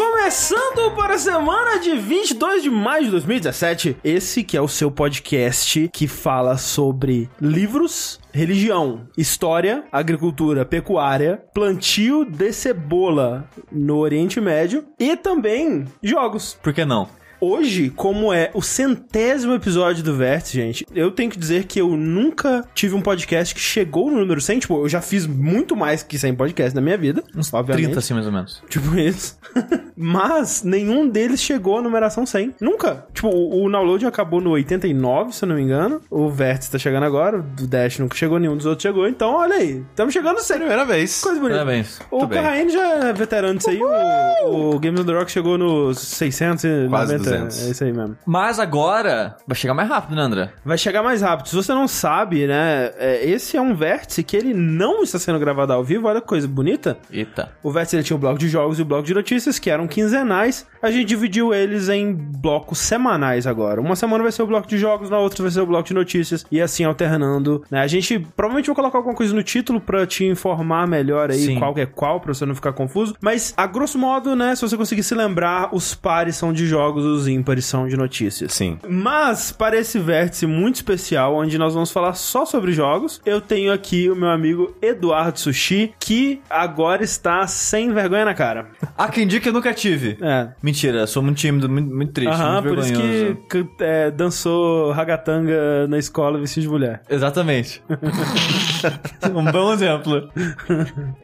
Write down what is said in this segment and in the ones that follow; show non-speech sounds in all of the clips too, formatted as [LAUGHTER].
Começando para a semana de 22 de maio de 2017. Esse que é o seu podcast que fala sobre livros, religião, história, agricultura, pecuária, plantio de cebola no Oriente Médio e também jogos. Por que não? Hoje, como é o centésimo episódio do Vértice, gente, eu tenho que dizer que eu nunca tive um podcast que chegou no número 100. Tipo, eu já fiz muito mais que 100 podcasts na minha vida. Uns obviamente. 30 assim, mais ou menos. Tipo isso. [LAUGHS] Mas nenhum deles chegou à numeração 100. Nunca. Tipo, o, o download acabou no 89, se eu não me engano. O Vértice tá chegando agora. O Dash nunca chegou, nenhum dos outros chegou. Então, olha aí. Estamos chegando 100. Primeira vez. Coisa bonita. Parabéns. O. Corraine já é veterano disso aí. O, o Games on the Rock chegou nos 690. Quase 200. É isso aí mesmo. Mas agora vai chegar mais rápido, né, André? Vai chegar mais rápido. Se você não sabe, né? é, esse é um vértice que ele não está sendo gravado ao vivo. Olha que coisa bonita. Eita. O vértice ele tinha o bloco de jogos e o bloco de notícias, que eram quinzenais. A gente dividiu eles em blocos semanais agora. Uma semana vai ser o bloco de jogos, na outra vai ser o bloco de notícias. E assim alternando. Né? A gente provavelmente vai colocar alguma coisa no título pra te informar melhor aí Sim. qual que é qual, pra você não ficar confuso. Mas, a grosso modo, né? Se você conseguir se lembrar, os pares são de jogos, os ímpares são de notícias. Sim. Mas, para esse vértice muito especial, onde nós vamos falar só sobre jogos, eu tenho aqui o meu amigo Eduardo Sushi, que agora está sem vergonha na cara. Há quem diga que eu nunca tive. É. Mentira, sou muito tímido, muito, muito triste, Aham, muito por isso que, é, dançou ragatanga na escola vestido de mulher. Exatamente. [LAUGHS] [LAUGHS] um bom exemplo.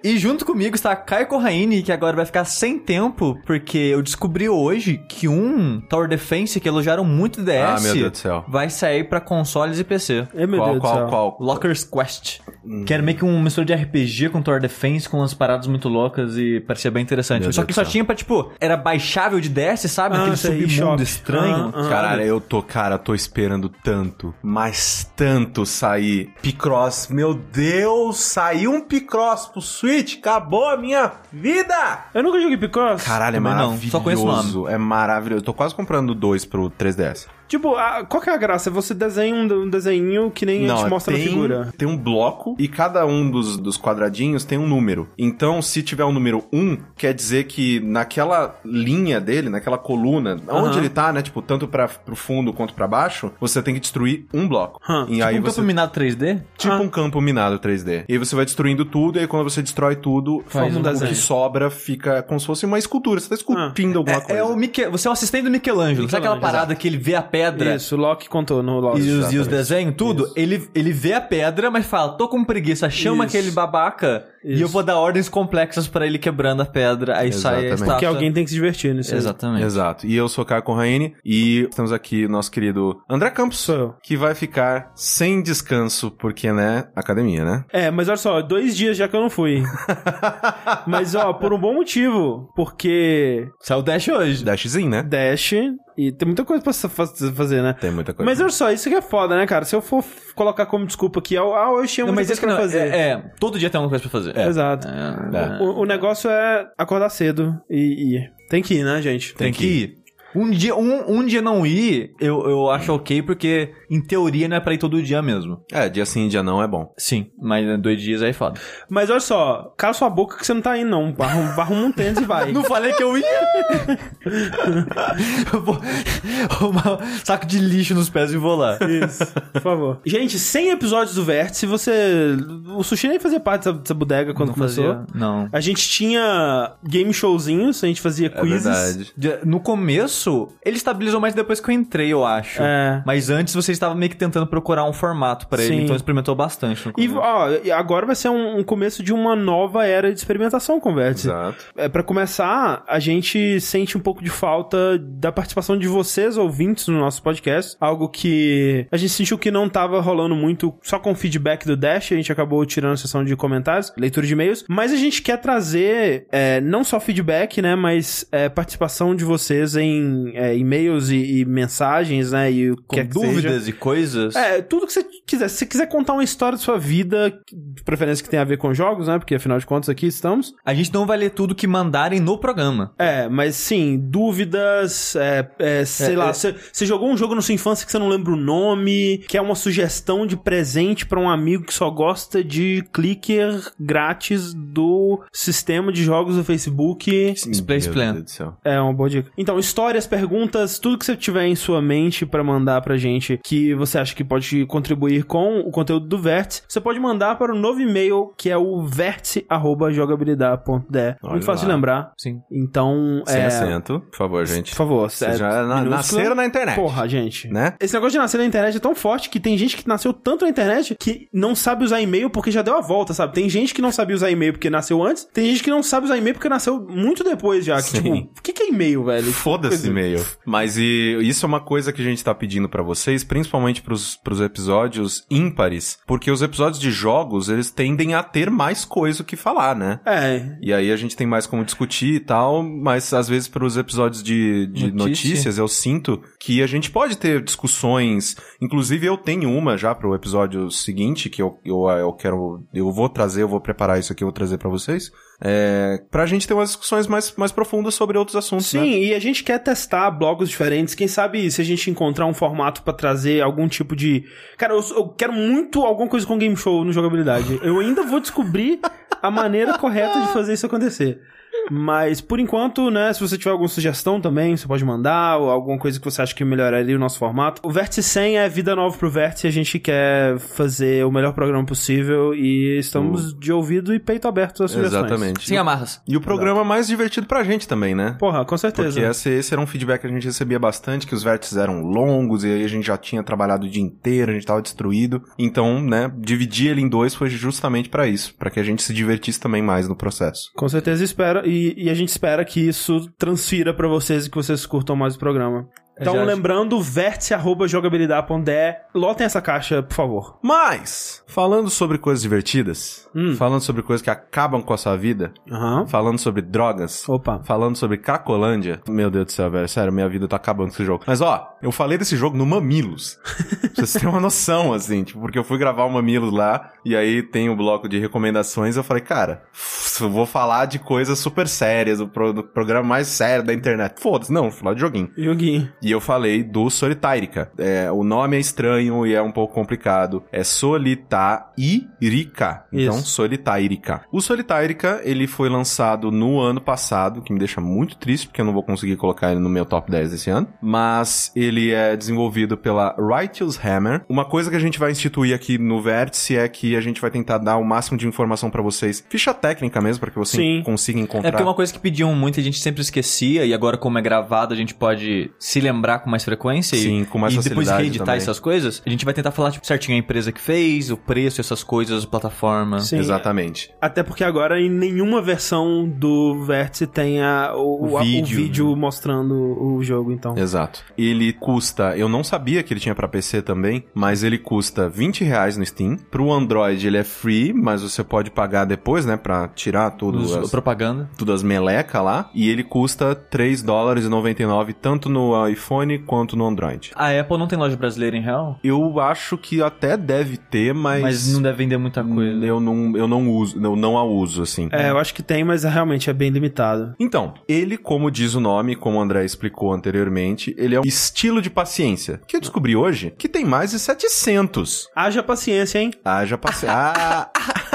E junto comigo está Caio Corraine, que agora vai ficar sem tempo, porque eu descobri hoje que um Tower Defense que elogiaram muito DS Ah, meu Deus do céu. vai sair pra consoles e PC. É, meu qual, Deus do qual, céu. qual? Lockers Quest. Que era meio que uma mistura de RPG com Tower Defense, com umas paradas muito loucas e parecia bem interessante. Meu só Deus que do só céu. tinha pra, tipo, era baixável de DS, sabe? Ah, Aquele submundo estranho. Ah, ah. Caralho, eu tô, cara, tô esperando tanto, mas tanto sair Picross. Meu Deus, saiu um Picross pro Switch, acabou a minha vida! Eu nunca joguei Picross. Caralho, é Também não, maravilhoso. só conheço o É maravilhoso. Eu tô quase comprando dois pro 3DS. Tipo, a- qual que é a graça? Você desenha um, um desenho que nem a gente mostra tem, na figura. tem um bloco e cada um dos, dos quadradinhos tem um número. Então, se tiver um número 1, quer dizer que naquela linha dele, naquela coluna, onde Aham. ele tá, né? Tipo, tanto pra, pro fundo quanto pra baixo, você tem que destruir um bloco. Hum. E aí um você. campo minado 3D? Tipo Ah. um campo minado 3D. E aí você vai destruindo tudo, e aí quando você destrói tudo, Faz um o desenho. que sobra fica como se fosse uma escultura. Você tá esculpindo alguma coisa. É o Miche... Você é o assistente do Michelangelo. Sabe aquela Michelangelo, parada que ele vê a pedra Isso, o Loki contou no Lost. e os, e os exatamente. desenhos, tudo? Isso. Ele, ele vê a pedra, mas fala, tô com preguiça, chama Isso. aquele babaca e Isso. eu vou dar ordens complexas pra ele quebrando a pedra. Aí sai a Exatamente. estátua. Porque alguém tem que se divertir nisso. aí. Exatamente. Exato. E eu sou o Caio Corraine e temos aqui o nosso querido André Campos, Sou eu. que vai ficar sem descanso, porque, né, academia, né? É, mas olha só, dois dias já que eu não fui. [LAUGHS] mas, ó, por um bom motivo. Porque Saiu o Dash hoje. Dashzinho, né? Dash e tem muita coisa pra fazer, né? Tem muita coisa. Mas olha só, isso que é foda, né, cara? Se eu for colocar como desculpa aqui, ah, hoje tinha muita coisa pra não, fazer. é, é, todo dia tem alguma coisa pra fazer. Exato. É. O, o negócio é acordar cedo e ir. Tem que ir, né, gente? Tem que ir. Um dia, um, um dia não ir, eu, eu acho ok, porque em teoria não é pra ir todo dia mesmo. É, dia sim, dia não é bom. Sim, mas dois dias aí é foda. Mas olha só, cala sua boca que você não tá indo, não. Arruma, arruma um tênis e vai. [LAUGHS] Não falei que eu ia! [LAUGHS] eu vou arrumar um saco de lixo nos pés e vou lá. Isso, por favor. Gente, 100 episódios do Vértice, você... O Sushi nem fazia parte dessa, dessa bodega quando Não começou. fazia- Não. A gente tinha game showzinhos, a gente fazia É quizzes. verdade. De- No começo, ele estabilizou mais depois que eu entrei, eu acho. É. Mas antes você estava meio que tentando procurar um formato pra ele, então experimentou bastante. No E, ó, e agora vai ser um, um começo de uma nova era de experimentação Vértice. Exato. É, para começar, a gente sente um pouco de falta da participação de vocês, ouvintes, no nosso podcast. Algo que a gente sentiu que não tava rolando muito só com o feedback do Dash. A gente acabou tirando a sessão de comentários, leitura de e-mails. Mas a gente quer trazer é, não só feedback, né? Mas é, participação de vocês em é, e-mails e, e mensagens, né? E o que Com quer que seja. dúvidas e coisas. É, tudo que você quiser. Se você quiser contar uma história da sua vida, de preferência que tenha a ver com jogos, né? Porque afinal de contas aqui estamos. A gente não vai ler tudo que mandarem no programa. É, mas sim, dúvidas, é, é, sei É, lá, é. você jogou um jogo na sua infância que você não lembra o nome, que é uma sugestão de presente pra um amigo que só gosta de clicker grátis do sistema de jogos do Facebook. Space Plan. É uma boa dica. Então, histórias, perguntas, tudo que você tiver em sua mente pra mandar pra gente que você acha que pode contribuir com o conteúdo do Vértice, você pode mandar para o novo e-mail que é o vértice.jogabilidade.de. Muito fácil de lembrar. Sim. Então, Sem é... acento, por favor, gente. Por favor, Vocês é já na- nasceram na internet. Porra, gente. Né? Esse negócio de nascer na internet é tão forte que tem gente que nasceu tanto na internet que não sabe usar e-mail porque já deu a volta, sabe? Tem gente que não sabia usar e-mail porque nasceu antes, tem gente que não sabe usar e-mail porque nasceu muito depois já. Que, Sim. tipo, o que, que é e-mail, velho? Foda-se E-mail. Mas e, isso é uma coisa que a gente tá pedindo pra vocês, principalmente pros, pros episódios ímpares, porque os episódios de jogos, eles tendem a ter mais coisa o que falar, né? É, E aí a gente tem mais como discutir e tal, mas às vezes pros episódios de, de Notícia. notícias eu sinto que a gente pode ter discussões. Inclusive eu tenho uma já pro episódio seguinte que eu, eu, eu quero. Eu vou trazer, eu vou preparar isso aqui, eu vou trazer pra vocês. É, pra gente ter umas discussões mais, mais profundas sobre outros assuntos, Sim, né? e a gente quer testar blogos diferentes. Quem sabe se a gente encontrar um formato pra trazer algum tipo de. Cara, eu, eu quero muito alguma coisa com game show no jogabilidade. Eu ainda vou descobrir a maneira correta de fazer isso acontecer. Mas, por enquanto, né, se você tiver alguma sugestão também, você pode mandar, ou alguma coisa que você acha que melhoraria o nosso formato. O Vértice 100 é vida nova pro Vértice, a gente quer fazer o melhor programa possível e estamos de ouvido e peito aberto às sugestões. Exatamente. Sem amarras. E o programa mais divertido pra gente também, né? Porra, com certeza. Porque esse, esse era um feedback que a gente recebia bastante, que os vértices eram longos, e aí a gente já tinha trabalhado o dia inteiro, a gente tava destruído. Então, né, dividir ele em dois foi justamente pra isso, pra que a gente se divertisse também mais no processo. Com certeza espera e, e a gente espera que isso transfira pra vocês e que vocês curtam mais o programa. Então, Já- lembrando, vértice.jogabilidade.de. Lotem essa caixa, por favor. Mas, falando sobre coisas divertidas, Hum. falando sobre coisas que acabam com a sua vida, Aham. falando sobre drogas, Opa. falando sobre Cracolândia. Meu Deus do céu, velho. Sério, minha vida tá acabando com esse jogo. Mas ó, eu falei desse jogo no Mamilos. [LAUGHS] pra vocês terem uma noção, assim, tipo, porque eu fui gravar o Mamilos lá, e aí tem o bloco de recomendações, eu falei, cara, vou falar de coisas super sérias, o, pro- do programa mais sério da internet. Foda-se, não, vou falar de joguinho. Joguinho. E eu falei do Solitárica. É, o nome é estranho e é um pouco complicado. É Solitairica. Então, Isso. Solitárica. O Solitárica, ele foi lançado no ano passado, que me deixa muito triste, porque eu não vou conseguir colocar ele no meu top 10 desse ano. Mas ele é desenvolvido pela Righteous Hammer. Uma coisa que a gente vai instituir aqui no Vértice é que a gente vai tentar dar o máximo de informação pra vocês. Ficha técnica mesmo, para que você Sim. consiga encontrar. É porque uma coisa que pediam muito e a gente sempre esquecia, e agora, como é gravado, a gente pode se lembrar com mais frequência Sim, e, com mais e depois facilidade reeditar também. essas coisas. A gente vai tentar falar tipo, certinho a empresa que fez, o preço, essas coisas, a plataforma. Sim. Exatamente. Até porque agora em nenhuma versão do Vértice tem a, o, O a- o vídeo, vídeo mostrando o jogo, então. Exato. Ele custa, eu não sabia que ele tinha pra PC também, mas ele custa 20 reais no Steam. Pro Android ele é free, mas você pode pagar depois, né, pra tirar tudo Os- as, propaganda. tudo as meleca lá. E ele custa 3 dólares e 99 tanto no iPhone quanto no Android. A Apple não tem loja brasileira em real, Eu acho que até deve ter, mas, mas não deve vender muita coisa. eu não, eu não uso, eu não a uso assim. É, eu acho que tem, mas realmente é bem limitado. Então, ele, como diz o nome, como o André explicou anteriormente, ele é um estilo de paciência, que eu descobri hoje que tem mais de 700. Haja paciência, hein? Haja paciência. Ah, [LAUGHS]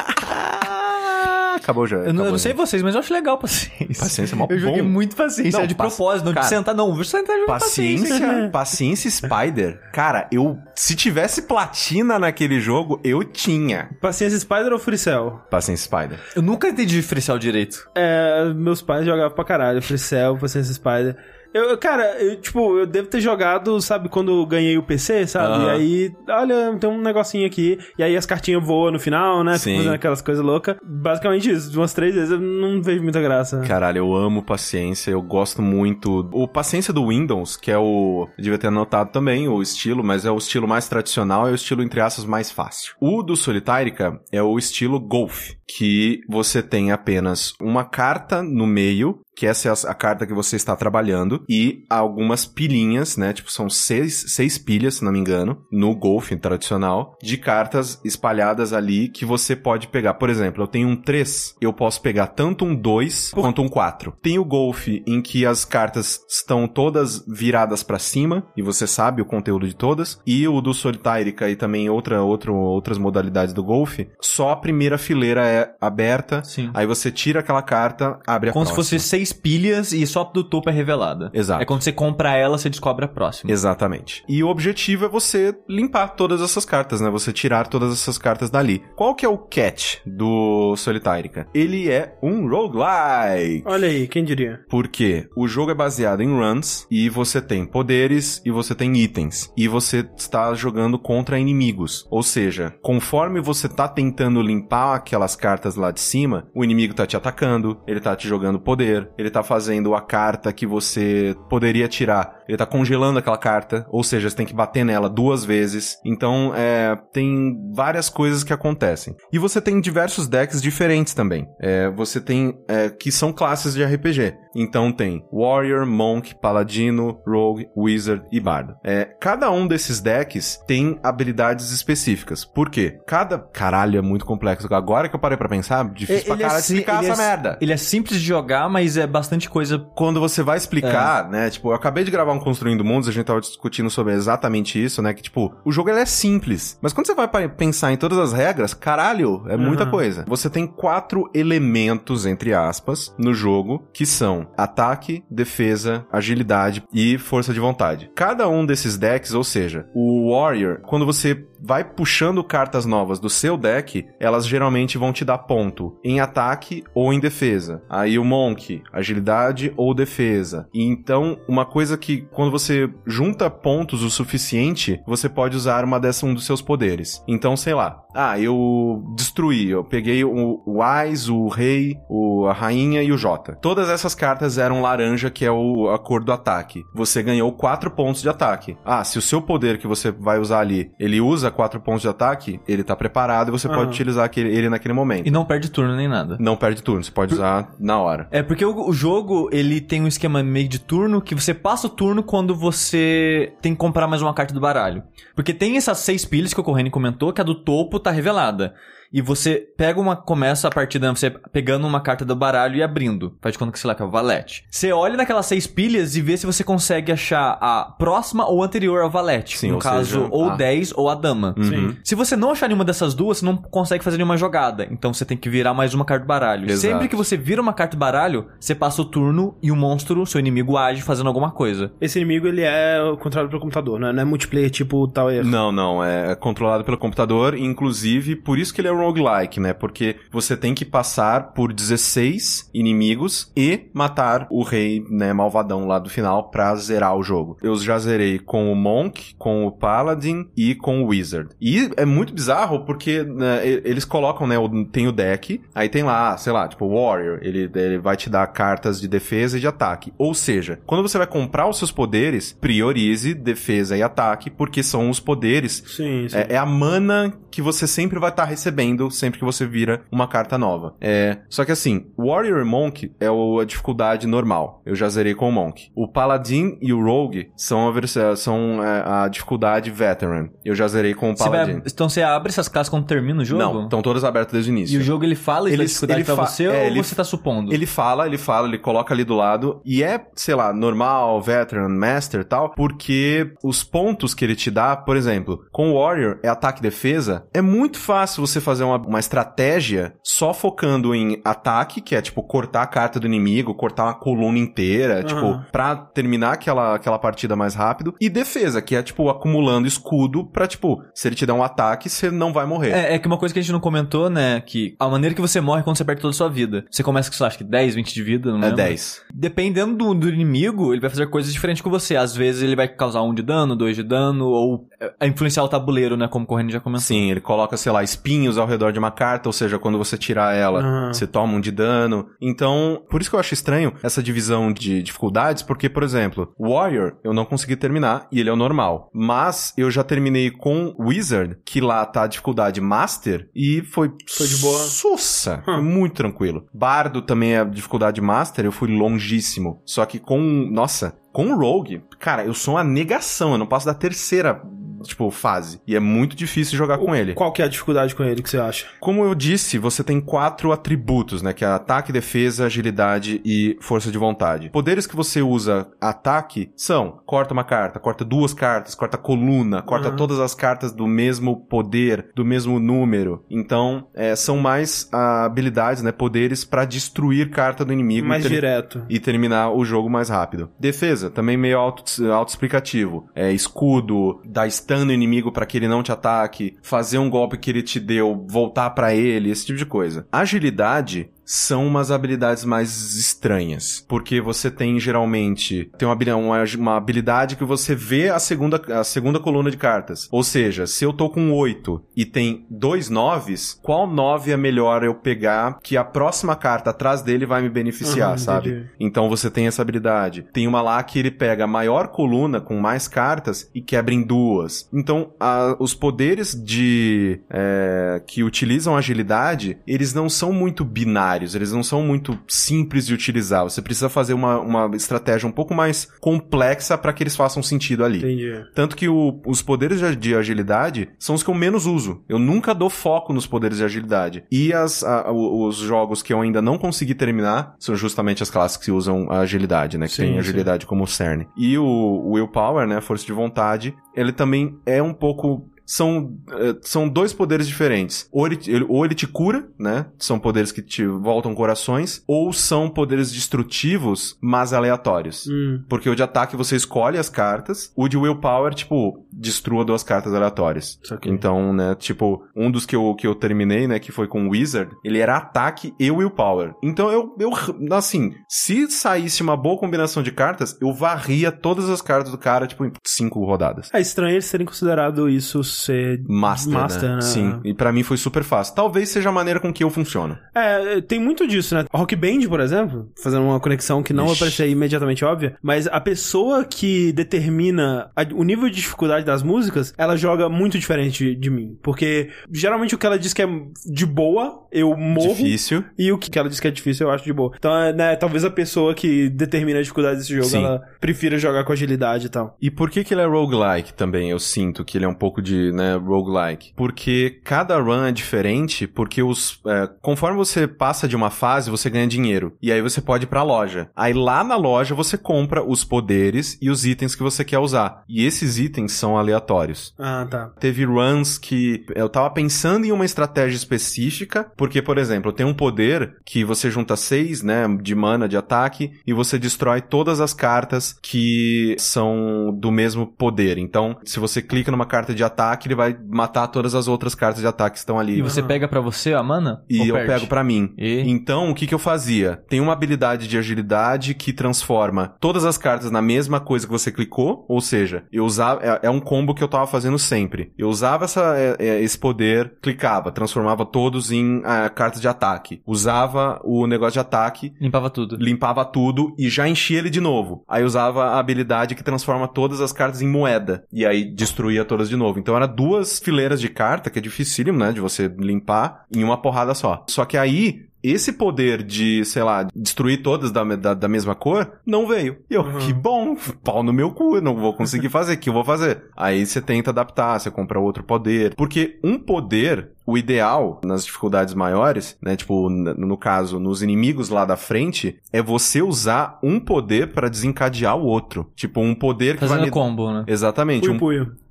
acabou já. Eu não, eu não sei vocês, mas eu acho legal paciência. Paciência é mó Eu joguei bom. muito paciência, Não, é de paci- propósito, não cara, de sentar, não. Vou sentar e jogar paciência. Paciência, paciência Spider. Cara, eu se tivesse platina naquele jogo, eu tinha. Paciência Spider ou Freecell? Paciência Spider. Eu nunca entendi diferencial direito. É, meus pais jogavam pra caralho, Freecell, Paciência Spider. Eu, cara, eu, tipo, eu devo ter jogado, sabe, quando ganhei o PC, sabe? Aham. E aí, olha, tem um negocinho aqui. E aí as cartinhas voam no final, né? Sim. Fazendo aquelas coisas loucas. Basicamente isso. De umas três vezes eu não vejo muita graça. Caralho, eu amo paciência, eu gosto muito. O paciência do Windows, que é o. Eu devia ter anotado também o estilo, mas é o estilo mais tradicional, é o estilo, entre aspas, mais fácil. O do Solitárica é o estilo Golf, que você tem apenas uma carta no meio que essa é a, a carta que você está trabalhando, e algumas pilhinhas, né? Tipo, são seis, seis pilhas, se não me engano, no golfe tradicional, de cartas espalhadas ali que você pode pegar. Por exemplo, eu tenho um 3, eu posso pegar tanto um 2 quanto um 4. Tem o golfe em que as cartas estão todas viradas para cima, e você sabe o conteúdo de todas, e o do Solitárica e também outra, outra, outras modalidades do golfe, só a primeira fileira é aberta, Sim. aí você tira aquela carta, abre a Como se próxima. fosse seis pilhas e só do topo é revelada. Exato. É quando você compra ela, você descobre a próxima. Exatamente. E o objetivo é você limpar todas essas cartas, né? Você tirar todas essas cartas dali. Qual que é o catch do Solitárica? Ele é um roguelike. Olha aí, quem diria? Porque o jogo é baseado em runs e você tem poderes e você tem itens. E você está jogando contra inimigos. Ou seja, conforme você tá tentando limpar aquelas cartas lá de cima, o inimigo tá te atacando, ele tá te jogando poder, ele tá fazendo a carta que você poderia tirar, ele tá congelando aquela carta, ou seja, você tem que bater nela duas vezes. Então, é, tem várias coisas que acontecem. E você tem diversos decks diferentes também. É, você tem é, que são classes de RPG. Então tem Warrior, Monk, Paladino, Rogue, Wizard e Bardo. É, cada um desses decks tem habilidades específicas. Por quê? Cada. Caralho, é muito complexo. Agora que eu parei pra pensar, difícil pra caralho si- explicar ele essa é- merda. Ele é simples de jogar, mas é bastante coisa. Quando você vai explicar, né? Tipo, eu acabei de gravar um Construindo Mundos, a gente tava discutindo sobre exatamente isso, né? Que, tipo, o jogo ele é simples. Mas quando você vai pensar em todas as regras, caralho, é muita Uhum. coisa. Você tem quatro elementos, entre aspas, no jogo, que são ataque, defesa, agilidade e força de vontade. Cada um desses decks, ou seja, o Warrior, quando você vai puxando cartas novas do seu deck, elas geralmente vão te dar ponto em ataque ou em defesa. Aí o Monk, agilidade ou defesa. E então, uma coisa que quando você junta pontos o suficiente, você pode usar uma dessa um dos seus poderes. Então, sei lá, ah, eu destruí, eu peguei o, o Ais, o Rei, o, a Rainha e o Jota. Todas essas cartas eram laranja, que é o, a cor do ataque. Você ganhou 4 pontos de ataque. Ah, se o seu poder que você vai usar ali, ele usa 4 pontos de ataque, ele tá preparado e você Aham. pode utilizar aquele, ele naquele momento. E não perde turno nem nada. Não perde turno, você pode usar na hora. É porque o, o jogo, ele tem um esquema meio de turno que você passa o turno quando você tem que comprar mais uma carta do baralho. Porque tem essas seis pilhas que o Corrêne comentou, que a do topo tá revelada. E você pega uma, começa a partida você pegando uma carta do baralho e abrindo. Faz de conta que, sei lá, que é o valete. Você olha naquelas seis pilhas e vê se você consegue achar a próxima ou anterior ao valete. Sim, no ou caso, seja, ou a- 10 ou a dama. Uhum. Se você não achar nenhuma dessas duas, você não consegue fazer nenhuma jogada. Então você tem que virar mais uma carta do baralho. Exato. Sempre que você vira uma carta do baralho, você passa o turno e o monstro, seu inimigo, age fazendo alguma coisa. Esse inimigo, ele é controlado pelo computador, né? Não é multiplayer tipo Tower. Não, não, é controlado pelo computador, inclusive por isso que ele é roguelike, né? Porque você tem que passar por 16 inimigos e matar o rei, né, malvadão lá do final pra zerar o jogo. Eu já zerei com o Monk, com o Paladin e com o Wizard. E é muito bizarro porque né, eles colocam, né, tem o deck, aí tem lá, sei lá, tipo, Warrior, ele, ele vai te dar cartas de defesa e de ataque. Ou seja, quando você vai comprar os seus poderes, priorize defesa e ataque, porque são os poderes Sim, sim. é, é a mana que você sempre vai estar recebendo sempre que você vira uma carta nova. É, só que assim, Warrior e Monk é a dificuldade normal. Eu já zerei com o Monk. O Paladin e o Rogue são a, vers- são é, a dificuldade Veteran. Eu já zerei com o Você vai- Paladin. então você abre essas classes quando termina o jogo? Não, estão todas abertas desde o início. E o jogo ele fala isso da Eles- dificuldade ele pra fa- você é, ou ele- você tá supondo? Ele fala, ele fala, ele coloca ali do lado. E é, sei lá, normal, veteran, master e tal, porque os pontos que ele te dá, por exemplo, com o Warrior é ataque e defesa, é muito fácil você fazer uma, uma estratégia só focando em ataque, que é tipo cortar a carta do inimigo, cortar uma coluna inteira, Aham. tipo, pra terminar aquela, aquela partida mais rápido. E defesa, que é tipo acumulando escudo pra, tipo, se ele te der um ataque, você não vai morrer. É, é que uma coisa que a gente não comentou, né, que a maneira que você morre é quando você perde toda a sua vida. Você começa com, sei lá, acho que 10, 20 de vida, não É lembro. 10. Dependendo do, do inimigo, ele vai fazer coisas diferentes com você. Às vezes ele vai causar um de dano, dois de dano, ou é, influenciar o tabuleiro, né, como o Corrêne já comentou. Sim. Ele coloca, sei lá, espinhos ao redor de uma carta, ou seja, quando você tirar ela, Aham. você toma um de dano. Então, por isso que eu acho estranho essa divisão de dificuldades, porque, por exemplo, Warrior eu não consegui terminar e ele é o normal. Mas eu já terminei com Wizard, que lá tá a dificuldade Master, e foi, Foi de boa. Sussa! Foi Hum. muito tranquilo. Bardo também é a dificuldade Master, eu fui longíssimo. Só que com. Nossa, com o Rogue, cara, eu sou uma negação, eu não passo da terceira. Tipo, fase. E é muito difícil jogar com ele. Qual que é a dificuldade com ele que você acha? Como eu disse, você tem quatro atributos, né? Que é ataque, defesa, agilidade e força de vontade. Poderes que você usa ataque são corta uma carta, corta duas cartas, corta coluna, corta Uhum. todas as cartas do mesmo poder, do mesmo número. Então, é, são mais ah, habilidades, né? Poderes pra destruir carta do inimigo. Mais e direto. e terminar o jogo mais rápido. Defesa, também meio auto- auto-explicativo. é escudo, dar stun no inimigo pra que ele não te ataque, fazer um golpe que ele te deu, voltar pra ele, esse tipo de coisa. Agilidade são umas habilidades mais estranhas, porque você tem geralmente tem uma, uma, habilidade que você vê a segunda, a segunda coluna de cartas. Ou seja, se eu tô com 8 e tem dois noves, qual nove é melhor eu pegar que a próxima carta atrás dele vai me beneficiar, Aham, sabe? entendi. Então você tem essa habilidade. Tem uma lá que ele pega a maior coluna com mais cartas e quebra em duas. Então, a- os poderes de é, que utilizam agilidade, eles não são muito binários, eles não são muito simples de utilizar. Você precisa fazer uma, uma estratégia um pouco mais complexa para que eles façam sentido ali. Entendi. Tanto que o- os poderes de, de agilidade são os que eu menos uso. Eu nunca dou foco nos poderes de agilidade. E as, a- o- os jogos que eu ainda não consegui terminar são justamente as classes que usam a agilidade, né? Que Sim, tem sim. agilidade como cerne. E o, o Willpower, né? Força de vontade, ele também é um pouco. São, eh, são dois poderes diferentes. Ou ele, ele- ou ele te cura, né? São poderes que te voltam corações. Ou são poderes destrutivos, mas aleatórios. Hum. Porque o de ataque você escolhe as cartas, o de willpower, tipo, destrua duas cartas aleatórias. Então, né, tipo, um dos que eu, que eu terminei, né, que foi com o Wizard, ele era ataque e willpower. Então eu, eu, assim, se saísse uma boa combinação de cartas, eu varria todas as cartas do cara, tipo, em cinco rodadas. É estranho eles terem considerado isso ser Master, Master, né? né? Sim, e pra mim foi super fácil. Talvez seja a maneira com que eu funciono. É, tem muito disso, né? Rock Band, por exemplo, fazendo uma conexão que não vai Ixi. parecer imediatamente óbvia, mas a pessoa que determina a- o nível de dificuldade das músicas, ela joga muito diferente de mim. Porque geralmente o que ela diz que é de boa, eu morro. Difícil. E o que ela diz que é difícil, eu acho de boa. Então, é, né, talvez a pessoa que determina a dificuldade desse jogo, Sim. ela prefira jogar com agilidade e tal. E por que que ele é roguelike também? Eu sinto que ele é um pouco de, né, roguelike. Porque cada run é diferente, porque os... é, conforme você passa de uma fase, você ganha dinheiro. E aí você pode ir pra loja. Aí lá na loja você compra os poderes e os itens que você quer usar. E esses itens são aleatórios. Ah, tá. Teve runs que eu tava pensando em uma estratégia específica, porque, por exemplo, tem um poder que você junta seis, né, de mana de ataque e você destrói todas as cartas que são do mesmo poder. Então, se você clica numa carta de ataque, ele vai matar todas as outras cartas de ataque que estão ali. E você pega pra você a mana? E Ou eu perde? pego pra mim. E? Então, o que que eu fazia? Tem uma habilidade de agilidade que transforma todas as cartas na mesma coisa que você clicou, ou seja, eu usava é, é um combo que eu tava fazendo sempre. Eu usava essa, é, é, esse poder, clicava, transformava todos em ah, cartas de ataque. Usava o negócio de ataque, Limpava tudo. limpava tudo e já enchia ele de novo. Aí usava a habilidade que transforma todas as cartas em moeda. E aí destruía todas de novo. Então era duas fileiras de carta, que é dificílimo, né? De você limpar em uma porrada só. Só que aí. Esse poder de, sei lá, destruir todas da, da, da mesma cor, não veio. E eu, Uhum. que bom, pau no meu cu, eu não vou conseguir fazer, o que eu vou fazer? Aí você tenta adaptar, você compra outro poder. Porque um poder, o ideal, nas dificuldades maiores, né, tipo, no caso, nos inimigos lá da frente, é você usar um poder pra desencadear o outro. Tipo, um poder que vai Fazendo me... combo, né? Exatamente, um,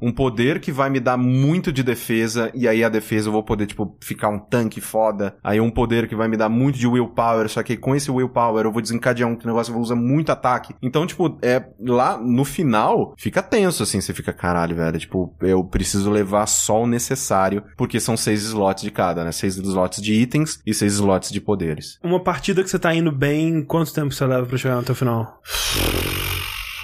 um poder que vai me dar muito de defesa, e aí a defesa eu vou poder, tipo, ficar um tanque foda. Aí um poder que vai me dar muito de willpower, só que com esse willpower eu vou desencadear um negócio que usa muito ataque. Então, tipo, é lá no final, fica tenso, assim, você fica, caralho, velho, tipo, eu preciso levar só o necessário, porque são seis slots de cada, né? Seis slots de itens e seis slots de poderes. Uma partida que você tá indo bem, quanto tempo você leva pra chegar até o final?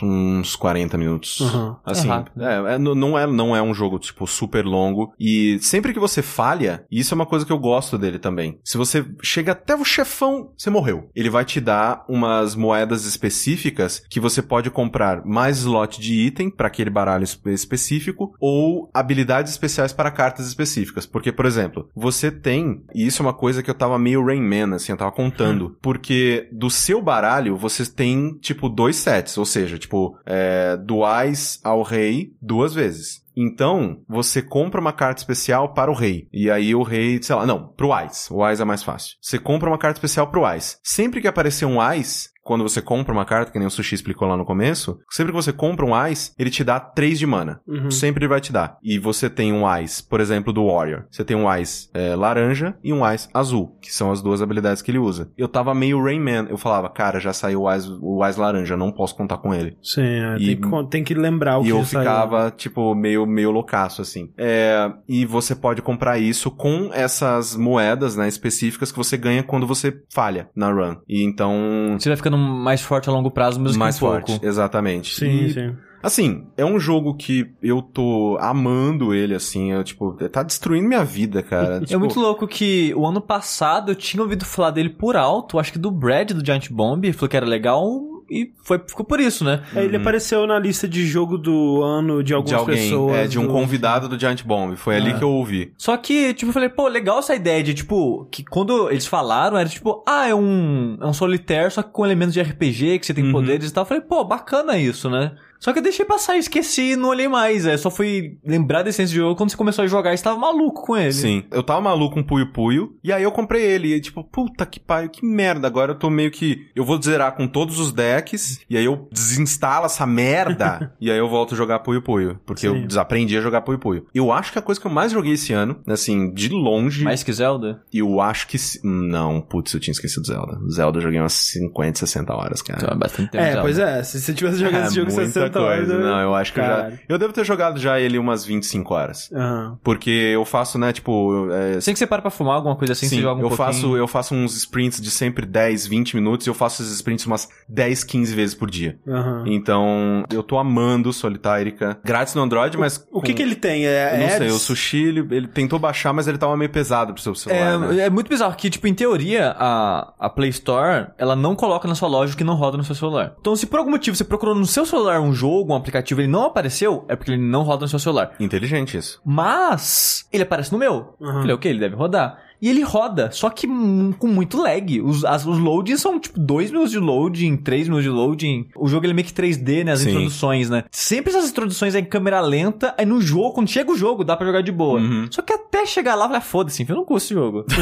Uns 40 minutos. Uhum. Assim, É rápido. é, é, não- é, não é um jogo, tipo, super longo. E sempre que você falha, e isso é uma coisa que eu gosto dele também. Se você chega até o chefão, você morreu. Ele vai te dar umas moedas específicas que você pode comprar mais slot de item para aquele baralho espe- específico ou habilidades especiais para cartas específicas. Porque, por exemplo, você tem, e isso é uma coisa que eu tava meio Rain Man, assim, eu tava contando, porque do seu baralho você tem, tipo, dois sets, ou seja, tipo, é, do Ais ao Rei duas vezes. Então, você compra uma carta especial para o rei. E aí o rei, sei lá, não, pro Ais. O Ais é mais fácil. Você compra uma carta especial pro Ais. Sempre que aparecer um Ais, quando você compra uma carta, que nem o Sushi explicou lá no começo, sempre que você compra um Ice, ele te dá 3 de mana. Uhum. Sempre ele vai te dar. E você tem um Ice, por exemplo, do Warrior. Você tem um Ice é, laranja e um Ice azul, que são as duas habilidades que ele usa. Eu tava meio Rayman. Eu falava, cara, já saiu o Ice, o Ice laranja, não posso contar com ele. Sim, é, E- tem, que, tem que lembrar o e que eu já saiu. ficava, tipo, meio, meio loucaço, assim. É, e você pode comprar isso com essas moedas, né, específicas que você ganha quando você falha na run. E então... Você vai ficando mais forte a longo prazo, mesmo mais que um forte, pouco. exatamente. Sim, E, sim. Assim, é um jogo que eu tô amando ele, assim, eu, tipo, tá destruindo minha vida, cara. É Tipo, muito louco que o ano passado eu tinha ouvido falar dele por alto, acho que do Brad do Giant Bomb, ele falou que era legal e foi, ficou por isso, né? É, Ele apareceu na lista de jogo do ano de algumas de alguém, pessoas. é, de um do- convidado do Giant Bomb. Foi ali É. que eu ouvi. Só que, tipo, eu falei, pô, legal essa ideia de, tipo, que quando eles falaram, era tipo, ah, é um, é um solitário, só que com elementos de RPG, que você tem Uhum. poderes e tal. Eu falei, pô, bacana isso, né? Só que eu deixei passar, esqueci e não olhei mais. É, só fui lembrar essência de jogo quando você começou a jogar e você tava maluco com ele. Sim. Eu tava maluco com Puyo Puyo, e aí eu comprei ele, e tipo, puta que pariu, que merda, agora eu tô meio que, eu vou zerar com todos os decks, e aí eu desinstalo essa merda, [LAUGHS] e aí eu volto a jogar Puyo Puyo, porque Sim. eu desaprendi a jogar Puyo Puyo. Eu acho que a coisa que eu mais joguei esse ano, assim, de longe, Mais que Zelda? eu acho que... se- Não, putz, eu tinha esquecido Zelda. Zelda eu joguei umas 50, 60 horas, cara. Então é bastante tempo. É, Zelda. pois é, se você tivesse jogado esse jogo muita 60 horas... coisa. Não, eu acho que eu já... Eu devo ter jogado já ele umas 25 horas. Aham. Porque eu faço, né, tipo... é, Sem que você para pra fumar alguma coisa assim, Sim, você joga um eu pouquinho. faço, eu faço uns sprints de sempre 10, 20 minutos e eu faço esses sprints umas 10, 15 vezes por dia. Aham. Então, eu tô amando Solitairica. Grátis no Android, mas... O que com- que ele tem? É Eu não sei, ads? o Sushi, ele, ele tentou baixar, mas ele tava meio pesado pro seu celular, né? É, é muito bizarro que, tipo, em teoria, a, a Play Store, ela não coloca na sua loja o que não roda no seu celular. Então, se por algum motivo você procurou no seu celular um jogo, um aplicativo, ele não apareceu, é porque ele não roda no seu celular. Inteligente isso. Mas, ele aparece no meu. Uhum. Falei, ok, ele deve rodar. E ele roda, só que hum, com muito lag. Os, as, os loadings são tipo 2 minutos de loading, 3 minutos de loading. O jogo ele é meio que 3D, né? As Sim. introduções, né? Sempre essas introduções é em câmera lenta, aí no jogo, quando chega o jogo, dá pra jogar de boa. Uhum. Só que até chegar lá, falei, ah, foda-se, eu não curto esse jogo. [LAUGHS]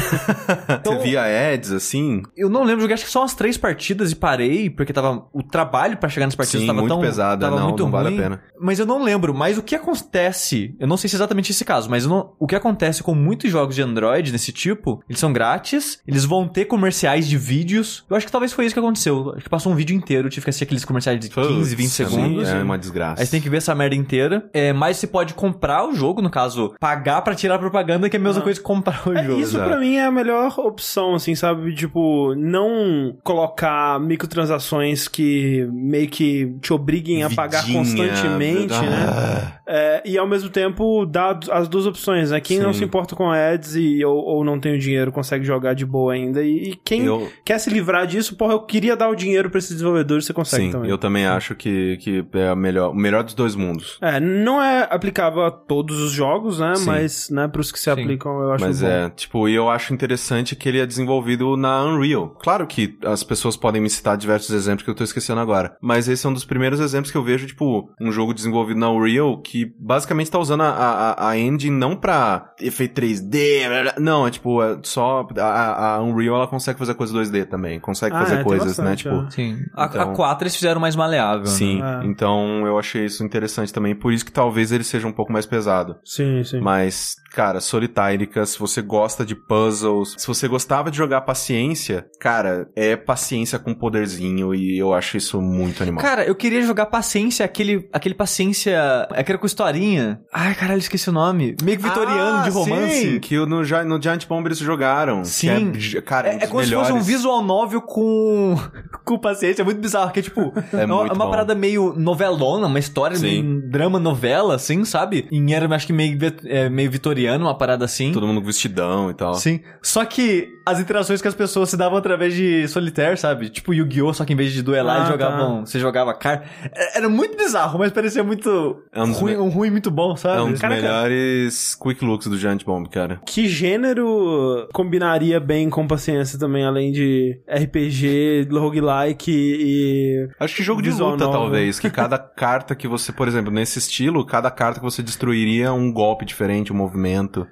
Então- Você via ads, assim? eu não lembro, joguei acho que só umas três partidas e parei, porque tava. O trabalho pra chegar nas partidas Sim, tava muito tão. pesado, tava não, muito não vale a ruim. pena. Mas eu não lembro. Mas o que acontece, eu não sei se é exatamente esse caso, mas não- o que acontece com muitos jogos de Android desse tipo, eles são grátis, eles vão ter comerciais de vídeos. Eu acho que talvez foi isso que aconteceu. Acho que passou um vídeo inteiro, tive que assistir aqueles comerciais de 15, 20 Putz, segundos. É uma desgraça. Aí você tem que ver essa merda inteira. É, mas você pode comprar o jogo, no caso, pagar pra tirar propaganda, que é a mesma coisa que comprar o É, jogo. isso pra mim é a melhor opção, assim, sabe? Tipo, não colocar microtransações que meio que te obriguem a pagar constantemente, ah. né? É, e ao mesmo tempo dar as duas opções, né? Quem não Sim. se importa com ads e, ou, ou não tem o dinheiro consegue jogar de boa ainda. E, e quem Eu- quer se livrar disso, porra, eu queria dar o dinheiro pra esses desenvolvedores, você consegue Sim, também. eu também acho que, que é a melhor, o melhor dos dois mundos. É, não é aplicável a todos os jogos, né? Sim. Mas, né, pros que se Sim. aplicam, eu acho Mas bom. é, tipo, e eu acho interessante que ele é desenvolvido na Unreal. Claro que as pessoas podem me citar diversos exemplos que eu tô esquecendo agora. Mas esse é um dos primeiros exemplos que eu vejo, tipo, um jogo desenvolvido na Unreal que basicamente tá usando a, a, a engine não pra efeito 3D, blá, blá, não, é tipo, é só a, a Unreal ela consegue fazer coisa 2D também, consegue Ah, fazer é, coisas, né, bastante, tipo... é. Sim. A, Então- a 4 eles fizeram mais maleável. Sim, Né? É. então eu achei isso interessante também, por isso que talvez ele seja um pouco mais pesado. Sim, sim. Mas, cara, Solitárica, se você gosta de puzzles, se você gostava de jogar paciência, cara, é paciência com poderzinho e eu acho isso muito animal. Cara, eu queria jogar paciência, aquele, aquele paciência. Aquele com historinha. Ai, caralho, esqueci o nome. Meio que vitoriano Ah, de romance. Sim, que no, no Giant Bomb eles jogaram. que Sim. é, cara, um É, é dos como se fosse um melhores. visual novel com, [LAUGHS] com paciência. É muito bizarro, que é tipo... É uma, muito uma parada meio novelona, uma história, Sim. meio drama novela, assim, sabe? E era, acho que meio, é, meio vitoriano, uma parada assim. Todo mundo com vestidão e tal. Sim. Só que as interações que as pessoas se davam através de solitaire, sabe? Tipo Yu-Gi-Oh! Só que em vez de duelar, Ah, eles jogavam. tá. Você jogava carta. É- Era muito bizarro, mas parecia muito. É um ruim, me- um ruim muito bom, sabe? É um dos Caraca. melhores quick looks do Giant Bomb, cara. Que gênero combinaria bem com paciência também, além de RPG, roguelike e. Acho que jogo de luta, talvez. Que [LAUGHS] cada carta que você, por exemplo, nesse estilo, cada carta que você destruiria um golpe diferente, um movimento.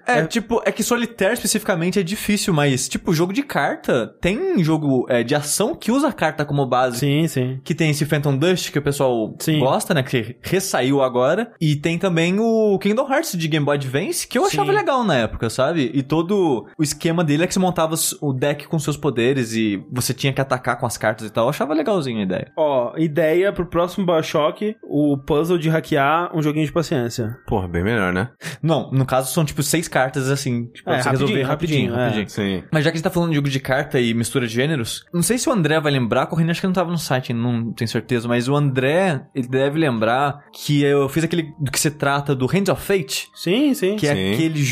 É, tipo, é que solitaire especificamente é difícil, mas, tipo, jogo de carta, tem jogo é, de ação que usa a carta como base. Sim, sim. Que tem esse Phantom Dust, que o pessoal Sim. gosta, né? Que ressaiu agora. E tem também o Kingdom Hearts de Game Boy Advance, que eu achava Sim. legal na época, sabe? E todo o esquema dele é que você montava o deck com seus poderes e você tinha que atacar com as cartas e tal. Eu achava legalzinho a ideia. Ó, ideia pro próximo Bioshock, o puzzle de hackear um joguinho de paciência. Porra, bem melhor, né? Não, no caso são tipo seis cartas assim, tipo, pra É, você rapidinho, resolver rapidinho, rapidinho, é. rapidinho. Sim. Mas já que a gente tá falando de jogo de carta e mistura de gêneros, não sei se o André vai lembrar, correndo acho que não tava no site, não tenho certeza, mas o André, ele deve lembrar que eu fiz aquele do que se trata do Hands of Fate, Sim, sim. que é Sim. aquele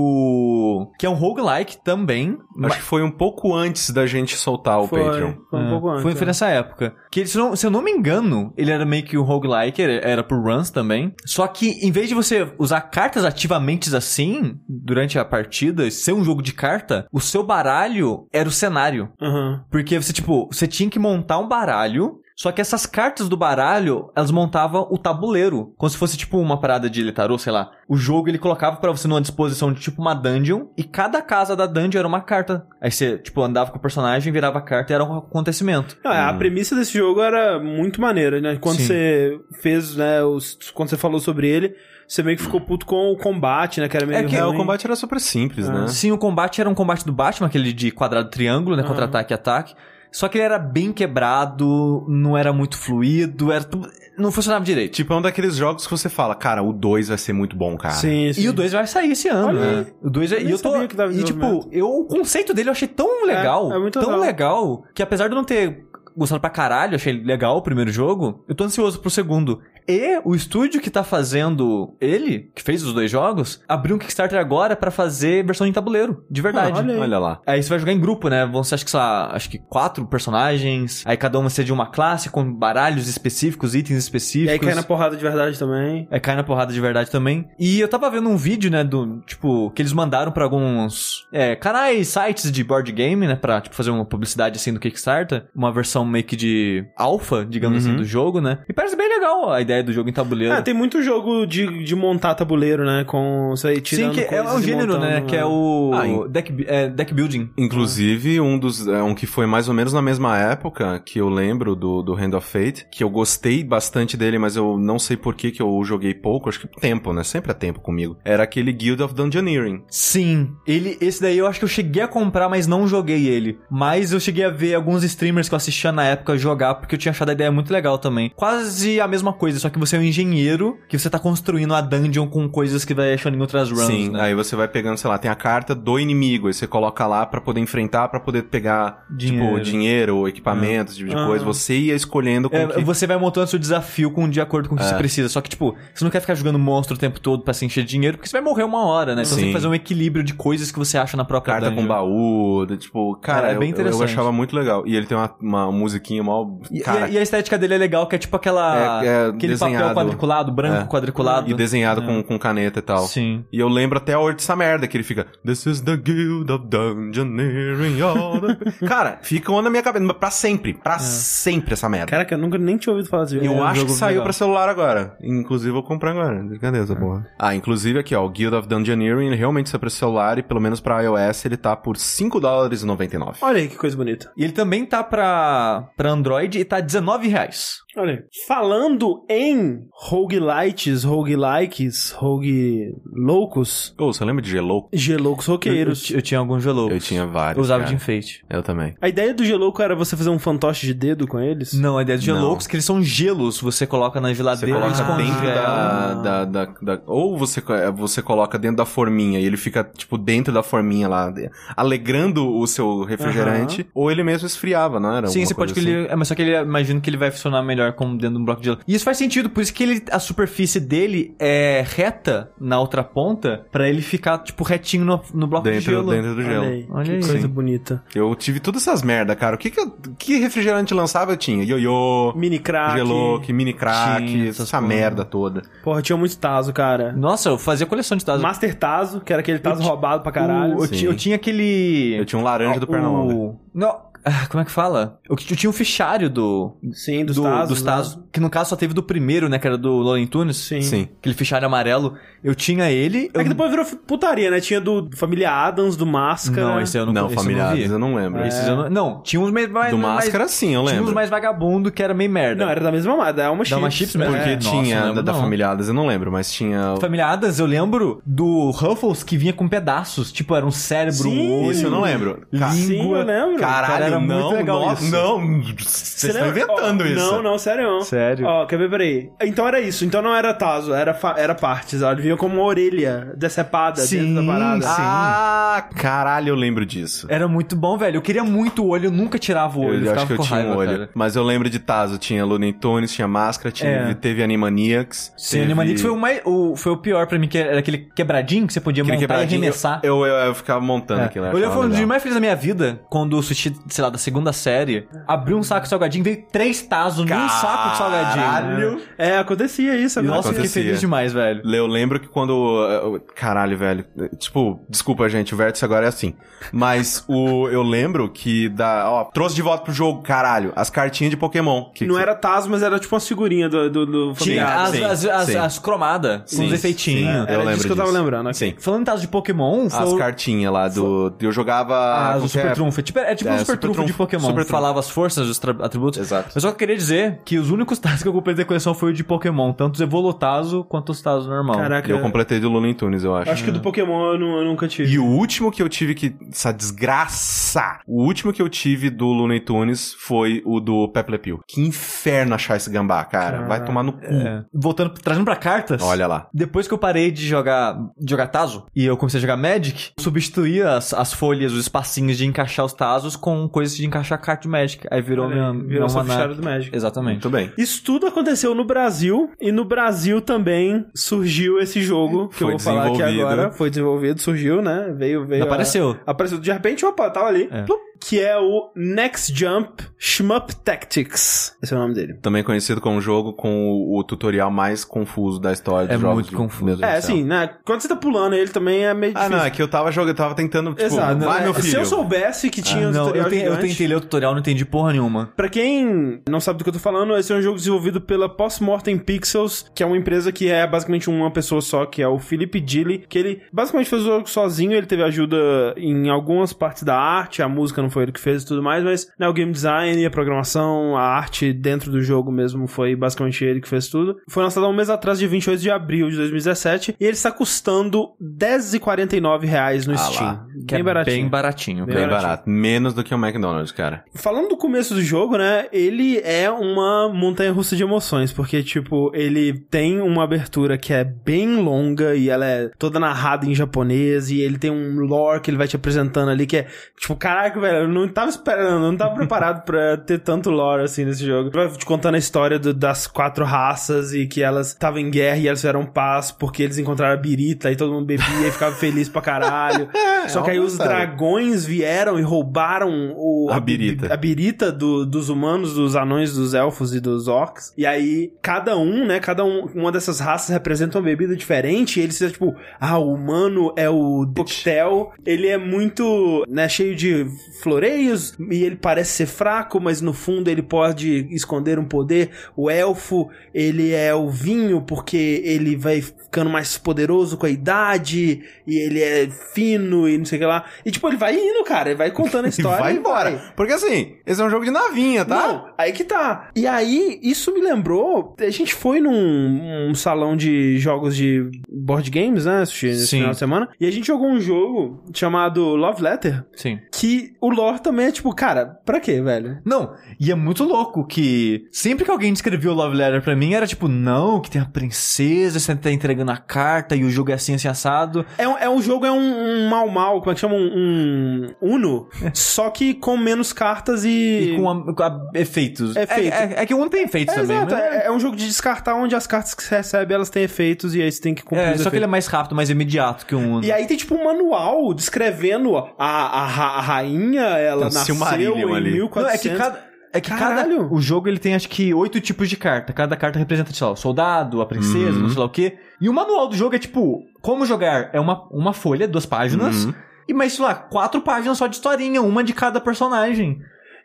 jogo que é um roguelike também. Acho que foi um pouco antes da gente soltar o foi, Patreon. foi um É, pouco antes. Foi, foi é. nessa época. Que ele, se, eu não, se eu não me engano, ele era meio que um roguelike, era, era por runs também. Só que em vez de você usar cartas ativamente assim, durante a partida, ser um jogo de carta, o seu baralho era o cenário. Aham. Porque você, tipo, você tinha que montar um baralho. Só que essas cartas do baralho, elas montavam o tabuleiro. Como se fosse, tipo, uma parada de tarô, sei lá. O jogo, ele colocava pra você numa disposição de, tipo, uma dungeon. E cada casa da dungeon era uma carta. Aí você, tipo, andava com o personagem, virava a carta e era um acontecimento. Não, é, A premissa desse jogo era muito maneira, né? Quando Sim. você fez, né, os, quando você falou sobre ele, você meio que ficou puto com o combate, né? Que era meio É que É, o ruim. combate era super simples, Ah. né? Sim, o combate era um combate do Batman, aquele de quadrado triângulo, né? Aham. Contra-ataque e ataque. Só que ele era bem quebrado, não era muito fluido, era tudo... não funcionava direito. Tipo, é um daqueles jogos que você fala, cara, o 2 vai ser muito bom, cara. Sim, sim. E o 2 vai sair esse ano, Olha né? O 2 é. E eu tô. E tipo, eu, o conceito dele eu achei tão legal. é muito tão legal. legal. Que apesar de eu não ter gostado pra caralho, achei legal o primeiro jogo, eu tô ansioso pro segundo. E o estúdio que tá fazendo ele, que fez os dois jogos, abriu um Kickstarter agora pra fazer versão em tabuleiro, de verdade. Ah, olha. Olha lá. Aí você vai jogar em grupo, né? Vão ser, acho que, sei lá, acho que quatro personagens. Aí cada um vai ser de uma classe, com baralhos específicos, itens E específicos. aí cai na porrada de verdade também. É, cai na porrada de verdade também. E eu tava vendo um vídeo, né, do, tipo, que eles mandaram pra alguns é, canais, sites de board game, né, pra, tipo, fazer uma publicidade, assim, do Kickstarter. Uma versão meio que de alpha, digamos Uhum. assim, do jogo, né. E parece bem legal a ideia do jogo em tabuleiro. Ah, tem muito jogo de, de montar tabuleiro, né? Com isso aí Sim, tirando que é um e gênero, montando, né, que é o Ah, deck, é, deck building. Inclusive, um dos. É, um que foi mais ou menos na mesma época que eu lembro do, do Hand of Fate, que eu gostei bastante dele, mas eu não sei por que, que eu joguei pouco, acho que tempo, né? Sempre é tempo comigo. Era aquele Guild of Dungeoneering. Sim, ele, esse daí eu acho que eu cheguei a comprar, mas não joguei ele. Mas eu cheguei a ver alguns streamers que eu assistia na época jogar, porque eu tinha achado a ideia muito legal também. Quase a mesma coisa, só que você é um engenheiro, que você tá construindo a dungeon com coisas que vai achando em outras runs, Sim, né? aí você vai pegando, sei lá, tem a carta do inimigo, aí você coloca lá pra poder enfrentar, pra poder pegar, Dinheiro. tipo, dinheiro ou equipamentos, esse tipo de Ah. coisa. Você ia escolhendo com É, que... Você vai montando seu desafio com de acordo com o que É. você precisa. Só que, tipo, você não quer ficar jogando monstro o tempo todo pra se encher de dinheiro, porque você vai morrer uma hora, né? Então você tem Sim. que fazer um equilíbrio de coisas que você acha na própria Carta com dungeon. baú, tipo, cara, É, é bem eu- eu, eu interessante. achava muito legal. E ele tem uma, uma musiquinha mal. E, Cara, e a- e a estética dele é legal, que é tipo aquela. É- é aquele papel desenhado. quadriculado, branco É. quadriculado. e desenhado É. com, com caneta e tal. Sim. E eu lembro até a hora dessa merda que ele fica This is the guild of dungeoneering all the... [LAUGHS] Cara, ficou na minha cabeça pra sempre, pra sempre essa merda. Caraca, eu nunca nem tinha ouvido falar jogo. eu é acho que saiu legal. pra celular agora. Inclusive, eu vou comprar agora. Cadê essa porra? Ah, inclusive aqui, ó. O Guild of Dungeoneering, ele realmente saiu pra celular e pelo menos pra iOS ele tá por 5 dólares e 99. Olha aí que coisa bonita. E ele também tá pra pra Android e tá 19 reais. Olha aí. Falando em roguelites, roguelikes, rogue loucos, Ô, você lembra de Gelouco? geloucos Eu, roqueiros. eu tinha alguns geloucos. Eu tinha vários. Eu usava cara. de enfeite. Eu também. A ideia do gelouco era você fazer um fantoche de dedo com eles? Não, a ideia de Não. geloucos é que eles são gelos. Você coloca na Você geladeira coloca eles dentro da, da, da, da- Ou você, é, você coloca dentro da forminha e ele fica, tipo, dentro da forminha lá, alegrando o seu refrigerante. Ou ele mesmo esfriava, não era? Sim, você pode que coisa ele. É, mas só que ele imagino que ele vai funcionar melhor como dentro de um bloco de gelo. E isso faz sentido, por isso que ele, a superfície dele é reta na outra ponta, pra ele ficar, tipo, retinho no, no bloco de Dentro, gelo. dentro do Olha gelo. aí, Olha que aí. coisa Sim. bonita. Eu tive todas essas merda, cara. O que que, eu- que refrigerante lançava eu tinha? Ioiô, Mini crack. Gelouco, mini crack, Tinha essa porra. merda toda. Porra, tinha muito Tazo, cara. Nossa, eu fazia coleção de tazos. Master Tazo, que era aquele Tazo roubado pra caralho. O- eu, Sim. ti- eu tinha aquele. Eu tinha um laranja do Pernalonga. o... Não. Ah, Como é que fala? Eu, eu tinha um fichário do. Sim, dos do- Tazos. dos né? Tazos. Que no caso só teve do primeiro, né? Que era do Looney Tunes. Sim. Sim. Aquele fichário amarelo. Eu tinha ele. É Eu... que depois virou putaria, né? Tinha do Família Adams, do Máscara. Não, esse eu não Não, familiares, vi. eu não lembro. Esses eu não... não, tinha uns meio mais. Do mais- Máscara, sim, eu Tinha uns lembro. mais vagabundo que era meio merda. Não, era da mesma marca, da Alma Chips. Chips mesmo? Porque É, nossa, tinha lembro da, da não. Familiadas, eu não lembro, mas tinha. Família Adams, eu lembro do Ruffles que vinha com pedaços. Tipo, era um cérebro, Sim, um olho. Isso eu não lembro. Ca- Sim, eu lembro. Caralho, Cara, era não, muito legal nossa, isso. Não, vocês estão inventando Ó, isso. Não, não, sério não. Sério? Ó, quer ver, peraí. Então era isso. Então não era Tazo, era, era partes. Ó. Ele vinha como uma orelha decepada Sim, dentro da parada. sim. Ah, caralho, eu lembro disso. Era muito bom, velho. Eu queria muito o olho, eu nunca tirava o olho. Eu, ficava acho que eu tinha raiva, um olho. cara. Mas eu lembro de Tazo. Tinha Looney Tunes, tinha Máscara, tinha, É. teve Animaniacs. Sim, teve... Animaniacs foi o, mais, o, foi o pior pra mim, que era aquele quebradinho que você podia Aquele montar e arremessar. Eu, eu, eu ficava montando É. aquilo. Eu achava foi um dos mais felizes da minha vida, quando eu assisti, sei lá, da segunda série, abri um saco de salgadinho, veio três tazos num saco de salgadinho. Caralho. É, acontecia isso E, agora. nossa, eu fiquei Acontecia. feliz demais, velho. Eu lembro que quando. Caralho, velho. Tipo, desculpa, gente, o vértice agora é assim. Mas o, eu lembro que da. Ó, trouxe de volta pro jogo, caralho, as cartinhas de Pokémon. Que Não que- era Tazo, mas era tipo uma figurinha do, do, do Tinha familiar. as, as, as, sim. as cromadas, os efeitinhos. Era eu lembro disso que eu tava disso. lembrando. aqui. Sim. Falando em tazo de Pokémon, As cartinhas lá do. Eu jogava. Ah, o que é? Super Trunfo. É tipo, é tipo É, um Super, Super Trunfo de. Pokémon. Super falava as forças, os tra- atributos. Exato. Eu só queria dizer que os únicos [LAUGHS] tazos que eu comprei da coleção foi o de Pokémon. Tanto os Evolutazo quanto os tazos normal. Caraca. E eu completei do Looney Tunes, eu acho. Acho que do Pokémon eu, eu nunca tive. E o último que eu tive que. Essa desgraça! O último que eu tive do Looney Tunes foi o do Pepe Pew. Que inferno achar esse gambá, cara. Vai tomar no cu. É. Voltando, trazendo pra cartas. Olha lá. Depois que eu parei de jogar, de jogar Tazo e eu comecei a jogar Magic, eu substituí as, as folhas, os espacinhos de encaixar os Tazos com coisas de encaixar carta de Magic. Aí virou Olha minha, virou minha fichário do Magic. Exatamente. Muito bem. Isso tudo aconteceu no Brasil, e no Brasil também surgiu esse jogo, que Foi eu vou falar aqui agora. Foi desenvolvido, surgiu, né? Veio, veio. a- Apareceu. Apareceu. De repente, opa, tava ali. É. Que é o Next Jump Shmup Tactics. Esse é o nome dele. Também conhecido como jogo com o, o tutorial mais confuso da história É muito de- confuso. É, assim, né? Quando você tá pulando ele também é meio Ah, difícil. não, é que eu tava jogando, eu tava tentando, tipo, Exato. vai, É, meu Se filho. eu soubesse que tinha Ah, um não, tutorial eu, te- eu tentei ler o tutorial, não entendi porra nenhuma. Pra quem não sabe do que eu tô falando, esse é um jogo desenvolvido pela Postmortem Pixels, que é uma empresa que é basicamente uma pessoa só, que é o Felipe Dilly, que ele basicamente fez o jogo sozinho, ele teve ajuda em algumas partes da arte, a música não foi ele que fez e tudo mais, mas né, o game design, a programação, a arte dentro do jogo mesmo foi basicamente ele que fez tudo. Foi lançado há um mês atrás, de 28 de abril de 2017, e ele está custando 10,49 reais no Ah Steam. lá. Que é bem baratinho. Bem baratinho. Bem Bem cara. barato. Menos do que o McDonald's, cara. Falando do começo do jogo, né? Ele é uma montanha russa de emoções, porque, tipo, ele tem uma abertura que é bem longa e ela é toda narrada em japonês, e ele tem um lore que ele vai te apresentando ali que é, tipo, caraca, velho, eu não tava esperando, eu não tava [LAUGHS] preparado pra ter tanto lore assim nesse jogo. Vai te contando a história do- das quatro raças e que elas estavam em guerra e elas fizeram paz porque eles encontraram a birita e todo mundo bebia e ficava feliz pra caralho. [LAUGHS] Só que aí é os dragões vieram e roubaram o, A bi- birita. a birita do- dos humanos, dos anões, dos elfos e dos orcs. E aí, cada um, né? Cada um, uma dessas raças representa uma bebida diferente. E eles tipo, ah, o humano é o coquetel. Ele é muito, né? Cheio de floreios e ele parece ser fraco, mas no fundo ele pode esconder um poder. O elfo, ele é o vinho porque ele vai ficando mais poderoso com a idade e ele é fino e não sei o que lá. E tipo, ele vai indo, cara, ele vai contando a E [LAUGHS] história vai embora. vai. Porque assim, esse é um jogo de navinha, tá? Não, aí que tá. E aí, isso me lembrou. A gente foi num um salão de jogos de board games, né? Sushi, nesse Sim. final de semana. E a gente jogou um jogo chamado Love Letter. Sim. Que o lore também é tipo, cara, pra quê, velho? Não, e é muito louco que sempre que alguém descrevia o Love Letter pra mim, era tipo, não, que tem a princesa, você tá entregando a carta e o jogo é assim, assim, assado. É um, é um jogo, é um, um mal mal, como é que chama? Um, um Uno, [LAUGHS] só que com menos cartas e. E, com, a- com a- efeitos. Efeito. É, é- é que o Uno tem efeitos É, também, exato, né? é, é um jogo de descartar onde as cartas que você recebe elas têm efeitos e aí você tem que cumprir É, só que ele é efeitos. mais rápido, mais imediato que o Uno. E aí tem tipo um manual descrevendo a, a, a rainha, ela um nasceu Silmarillion em ali. 1400. Não, é que cada. É que Caralho. cada. O jogo ele tem acho que oito tipos de carta. Cada carta representa, sei lá, o soldado, a princesa, Uhum. não sei lá o quê. E o manual do jogo é tipo, como jogar? É uma, uma folha, duas páginas. Uhum. E mais, sei lá, quatro páginas só de historinha, uma de cada personagem.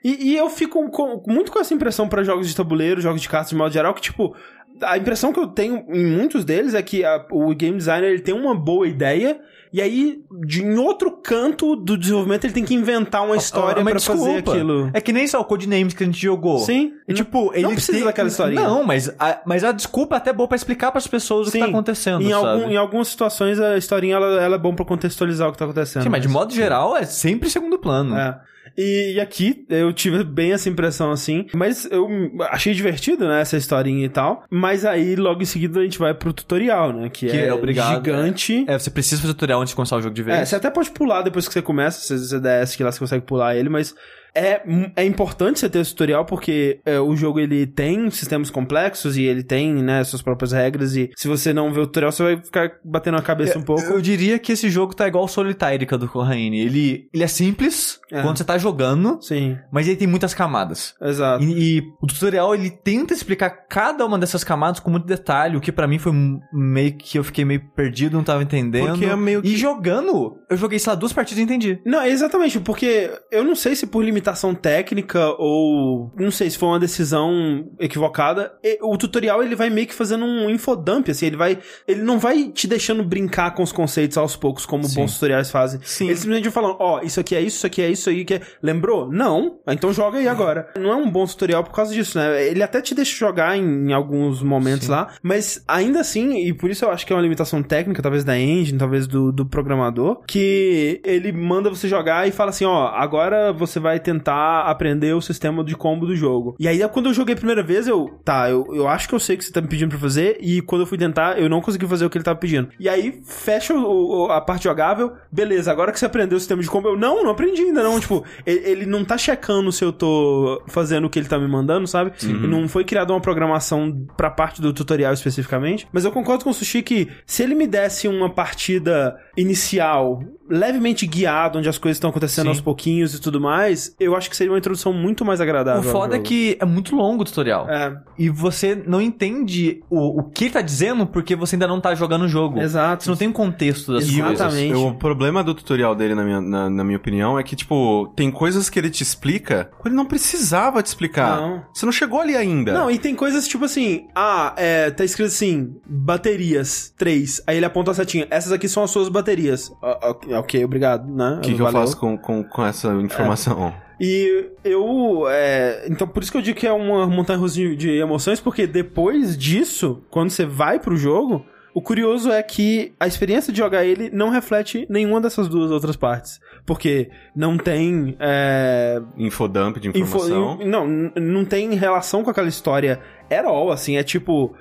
E, e eu fico com- muito com essa impressão pra jogos de tabuleiro, jogos de cartas de modo geral, que tipo, a impressão que eu tenho em muitos deles é que a- o game designer ele tem uma boa ideia. E aí, de, em outro canto do desenvolvimento, ele tem que inventar uma história Ah, pra mas fazer aquilo. É que nem só o Codenames que a gente jogou. Sim. É tipo, ele precisa tem- daquela historinha. Não, mas a, mas a desculpa é até boa pra explicar pras pessoas o que Sim. tá acontecendo, Em, algum- em algumas situações, a historinha ela, ela é bom pra contextualizar o que tá acontecendo. Sim, mas de modo geral é sempre segundo plano. É. E, e aqui eu tive bem essa impressão assim, mas eu achei divertido, né, essa historinha e tal. Mas aí logo em seguida a gente vai pro tutorial, né, que, Que é, é obrigado, gigante. É, você precisa fazer tutorial antes de começar o jogo de vez. É, você até pode pular depois que você começa, se você der que lá você consegue pular ele, mas é, é importante você ter esse tutorial porque é, o jogo ele tem sistemas complexos e ele tem, né, suas próprias regras e se você não ver o tutorial você vai ficar batendo a cabeça um pouco. Eu diria que esse jogo tá igual o Solitairica do Corraine. Ele, ele é simples É. quando você tá jogando, Sim, mas ele tem muitas camadas. exato. E, e o tutorial ele tenta explicar cada uma dessas camadas com muito detalhe, o que pra mim foi meio que eu fiquei meio perdido, não tava entendendo. Porque é meio E que- jogando, eu joguei, lá, duas partidas e entendi. Não, exatamente, porque eu não sei se por limitação técnica ou não sei se foi uma decisão equivocada, e- o tutorial ele vai meio que fazendo um infodump, assim, ele vai ele não vai te deixando brincar com os conceitos aos poucos como Sim. bons tutoriais fazem. Sim. Ele simplesmente vai falando, ó, isso aqui é isso, isso aqui é isso aí que é... lembrou? Não. Ah, Então joga aí agora. Não é um bom tutorial por causa disso, né? Ele até te deixa jogar em, em alguns momentos lá, mas ainda assim, e por isso eu acho que é uma limitação técnica, talvez da engine, talvez do, do programador, que ele manda você jogar e fala assim, ó, agora você vai tentar aprender o sistema de combo do jogo. E aí, quando eu joguei a primeira vez, eu, tá, eu, eu acho que eu sei o que você tá me pedindo pra fazer, e quando eu fui tentar, eu não consegui fazer o que ele tava pedindo. E aí, fecha o- o- a parte jogável, beleza, agora que você aprendeu o sistema de combo, eu, não, não aprendi ainda não, tipo, ele, ele não tá checando se eu tô fazendo o que ele tá me mandando, sabe? E Não foi criada uma programação pra parte do tutorial especificamente, mas eu concordo com o Sushi que se ele me desse uma partida inicial levemente guiado, onde as coisas estão acontecendo Sim. aos pouquinhos e tudo mais, eu acho que seria uma introdução muito mais agradável. O foda é que é muito longo o tutorial. É, E você não entende o, o que ele tá dizendo porque você ainda não tá jogando o jogo. exato. Você não tem um contexto das Exatamente. coisas. Exatamente. O problema do tutorial dele, na minha, na, na minha opinião, é que, tipo, tem coisas que ele te explica que ele não precisava te explicar. Não. Você não chegou ali ainda. Não, e tem coisas tipo assim, ah, é, tá escrito assim, baterias, três. Aí ele aponta a setinha, essas aqui são as suas baterias. Ok, obrigado, né? O que, que eu faço com, com, com essa informação? [LAUGHS] E eu. é, então, por isso que eu digo que é uma montanha russa de, de emoções, porque depois disso, quando você vai pro jogo. O curioso é que a experiência de jogar ele não reflete nenhuma dessas duas outras partes. Porque não tem. é, Infodump de info- informação. in- não, não tem relação com aquela história at all, assim. É tipo.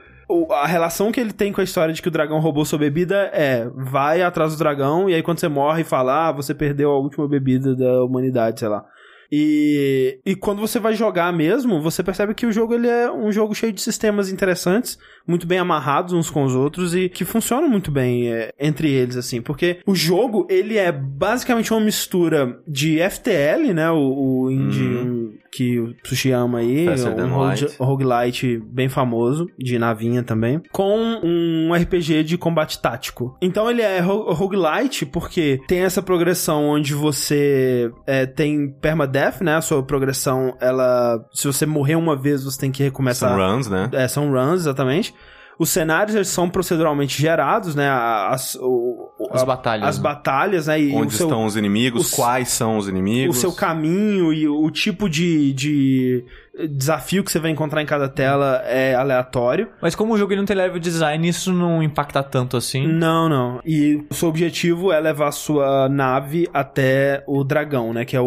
A relação que ele tem com a história de que o dragão roubou sua bebida é vai atrás do dragão e aí quando você morre fala, ah, você perdeu a última bebida da humanidade, sei lá. E, e quando você vai jogar mesmo, você percebe que o jogo ele é um jogo cheio de sistemas interessantes, muito bem amarrados uns com os outros e que funcionam muito bem é, entre eles, assim. Porque o jogo, ele é basicamente uma mistura de FTL, né? O, o Indie, que o Sushi ama aí, um rogue- roguelite bem famoso, de navinha também, com um RPG de combate tático. Então ele é ro- roguelite porque tem essa progressão onde você é, tem permadeath, né? A sua progressão, ela... Se você morrer uma vez, você tem que recomeçar... São runs, né? É, são runs, exatamente. Os cenários, eles são proceduralmente gerados, né? As, o- As a- batalhas, As né? batalhas, né? E Onde o seu, estão os inimigos, o- quais são os inimigos. o seu caminho e o tipo de, de desafio que você vai encontrar em cada tela é aleatório. Mas como o jogo ele não tem level design, isso não impacta tanto assim. Não, não. E o seu objetivo é levar a sua nave até o dragão, né? Que é o,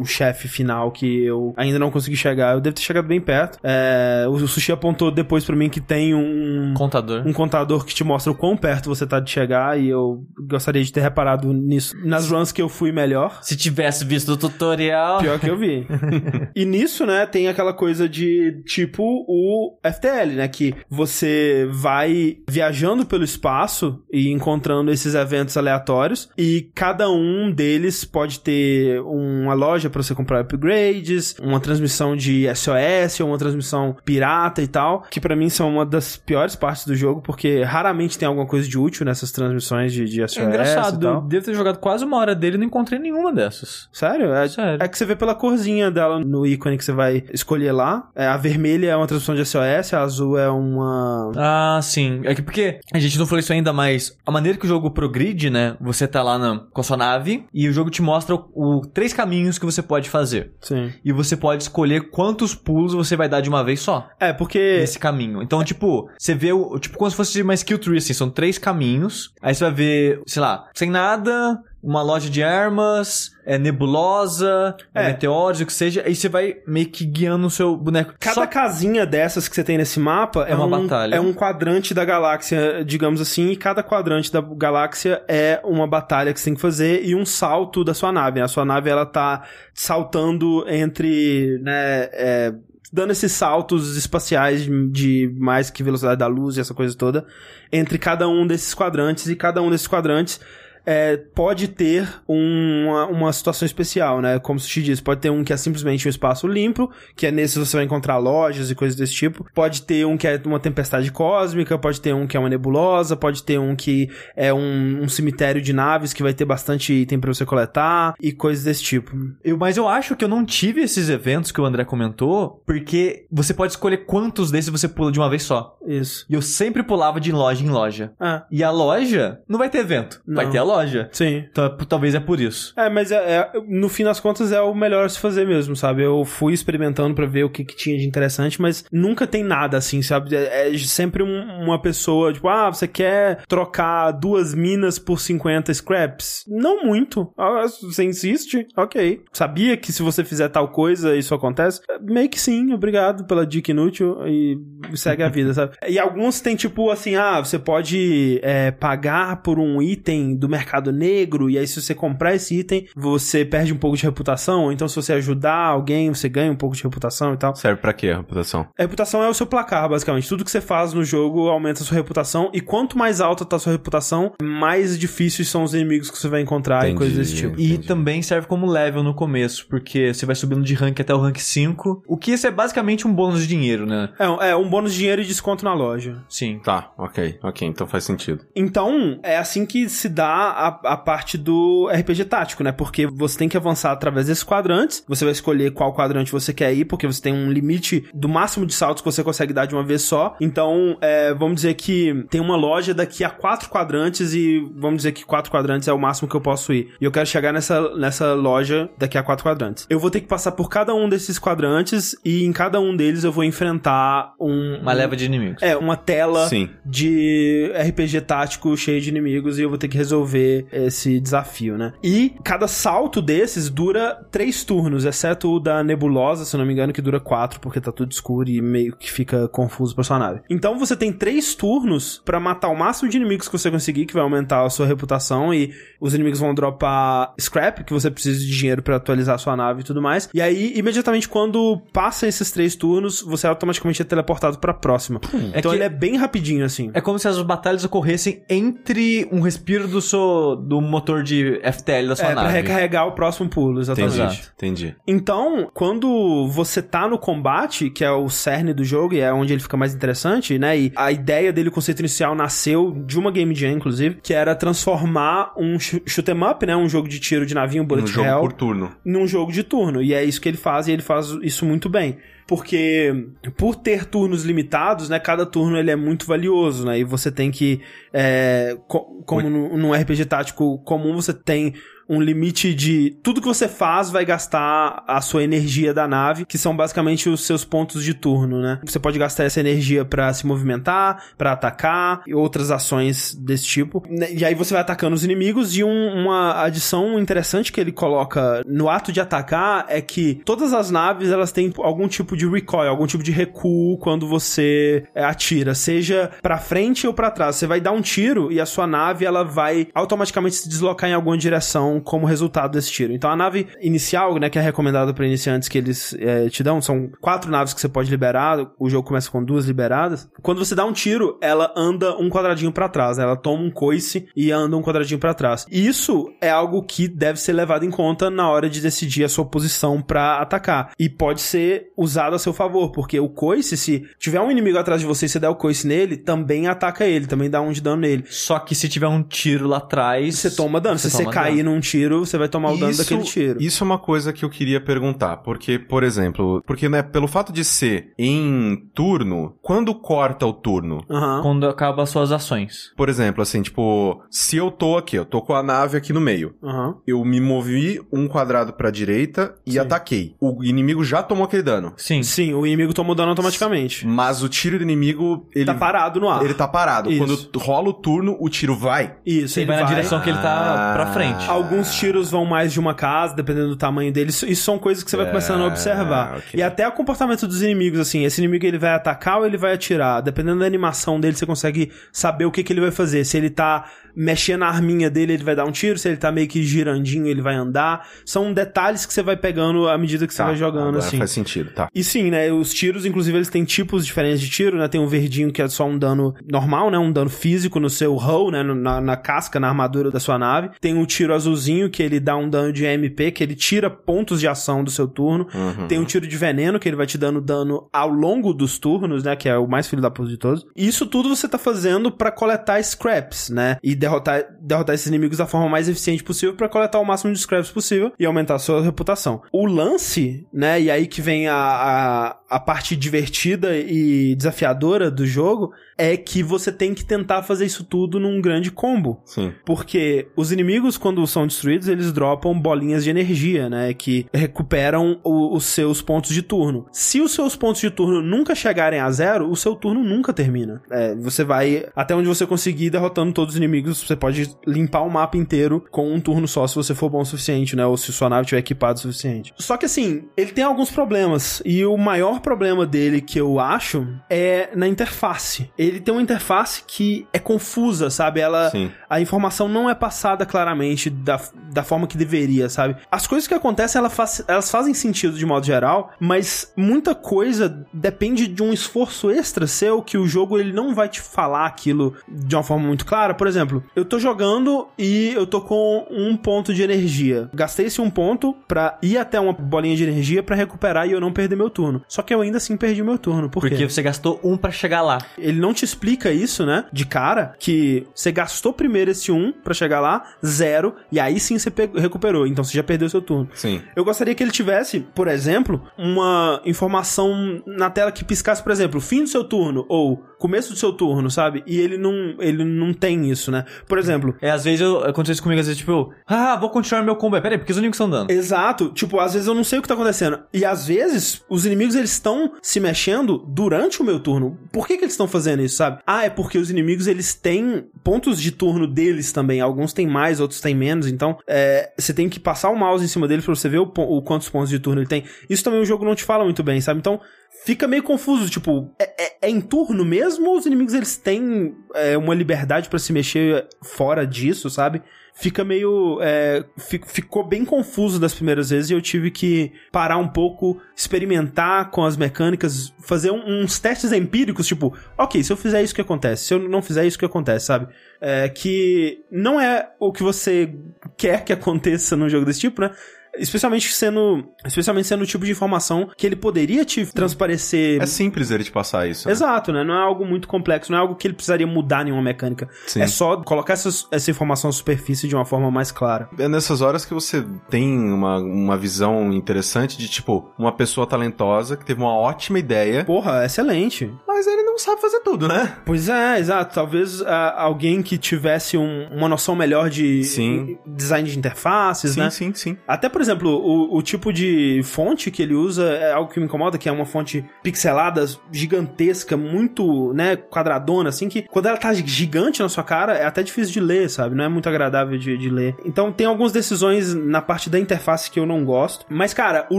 o- chefe final que eu ainda não consegui chegar. Eu devo ter chegado bem perto. É, o Sushi apontou depois pra mim que tem um, Contador. um contador que te mostra o quão perto você tá de chegar e eu gostaria de ter reparado nisso nas runs que eu fui melhor. Se tivesse visto o tutorial. Pior que eu vi. [LAUGHS] e nisso, né, tem aquela coisa de tipo o FTL, né, que você vai viajando pelo espaço e encontrando esses eventos aleatórios e cada um deles pode ter uma loja para você comprar upgrades, uma transmissão de SOS ou uma transmissão pirata e tal, que pra mim são uma das piores partes do jogo porque raramente tem alguma coisa de útil nessas transmissões de, de SOS É engraçado, devo ter jogado quase uma hora dele e não encontrei nenhuma dessas. Sério? É, Sério. é que você vê pela corzinha dela no ícone que você vai escolher lá. É, a vermelha é uma transmissão de SOS, a azul é uma. Ah, sim. É que porque a gente não falou isso ainda, mas a maneira que o jogo progride, né? Você tá lá na, com a sua nave e o jogo te mostra o, o- três caminhos que você pode fazer. Sim. E você pode escolher quantos pulos você vai dar de uma vez só. É, porque. Nesse caminho. Então, tipo, você vê o. Tipo, como se fosse uma skill tree, assim. São três caminhos. Aí você vai ver, sei lá, sem nada, uma loja de armas, é nebulosa, é. É. meteoros, o que seja. Aí você vai meio que guiando o seu boneco. Cada Só casinha dessas que você tem nesse mapa é, É uma um, batalha. É um quadrante da galáxia, digamos assim, e cada quadrante da galáxia é uma batalha que você tem que fazer e um salto da sua nave. A sua nave ela tá saltando entre, né, é, dando esses saltos espaciais de mais que velocidade da luz e essa coisa toda entre cada um desses quadrantes e cada um desses quadrantes é, pode ter uma, uma situação especial, né? Como o Sushi diz, pode ter um que é simplesmente um espaço limpo, que é nesse você vai encontrar lojas e coisas desse tipo. Pode ter um que é uma tempestade cósmica, pode ter um que é uma nebulosa, pode ter um que é um, um cemitério de naves que vai ter bastante item pra você coletar e coisas desse tipo. Eu, mas eu acho que eu não tive esses eventos que o André comentou, porque você pode escolher quantos desses você pula de uma vez só. Isso. E eu sempre pulava de loja em loja. Ah, E a loja não vai ter evento, vai Não. ter a loja. Sim. Então, é- talvez é por isso. É, mas é, é- no fim das contas é o melhor a se fazer mesmo, sabe? Eu fui experimentando pra ver o que, que tinha de interessante, mas nunca tem nada assim, sabe? É, é sempre um- uma pessoa, tipo, ah, você quer trocar duas minas por 50 scraps? Não muito. Ah, você insiste? Ok. Sabia que se você fizer tal coisa, isso acontece? É, Meio que sim, obrigado pela dica inútil e segue a vida, sabe? E alguns tem tipo assim, ah, você pode é, pagar por um item do mercado negro, e aí se você comprar esse item, você perde um pouco de reputação, ou então se você ajudar alguém, você ganha um pouco de reputação e tal. Serve pra quê a reputação? A reputação é o seu placar, basicamente. Tudo que você faz no jogo aumenta a sua reputação, e quanto mais alta tá a sua reputação, mais difíceis são os inimigos que você vai encontrar e Entendi. coisas desse tipo. E Entendi. também serve como level no começo, porque você vai subindo de rank até o rank 5. O que isso é basicamente um bônus de dinheiro, né? É, é um bônus de dinheiro e desconto na loja. Sim. Tá, ok, ok, então faz sentido. Então, é assim que se dá a, a parte do RPG tático, né? Porque você tem que avançar através desses quadrantes. Você vai escolher qual quadrante você quer ir, porque você tem um limite do máximo de saltos que você consegue dar de uma vez só. Então, é, vamos dizer que tem uma loja daqui a quatro quadrantes e vamos dizer que quatro quadrantes é o máximo que eu posso ir. E eu quero chegar nessa, nessa loja daqui a quatro quadrantes. Eu vou ter que passar por cada um desses quadrantes e em cada um deles eu vou enfrentar um... Uma leva de inimigos. É, uma tela Sim. de RPG tático cheio de inimigos e eu vou ter que resolver esse desafio, né? E cada salto desses dura três turnos, exceto o da nebulosa, se não me engano, que dura quatro, porque tá tudo escuro e meio que fica confuso pra sua nave. Então você tem três turnos pra matar o máximo de inimigos que você conseguir, que vai aumentar a sua reputação e os inimigos vão dropar scrap, que você precisa de dinheiro pra atualizar a sua nave e tudo mais. E aí, imediatamente quando passa esses três turnos, você automaticamente é teleportado pra próxima. É então que- ele é bem rapidinho assim. É como se as batalhas ocorressem entre um respiro do seu do, do motor de FTL da sua É, pra nave. recarregar o próximo pulo, exatamente. Entendi, entendi. Então, quando você tá no combate, que é o cerne do jogo e é onde ele fica mais interessante, né? E a ideia dele, o conceito inicial, nasceu de uma Game Jam, inclusive, que era transformar um sh- shoot 'em up, né? Um jogo de tiro de navinho, No bullet jogo hell, por turno. num jogo de turno. E é isso que ele faz, e ele faz isso muito bem. Porque, por ter turnos limitados, né? Cada turno ele é muito valioso, né? E você tem que. é, co- como num num RPG tático comum, você tem um limite de. Tudo que você faz vai gastar a sua energia da nave, que são basicamente os seus pontos de turno, né? Você pode gastar essa energia pra se movimentar, pra atacar e outras ações desse tipo. Né, E aí você vai atacando os inimigos e um- uma adição interessante que ele coloca no ato de atacar é que todas as naves elas têm algum tipo de recoil, algum tipo de recuo quando você é, atira, seja pra frente ou pra trás. Você vai dar um tiro e a sua nave ela vai automaticamente se deslocar em alguma direção como resultado desse tiro. Então a nave inicial, né, que é recomendada para iniciantes que eles é, te dão, são quatro naves que você pode liberar. O jogo começa com duas liberadas. Quando você dá um tiro, ela anda um quadradinho pra trás, né? ela toma um coice e anda um quadradinho pra trás. Isso é algo que deve ser levado em conta na hora de decidir a sua posição pra atacar e pode ser usado a seu favor, porque o coice, se tiver um inimigo atrás de você e você der o coice nele, também ataca ele, também dá um de dano nele. Só que se tiver um tiro lá atrás. Você toma dano. Se você cair dano. num tiro, você vai tomar o dano Isso- daquele tiro. Isso é uma coisa que eu queria perguntar, porque, por exemplo, porque, né, pelo fato de ser em turno, quando corta o turno? Aham. Quando acaba as suas ações. Por exemplo, assim, tipo, se eu tô aqui, eu tô com a nave aqui no meio. Aham. Eu me movi um quadrado pra direita e Sim. ataquei. O inimigo já tomou aquele dano. Sim. Sim, o inimigo toma o dano automaticamente. Mas o tiro do inimigo, ele Tá parado no ar. ele tá parado. Isso. Quando rola o turno, o tiro vai. Isso, Sim, ele vai vai na direção que ele tá Ah. pra frente. Alguns tiros vão mais de uma casa, dependendo do tamanho deles. Isso, isso são coisas que você vai É, começando a observar. ok. E até o comportamento dos inimigos, assim. Esse inimigo ele vai atacar ou ele vai atirar. Dependendo da animação dele, você consegue saber o que, que ele vai fazer. Se ele tá mexendo a arminha dele, ele vai dar um tiro. Se ele tá meio que girandinho, ele vai andar. São detalhes que você vai pegando à medida que você Tá, vai jogando, assim. Faz sentido, tá. E sim, né? Os tiros, inclusive, eles têm tipos diferentes de tiro, né? Tem um verdinho que é só um dano normal, né? Um dano físico no seu hull, né? Na, na casca, na armadura da sua nave. Tem o tiro azulzinho, que ele dá um dano de MP, que ele tira pontos de ação do seu turno. Uhum. Tem um tiro de veneno, que ele vai te dando dano ao longo dos turnos, né? Que é o mais filho da puta de todos. E isso tudo você tá fazendo pra coletar scraps, né? E derrotar, derrotar esses inimigos da forma mais eficiente possível pra coletar o máximo de scraps possível e aumentar a sua reputação. O lance, né? E aí que vem a, a, a parte divertida e desafiadora do jogo, é que você tem que tentar fazer isso tudo num grande combo. Sim. Porque os inimigos, quando são destruídos, eles dropam bolinhas de energia, né? Que recuperam o- os seus pontos de turno. Se os seus pontos de turno nunca chegarem a zero, o seu turno nunca termina. É, você vai até onde você conseguir derrotando todos os inimigos. Você pode limpar o mapa inteiro com um turno só, se você for bom o suficiente, né? Ou se sua nave estiver equipada o suficiente. Só que assim, ele tem alguns problemas. E o maior problema dele que eu acho é na interface. Ele tem uma interface que é confusa, sabe? Ela Sim. a informação não é passada claramente da, da forma que deveria, sabe? As coisas que acontecem, ela faz- elas fazem sentido de modo geral, mas muita coisa depende de um esforço extra seu que o jogo ele não vai te falar aquilo de uma forma muito clara. Por exemplo, eu tô jogando e eu tô com um ponto de energia. Gastei esse um ponto pra ir até uma bolinha de energia pra recuperar e eu não perder meu turno. Só que eu ainda assim perdi meu turno. Por quê? Porque você gastou um pra chegar lá. Ele não te explica isso, né? De cara, que você gastou primeiro esse 1 pra chegar lá, zero, e aí sim você pe- recuperou. Então você já perdeu seu turno. Sim. Eu gostaria que ele tivesse, por exemplo, uma informação na tela que piscasse, por exemplo, fim do seu turno ou começo do seu turno, sabe? E ele não, ele não tem isso, né? Por exemplo, É, às vezes eu, acontece isso comigo, às vezes, tipo, eu, ah, vou continuar meu combo. Peraí, porque os inimigos estão dando. Exato, tipo, às vezes eu não sei o que tá acontecendo. E às vezes os inimigos eles estão se mexendo durante o meu turno. Por que que eles estão fazendo isso, sabe? Ah, é porque os inimigos eles têm pontos de turno deles também. Alguns têm mais, outros têm menos. Então, é, você tem que passar o mouse em cima deles pra você ver o, o quantos pontos de turno ele tem. Isso também o jogo não te fala muito bem, sabe? Então, fica meio confuso, tipo, é, é- é em turno mesmo ou os inimigos eles têm é, uma liberdade pra se mexer fora disso, sabe? fica meio. é, fi- ficou bem confuso das primeiras vezes e eu tive que parar um pouco, experimentar com as mecânicas, fazer um- uns testes empíricos, tipo, ok, se eu fizer isso, que acontece? Se eu não fizer isso, que acontece, sabe? É, que não é o que você quer que aconteça num jogo desse tipo, né? Especialmente sendo, especialmente sendo o tipo de informação que ele poderia te transparecer. É simples ele te passar isso. né? Exato, né? Não é algo muito complexo, não é algo que ele precisaria mudar nenhuma mecânica. Sim. É só colocar essa, essa informação à superfície de uma forma mais clara. É nessas horas que você tem uma, uma visão interessante de, tipo, uma pessoa talentosa que teve uma ótima ideia, Porra, excelente. mas ele não sabe fazer tudo, né? Pois é, exato. Talvez ah, alguém que tivesse um- uma noção melhor de Sim. design de interfaces, Sim, né? sim, sim. Até, por exemplo, o, o tipo de fonte que ele usa é algo que me incomoda, que é uma fonte pixelada, gigantesca, muito, né, quadradona, assim, que quando ela tá gigante na sua cara, é até difícil de ler, sabe? Não é muito agradável de, de ler. Então, tem algumas decisões na parte da interface que eu não gosto. Mas, cara, o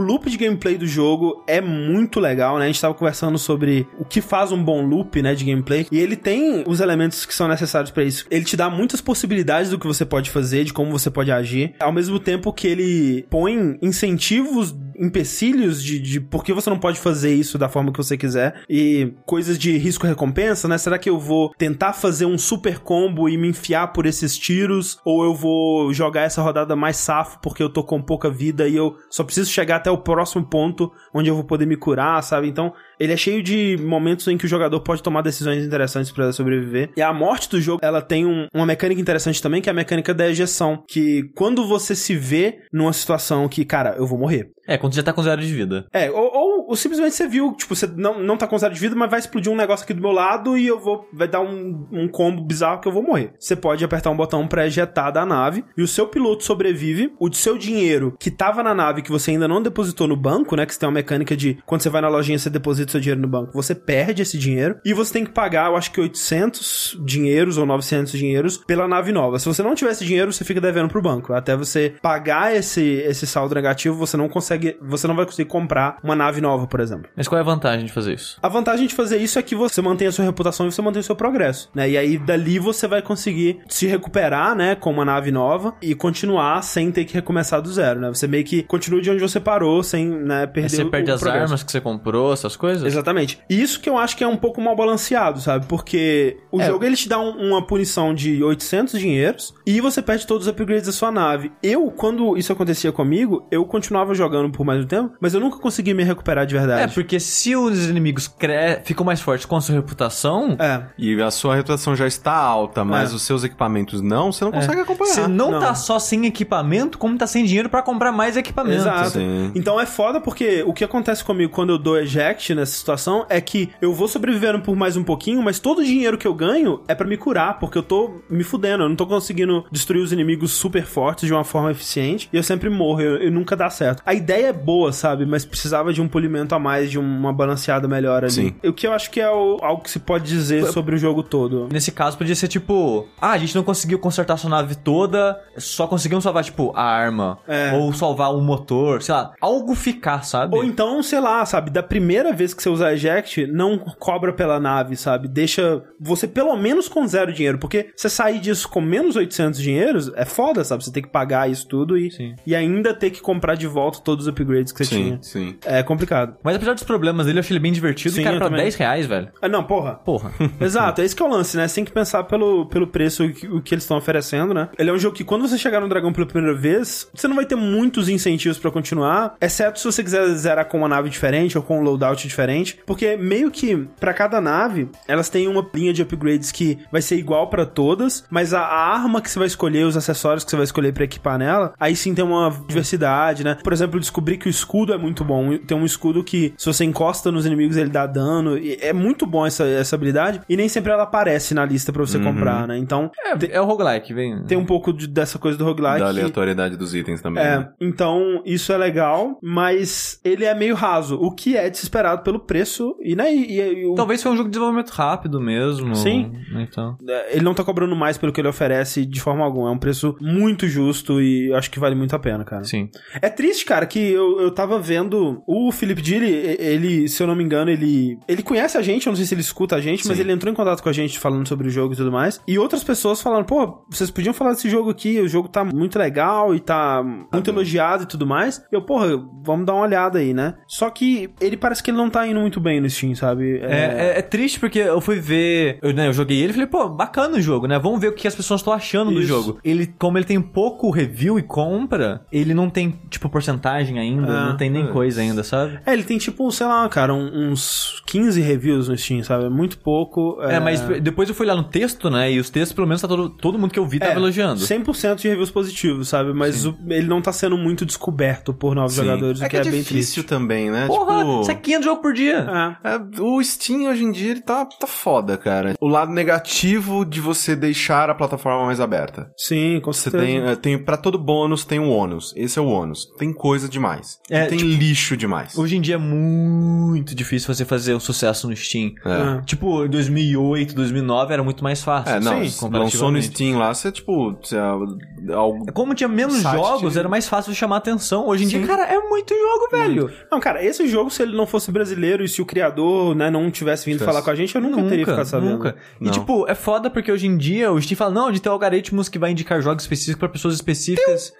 loop de gameplay do jogo é muito legal, né? A gente tava conversando sobre o que faz um bom loop, né, de gameplay. E ele tem os elementos que são necessários pra isso. Ele te dá muitas possibilidades do que você pode fazer, de como você pode agir, ao mesmo tempo que ele põe incentivos, empecilhos de, de por que você não pode fazer isso da forma que você quiser e coisas de risco-recompensa, né? Será que eu vou tentar fazer um super combo e me enfiar por esses tiros ou eu vou jogar essa rodada mais safo porque eu tô com pouca vida e eu só preciso chegar até o próximo ponto onde eu vou poder me curar, sabe? Então, ele é cheio de momentos em que o jogador pode tomar decisões interessantes pra sobreviver. E a morte do jogo, ela tem um- uma mecânica interessante também, que é a mecânica da ejeção. Que quando você se vê numa situação que, cara, eu vou morrer. É, quando já tá com zero de vida. É, ou, ou- ou simplesmente você viu, tipo, você não, não tá com zero de vida, mas vai explodir um negócio aqui do meu lado e eu vou. Vai dar um, um combo bizarro que eu vou morrer. Você pode apertar um botão pra ejetar da nave e o seu piloto sobrevive. O seu dinheiro que tava na nave que você ainda não depositou no banco, né? Que você tem uma mecânica de quando você vai na lojinha, você deposita seu dinheiro no banco, você perde esse dinheiro e você tem que pagar, eu acho que 800 dinheiros ou 900 dinheiros pela nave nova. Se você não tiver esse dinheiro, você fica devendo pro banco. Até você pagar esse, esse saldo negativo, você não consegue, você não vai conseguir comprar uma nave nova, por exemplo. Mas qual é a vantagem de fazer isso? A vantagem de fazer isso é que você mantém a sua reputação e você mantém o seu progresso, né? E aí dali você vai conseguir se recuperar, né, com uma nave nova e continuar sem ter que recomeçar do zero, né? Você meio que continua de onde você parou sem, né, Aí perder você o, perde o as progresso. armas que você comprou, essas coisas? Exatamente. E Isso que eu acho que é um pouco mal balanceado, sabe? Porque o É. jogo ele te dá um- uma punição de 800 dinheiros e você perde todos os upgrades da sua nave. Eu, quando isso acontecia comigo, eu continuava jogando por mais um tempo, mas eu nunca conseguia me recuperar de verdade. É, porque se os inimigos cre... ficam mais fortes com a sua reputação, É. E a sua reputação já está alta, mas É. os seus equipamentos não, você não consegue acompanhar. você não, Não. tá só sem equipamento, como tá sem dinheiro pra comprar mais equipamento. Exato. Sim. Então é foda porque o que acontece comigo quando eu dou eject nessa situação é que eu vou sobrevivendo por mais um pouquinho, mas todo o dinheiro que eu ganho é pra me curar, porque eu tô me fudendo, eu não tô conseguindo destruir os inimigos super fortes de uma forma eficiente e eu sempre morro, eu, eu nunca dá certo. A ideia é boa, sabe? Mas precisava de um polimento a mais, de uma balanceada melhor ali. Sim. O que eu acho que é o- algo que se pode dizer sobre o jogo todo. Nesse caso, podia ser tipo: ah, a gente não conseguiu consertar sua nave toda, só conseguimos salvar, tipo, a arma. É. Ou salvar o motor, sei lá, algo ficar, sabe? Ou então, sei lá, sabe, da primeira vez que você usar eject, não cobra pela nave, sabe? Deixa você pelo menos com zero dinheiro, porque você sair disso com menos 800 dinheiros é foda, sabe? Você tem que pagar isso tudo e, Sim. e ainda ter que comprar de volta todos os upgrades que você Sim, tinha. sim. É complicado. Mas apesar dos problemas dele, eu achei ele bem divertido. Sim, e, cara, pra também. 10 reais, velho. Ah, não, porra. Porra. [LAUGHS] Exato, é isso que é o lance, né? Você tem que pensar pelo, pelo preço o que, o que eles estão oferecendo, né? Ele é um jogo que quando você chegar no dragão pela primeira vez, você não vai ter muitos incentivos pra continuar, exceto se você quiser zerar com uma nave diferente ou com um loadout diferente, porque meio que pra cada nave, elas têm uma linha de upgrades que vai ser igual pra todas, mas a, a arma que você vai escolher, os acessórios que você vai escolher pra equipar nela, aí sim tem uma diversidade, né? Por exemplo, eu descobri que o escudo é muito bom. Tem um escudo que, se você encosta nos inimigos, ele dá dano. E é muito bom essa, essa habilidade. E nem sempre ela aparece na lista pra você comprar, né? Então, É, é o roguelike, vem. tem um pouco de- dessa coisa do roguelike. Da aleatoriedade dos itens também. é, né? então isso é legal, mas ele é meio raso, o que é desesperado pelo preço e, né, e, e- o- Talvez foi um jogo de desenvolvimento rápido mesmo. Sim. Então. é, ele não tá cobrando mais pelo que ele oferece de forma alguma. É um preço muito justo e acho que vale muito a pena, cara. Sim. É triste, cara, que eu, eu tava vendo o Philip Dili, ele, se eu não me engano, ele ele conhece a gente, eu não sei se ele escuta a gente, mas Sim. ele entrou em contato com a gente falando sobre o jogo e tudo mais. E outras pessoas falaram, pô, vocês podiam falar desse jogo aqui, o jogo tá muito legal e tá muito elogiado e tudo mais. E eu, porra, vamos dar uma olhada aí, né? Só que ele parece que ele não tá indo muito bem no Steam, sabe? É, é- é triste porque eu fui ver, eu, né, eu joguei ele e falei, pô, bacana o jogo, né? Vamos ver o que as pessoas estão achando do Isso. jogo. Ele, como ele tem pouco review e compra, ele não tem, tipo, porcentagem ainda, Ah, não tem nem coisa ainda, sabe? É, ele tem tipo, sei lá, cara, um- uns 15 reviews no Steam, sabe? É muito pouco. É, mas depois eu fui lá no texto, né? E os textos, pelo menos, tá todo, todo mundo que eu vi tava É, elogiando. 100% de reviews positivos, sabe? Mas o- ele não tá sendo muito descoberto por novos Sim. jogadores, é o que é, é, bem difícil triste. também, né? Porra, tipo... isso é 500 jogos por dia. É. É, o Steam hoje em dia ele tá, tá foda, cara. O lado negativo de você deixar a plataforma mais aberta. Sim, com Você certeza. tem, é, tem para todo bônus tem um ônus. Esse é o ônus. Tem coisa demais. É, tem tipo, lixo demais. Hoje em dia é muito difícil você fazer um sucesso no Steam. É. É. Tipo, em 2008, 2009 era muito mais fácil. É, não, Sim, lançou no. Steam lá, você, tipo, você, é, algo- Como tinha menos Site jogos, de- era mais fácil de chamar atenção. Hoje em dia, cara, é muito jogo, velho. Não, cara, esse jogo, se ele não fosse brasileiro e se o criador, né, não tivesse vindo Tivesse. falar com a gente, eu nunca, teria ficado sabendo. nunca. E Não. tipo, é foda porque hoje em dia o Steam fala, não, gente tem algoritmos que vai indicar jogos específicos pra pessoas específicas.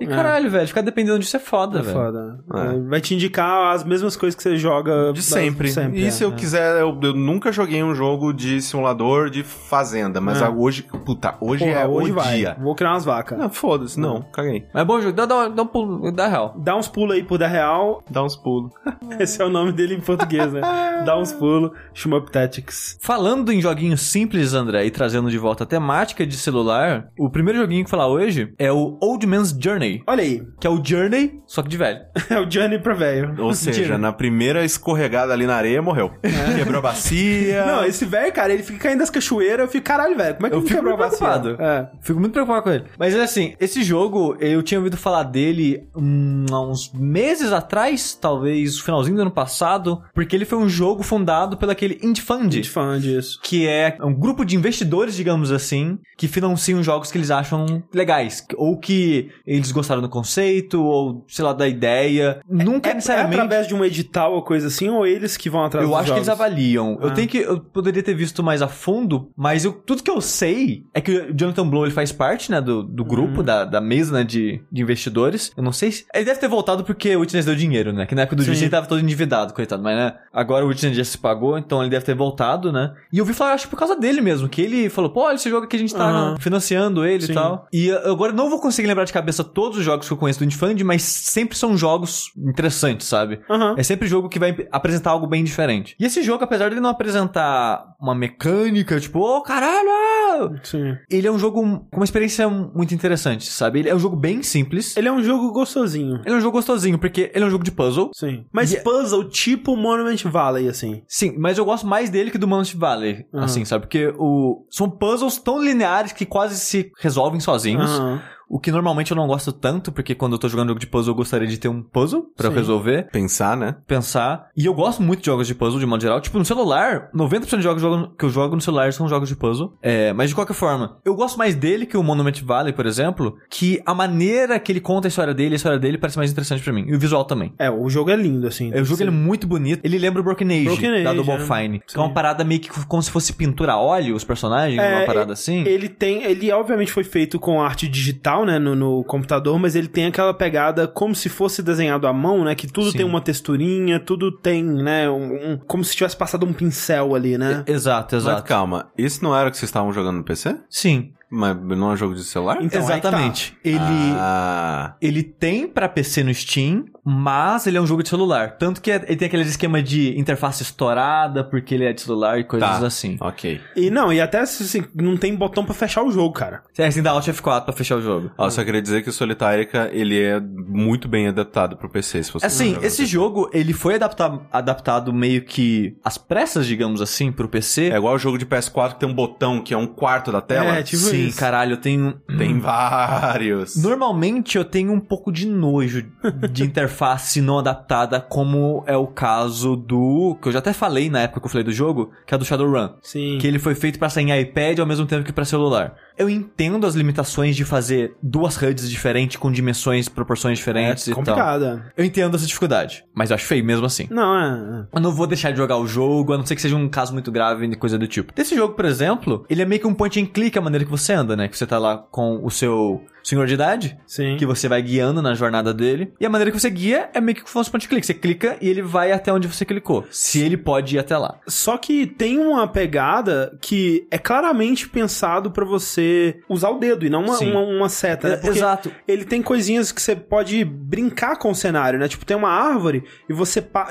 E caralho, velho, ficar dependendo disso é foda, É velho. foda. É. É, Vai te indicar as mesmas coisas que você joga de sempre. sempre e é. se eu quiser, eu, eu nunca joguei um jogo de simulador de fazenda, mas É. a- hoje, puta, hoje Porra, é hoje o vai. dia. Vou criar umas vacas. Não, foda-se, não, caguei. Mas é bom jogo, dá, dá, dá um pulo, dá real. Dá uns pulos aí por 10 real. Dá uns pulos. [LAUGHS] Esse é o nome dele em português, né? Dá uns pulos. Shmup Tactics. Falando em joguinhos simples, André, e trazendo de volta a temática de celular, o primeiro joguinho que falar hoje é o Old Man's Journey, Olha aí. que é o Journey, só que de velho. [LAUGHS] É o Johnny pra velho. Ou [LAUGHS] seja, na primeira escorregada ali na areia, morreu. [LAUGHS] Quebrou a bacia. Não, esse velho, cara, ele fica caindo das cachoeiras. Eu fico, caralho, velho, como é que Eu ele fico quebrou a bacia? preocupado. É. Fico muito preocupado com ele. Mas assim, esse jogo, eu tinha ouvido falar dele hum, há uns meses atrás, talvez no finalzinho do ano passado, porque ele foi um jogo fundado pelo aquele Indie Fund. Gente fã disso. Que é um grupo de investidores, digamos assim, que financiam jogos que eles acham legais. Ou que eles gostaram do conceito, ou, sei lá, da ideia. Nunca É, é necessariamente. através de um edital ou coisa assim, ou eles que vão atrás Eu acho que eles jogos? avaliam. Eu Ah. tenho que. Eu poderia ter visto mais a fundo, mas eu- tudo que eu sei é que o Jonathan Blow ele faz parte, né, do, do grupo, Uhum. da, da mesa, né, de, de investidores. Eu não sei se. Ele deve ter voltado porque o Witness deu dinheiro, né? Que na época do Sim. juiz ele tava todo endividado, coitado. Mas, né, agora o Witness já se pagou, então ele deve ter voltado, né? E eu vi falar, acho que por causa dele mesmo, que ele falou, pô, olha esse jogo aqui a gente tá Aham. financiando ele Sim. e tal. E eu agora eu não vou conseguir lembrar de cabeça todos os jogos que eu conheço do Indie mas sempre são jogos interessantes, sabe? Aham. É sempre jogo que vai apresentar algo bem diferente. E esse jogo, apesar de ele não apresentar uma mecânica, tipo, ô caralho! Sim. Ele é um jogo com uma experiência muito interessante, sabe? Ele é um jogo bem simples. Ele é um jogo gostosinho. Ele é um jogo gostosinho, porque ele é um jogo de puzzle. Sim. Mas E- é puzzle tipo Monument Valley, assim. Sim, mas eu gosto mais dele que do Monument Valley, Aham. assim, sabe? Porque o... são puzzles tão lineares que quase se resolvem sozinhos. Aham. O que normalmente eu não gosto tanto, porque quando eu tô jogando jogo de puzzle eu gostaria de ter um puzzle Sim. resolver. Pensar, né? pensar. E eu gosto muito de jogos de puzzle, de modo geral. Tipo, no celular, 90% de jogos que eu jogo- que no celular são jogos de puzzle. É, mas de qualquer forma, eu gosto mais dele que o Monument Valley, por exemplo, que a maneira que ele conta a história dele, a história dele parece mais interessante pra mim. E o visual também. É, o jogo é lindo, assim. É, o jogo ele é muito bonito. Ele lembra o Broken Age, Broken da Age, Double é. Fine. Que Sim. é uma parada meio que como se fosse pintura a óleo, os personagens, É, uma parada assim. Ele tem, ele obviamente foi feito com arte digital, né, no, no computador, mas ele tem aquela pegada como se fosse desenhado à mão, né, que tudo Sim. tem uma texturinha, tudo tem, né, um, um- como se tivesse passado um pincel ali, né? Exato, Mas exato. calma, esse não era o que vocês estavam jogando no PC? Sim, Mas não é um jogo de celular? Então, que tá. exatamente. Ele... Ah, Ele tem pra PC no Steam, mas ele é um jogo de celular. Tanto que é- ele tem aquele esquema de interface estourada, porque ele é de celular e coisas tá. assim. Ok. E não, e até assim, não tem botão pra fechar o jogo, cara. Você tem que dar Alt F4 pra fechar o jogo. Ó, só queria dizer que o Solitarica, ele é muito bem adaptado pro PC, se você Assim, esse jogo, ele foi adaptado, adaptado meio que às pressas, digamos assim, pro PC. É igual o jogo de PS4 que tem um botão que é um quarto da tela. É, tipo Sim, isso. caralho, eu tenho... Tem vários. Normalmente eu tenho um pouco de nojo de interface [LAUGHS] não adaptada, como é o caso do... Que eu já até falei na época que eu falei do jogo, que é do Shadowrun. Sim. Que ele foi feito pra sair em iPad ao mesmo tempo que pra celular. Eu entendo as limitações de fazer duas HUDs diferentes, com dimensões, proporções diferentes É e tal. complicada. Eu entendo essa dificuldade, mas eu acho feio mesmo assim. Não, é. Eu não vou deixar de jogar o jogo, a não ser que seja um caso muito grave e coisa do tipo. Desse jogo, por exemplo, ele é meio que um point and click a maneira que você anda, né? Que você tá lá com o seu senhor de idade, Sim. que você vai guiando na jornada dele. E a maneira que você guia é meio que fosse point and click. Você clica e ele vai até onde você clicou. Se ele pode ir até lá. Só que tem uma pegada que é claramente pensado pra você usar o dedo e não uma, uma, uma seta, né? É, Porque Exato. ele tem coisinhas que você pode brincar com o cenário, né? Tipo, tem uma árvore e você. pa-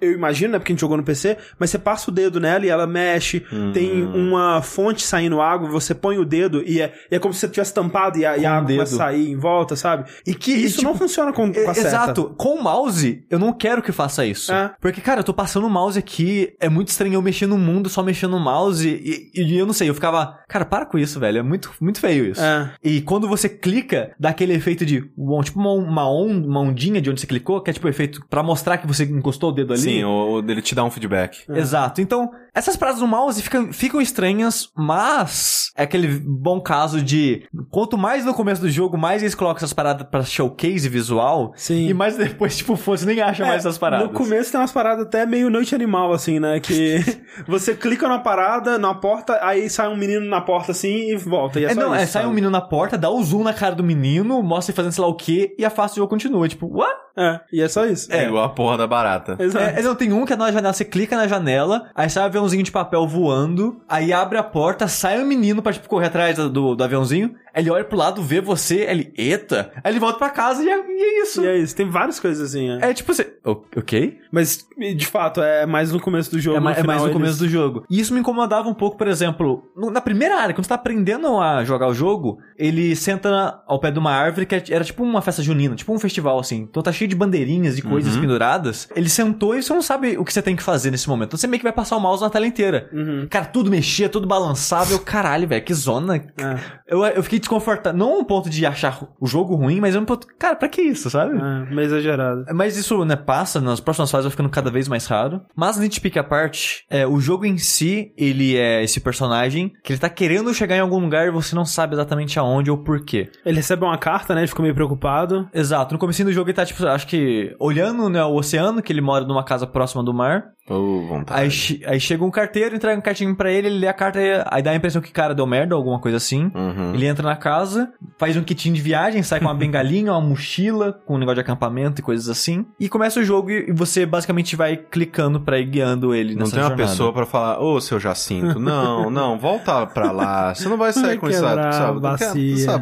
Eu imagino, né? Porque a gente jogou no PC, mas você passa o dedo nela e ela mexe. Tem uma fonte saindo água, você põe o dedo e é, e é como se você tivesse tampado e a, e a água a sair em volta, sabe? E que Isso tipo, não funciona com, com a É, seta. Exato. Com o mouse, eu não quero que faça isso. É. Porque, cara, eu tô passando o mouse aqui, é muito estranho eu mexer no mundo só mexendo no mouse. E, e eu não sei, eu ficava, cara, para com isso, velho. É muito, muito feio isso. É. E quando você clica, dá aquele efeito de, tipo uma, uma, on- uma ondinha de onde você clicou, que é tipo o efeito pra mostrar que você encostou o dedo ali. Sim, o, ele te dá um feedback. Exato. Então, essas paradas no mouse ficam, ficam estranhas, mas é aquele bom caso de quanto mais no começo do jogo, mais eles colocam essas paradas pra showcase visual, Sim. e mais [LAUGHS] depois, tipo, fosse nem acha mais É, essas paradas. No começo tem umas paradas até meio noite animal, assim, né? Que [LAUGHS] você clica na parada, na porta, aí sai um menino na porta assim e volta. E é, É, não, isso, é, sai um menino na porta, dá o zoom na cara do menino, mostra ele fazendo sei lá o quê, e a face do jogo continua. Tipo, what? É, e é só isso. É, igual a porra da barata. Exato. É, não, tem um que é na janela, você clica na janela, aí sai um aviãozinho de papel voando, aí abre a porta, sai um menino pra, tipo, correr atrás do, do aviãozinho, ele olha pro lado, vê você, ele, eita, aí ele volta pra casa e é, e é isso. E é isso. Tem várias coisas assim, é. É tipo "O- ok? Mas, de fato, é mais no começo do jogo. É, ma- é mais no eles- começo do jogo. E isso me incomodava um pouco, por exemplo, no- na primeira área, quando você tá aprendendo a jogar o jogo, ele senta ao pé de uma árvore que era tipo uma festa junina, tipo um festival, assim. Então tá cheio de bandeirinhas e coisas penduradas. Ele sentou e você não sabe o que você tem que fazer nesse momento. Então você meio que vai passar o mouse na tela inteira. Uhum. Cara, tudo mexia, tudo balançava. Eu, caralho, velho, que zona. É, Eu, eu fiquei desconfortável. Não um ponto de achar o jogo ruim, mas um ponto. Cara, pra que isso, sabe? é, meio exagerado. Mas isso, né, passa, nas próximas fases vai ficando cada vez mais raro. Mas nitpick à parte, é, o jogo em si, ele é esse personagem que ele tá querendo chegar em algum lugar e você não sabe exatamente aonde ou porquê. Ele recebe uma carta, né? Ele fica meio preocupado. Exato, no começo do jogo ele tá, tipo, acho que olhando, né, o oceano, que ele mora numa casa próxima do mar. Ô, vontade. Aí, aí chega um carteiro, entrega um cartinho pra ele, ele lê a carta, aí, aí dá a impressão que o cara deu merda, alguma coisa assim. Uhum. Ele entra na casa, faz um kitinho de viagem, sai com uma bengalinha, [LAUGHS] uma mochila, com um negócio de acampamento e coisas assim. E começa o jogo e você basicamente vai clicando pra ir guiando ele Não tem uma jornada. pessoa pra falar, ô, seu Jacinto, não, [LAUGHS] não, volta pra lá. Você não vai sair com essa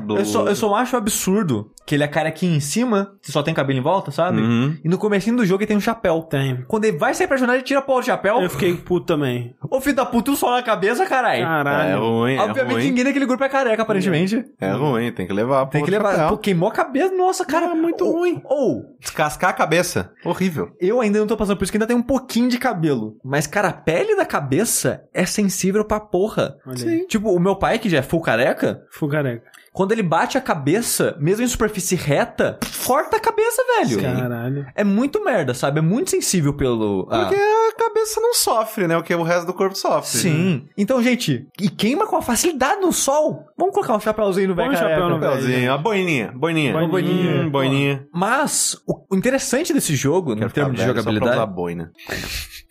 Eu só, eu só acho absurdo que ele é cara aqui em cima, que só tem cabelo em volta, sabe? Uhum. E no comecinho do jogo ele tem um chapéu. Tem. Quando ele vai sair pra jornada, ele tira a porra do chapéu. Eu fiquei puto também. Ô filho da puta, um sol na cabeça, caralho. É Caralho. ruim, é Obviamente ruim. ninguém daquele grupo é careca, aparentemente. É ruim, tem que levar Tem que levar. chapéu. Pô, queimou a cabeça, nossa, cara. É muito Ou- ruim. Ou, Descascar a cabeça. Horrível. Eu ainda não tô passando por isso, que ainda tem um pouquinho de cabelo. Mas, cara, a pele da cabeça é sensível pra porra. Aí. Tipo, o meu pai, que já é full careca, Fugareca. Quando ele bate a cabeça, mesmo em superfície reta, corta a cabeça, velho. Caralho. É muito merda, sabe? É muito sensível pelo. ah, Porque a cabeça não sofre, né? O que o resto do corpo sofre. Sim. Então, gente, e queima com a facilidade no sol. Vamos colocar um chapéuzinho no velho um chapéu no velho. Papelzinho, a boininha, boininha. Boininha. Hum, boininha. Mas, o interessante desse jogo, no Quero ficar termo de velho só pra jogabilidade. usar boina. [LAUGHS]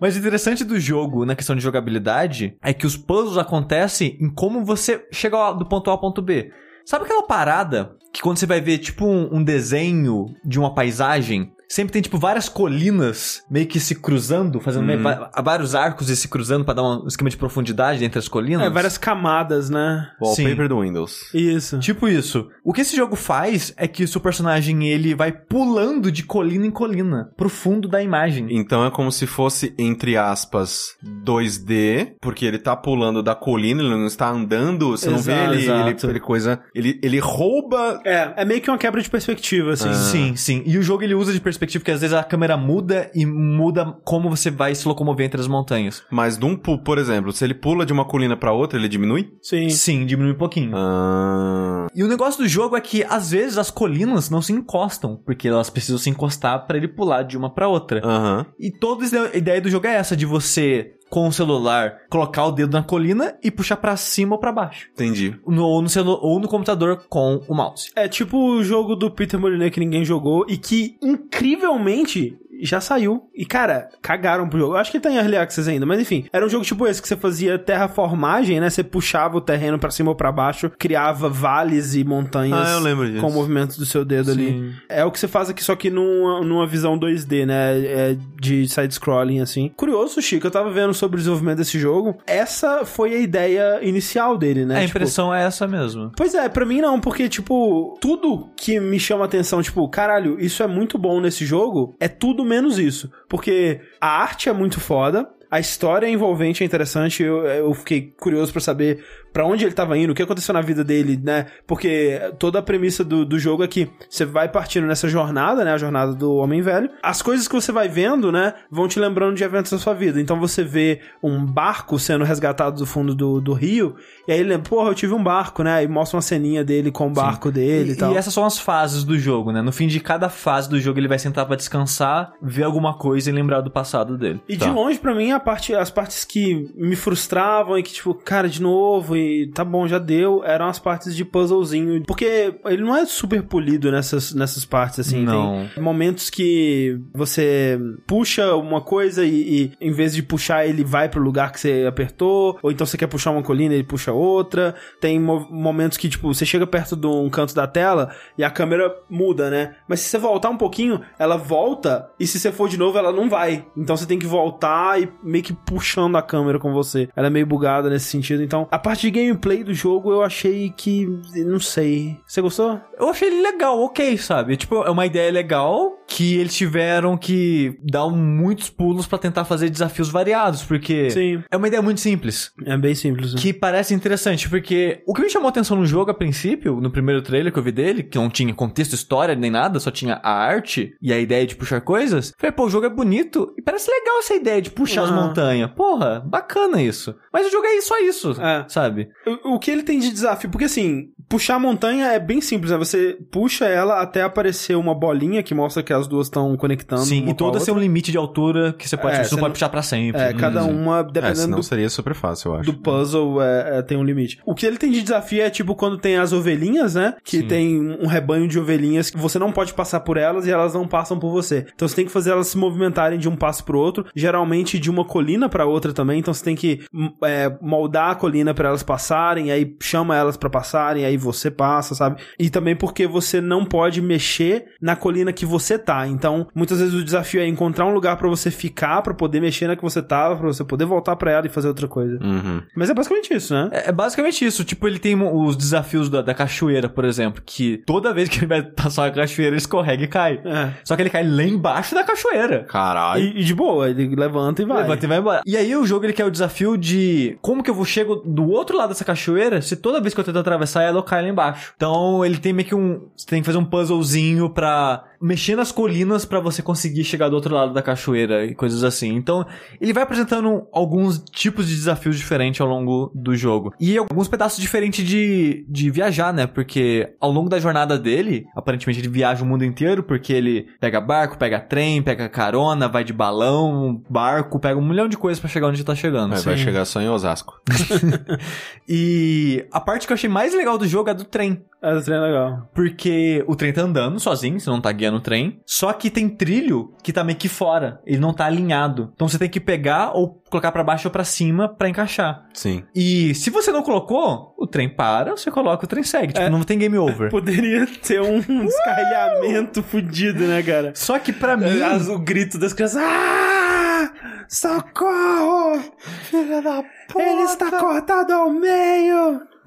Mas o interessante do jogo, na questão de jogabilidade, é que os puzzles acontecem em como você chega do ponto A ao ponto B. Sabe aquela parada que quando você vai ver, tipo, um, um desenho de uma paisagem, sempre tem, tipo, várias colinas meio que se cruzando, fazendo meio, va- vários arcos e se cruzando pra dar um esquema de profundidade entre as colinas? É, várias camadas, né? Wallpaper Sim. do Windows. Isso. Tipo isso. O que esse jogo faz é que o seu personagem, ele vai pulando de colina em colina, pro fundo da imagem. Então é como se fosse, entre aspas, 2D, porque ele tá pulando da colina, ele não está andando, você não vê Exato, ele, ele, exato. ele coisa. Ele, ele rouba. É, é meio que uma quebra de perspectiva, assim. Sim, sim. E o jogo ele usa de perspectiva porque às vezes a câmera muda e muda como você vai se locomover entre as montanhas. Mas de um pulo, por exemplo, se ele pula de uma colina pra outra, ele diminui? Sim. Sim, diminui um pouquinho. Ah, E o negócio do jogo é que às vezes as colinas não se encostam, porque elas precisam se encostar pra ele pular de uma pra outra. Aham. E toda a ideia do jogo é essa, de você com o celular, colocar o dedo na colina e puxar pra cima ou pra baixo. Entendi. No, ou, no celu ou no computador com o mouse. É tipo o jogo do Peter Molyneux que ninguém jogou e que, incrivelmente, já saiu. E, cara, cagaram pro jogo. Eu acho que tá em Early Access ainda, mas enfim. Era um jogo tipo esse, que você fazia terraformagem, né? Você puxava o terreno pra cima ou pra baixo, criava vales e montanhas Ah, eu lembro disso. com movimentos do seu dedo ali. É o que você faz aqui, só que numa, numa visão 2D, né? É de side-scrolling, assim. Curioso, Chico, eu tava vendo sobre o desenvolvimento desse jogo. Essa foi a ideia inicial dele, né? a Tipo, impressão é essa mesmo. Pois é, pra mim não, porque, tipo, tudo que me chama atenção, tipo, caralho, isso é muito bom nesse jogo, é tudo menos isso. Porque a arte é muito foda, a história é envolvente, é interessante, eu, eu fiquei curioso pra saber pra onde ele tava indo, o que aconteceu na vida dele, né? Porque toda a premissa do, do jogo é que você vai partindo nessa jornada, né? A jornada do Homem Velho. As coisas que você vai vendo, né? Vão te lembrando de eventos da sua vida. Então você vê um barco sendo resgatado do fundo do, do rio, e aí ele lembra, porra, eu tive um barco, né? E mostra uma ceninha dele com o barco dele e, tal. E essas são as fases do jogo, né? No fim de cada fase do jogo ele vai sentar pra descansar, ver alguma coisa e lembrar do passado dele. E Tá. de longe, pra mim, a parte, as partes que me frustravam e que, tipo, cara, de novo, e tá bom, já deu, eram as partes de puzzlezinho. Porque ele não é super polido nessas, nessas partes, assim. Não. Tem momentos que você puxa uma coisa e, e em vez de puxar, ele vai pro lugar que você apertou. Ou então você quer puxar uma colina, ele puxa outra. Tem mo- momentos que, tipo, você chega perto de um canto da tela e a câmera muda, né? Mas se você voltar um pouquinho, ela volta e se você for de novo, ela não vai. Então você tem que voltar e meio que puxando a câmera com você. Ela é meio bugada nesse sentido. Então, a parte de gameplay do jogo eu achei que. Não sei. Você gostou? Eu achei ele legal, ok, sabe? Tipo, é uma ideia legal que eles tiveram que dar muitos pulos pra tentar fazer desafios variados, porque Sim. é uma ideia muito simples. É bem simples. né? Que parece interessante, porque o que me chamou a atenção no jogo a princípio, no primeiro trailer que eu vi dele, que não tinha contexto, história nem nada, só tinha a arte e a ideia de puxar coisas, foi, pô, o jogo é bonito e parece legal essa ideia de puxar as montanhas. Porra, bacana isso. Mas o jogo é só isso, É. sabe? O, o que ele tem de desafio? Porque assim, puxar a montanha é bem simples, né? Você puxa ela até aparecer uma bolinha que mostra que as duas estão conectando. Sim, uma e todas têm um limite de altura que você pode, É, você você não pode puxar pra sempre. É, cada Hum. uma, É, dependendo senão do, seria super fácil, eu acho. do puzzle, é, é, tem um limite. O que ele tem de desafio é tipo quando tem as ovelhinhas, né? Que Sim. tem um rebanho de ovelhinhas que você não pode passar por elas e elas não passam por você. Então você tem que fazer elas se movimentarem de um passo pro outro, geralmente de uma colina pra outra também. Então você tem que hum, é, moldar a colina pra elas passarem, aí chama elas pra passarem, aí você passa, sabe? E também porque você não pode mexer na colina que você tá. Então, muitas vezes o desafio é encontrar um lugar pra você ficar, pra poder mexer na que você tava, pra você poder voltar pra ela e fazer outra coisa. Uhum. Mas é basicamente isso, né? É é basicamente isso. Tipo, ele tem os desafios da, da cachoeira, por exemplo, que toda vez que ele vai passar uma cachoeira, ele escorrega e cai. É. Só que ele cai lá embaixo da cachoeira. Caralho. E, e de boa, ele levanta e vai. Levanta e vai embora. E aí o jogo ele quer o desafio de como que eu vou chego do outro lado dessa cachoeira se toda vez que eu tento atravessar ela eu caio lá embaixo. Então ele tem meio que um. Você tem que fazer um puzzlezinho pra mexer nas colinas pra você conseguir chegar do outro lado da cachoeira e coisas assim. Então ele vai apresentando alguns tipos de desafios diferentes ao longo do jogo. E alguns pedaços diferentes de, de viajar, né? Porque ao longo da jornada dele, aparentemente ele viaja o mundo inteiro, porque ele pega barco, pega trem, pega carona, vai de balão, barco, pega um milhão de coisas pra chegar onde ele tá chegando. Mas vai chegar só em Osasco. [LAUGHS] [LAUGHS] E a parte que eu achei mais legal do jogo é a do trem. É, o trem é legal. Porque o trem tá andando sozinho, você não tá guiando o trem. Só que tem trilho que tá meio que fora. Ele não tá alinhado. Então você tem que pegar ou colocar pra baixo ou pra cima pra encaixar. Sim. E se você não colocou, o trem para, você coloca, o trem segue. Tipo, É. não tem game over. [LAUGHS] Poderia ter um descarrilhamento fudido, né, cara? Só que pra mim... As- O grito das crianças. Ah! Socorro! Filha da Ele está cortado ao meio!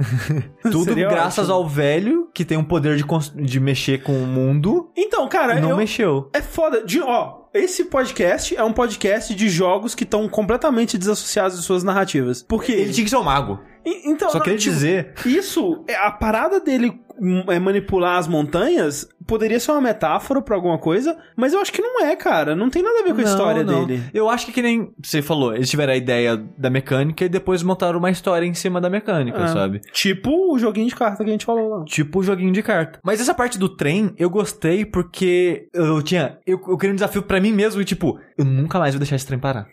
[LAUGHS] Tudo Seria graças ótimo. ao velho, que tem um poder de, de mexer com o mundo, Então, cara, não eu- mexeu. é foda. De, ó, esse podcast é um podcast de jogos que estão completamente desassociados de suas narrativas. Porque. Ele tinha que ser um mago. Então, Só não, queria tipo, dizer... Isso, é, a parada dele hum, é manipular as montanhas poderia ser uma metáfora pra alguma coisa, mas eu acho que não é, cara. Não tem nada a ver com a Não, história não. dele. Eu acho que que nem você falou, eles tiveram a ideia da mecânica e depois montaram uma história em cima da mecânica, Ah. sabe? Tipo o joguinho de carta que a gente falou lá. Tipo o joguinho de carta. Mas essa parte do trem, eu gostei porque eu tinha. Eu, eu queria um desafio pra mim mesmo e, tipo, eu nunca mais vou deixar esse trem parar.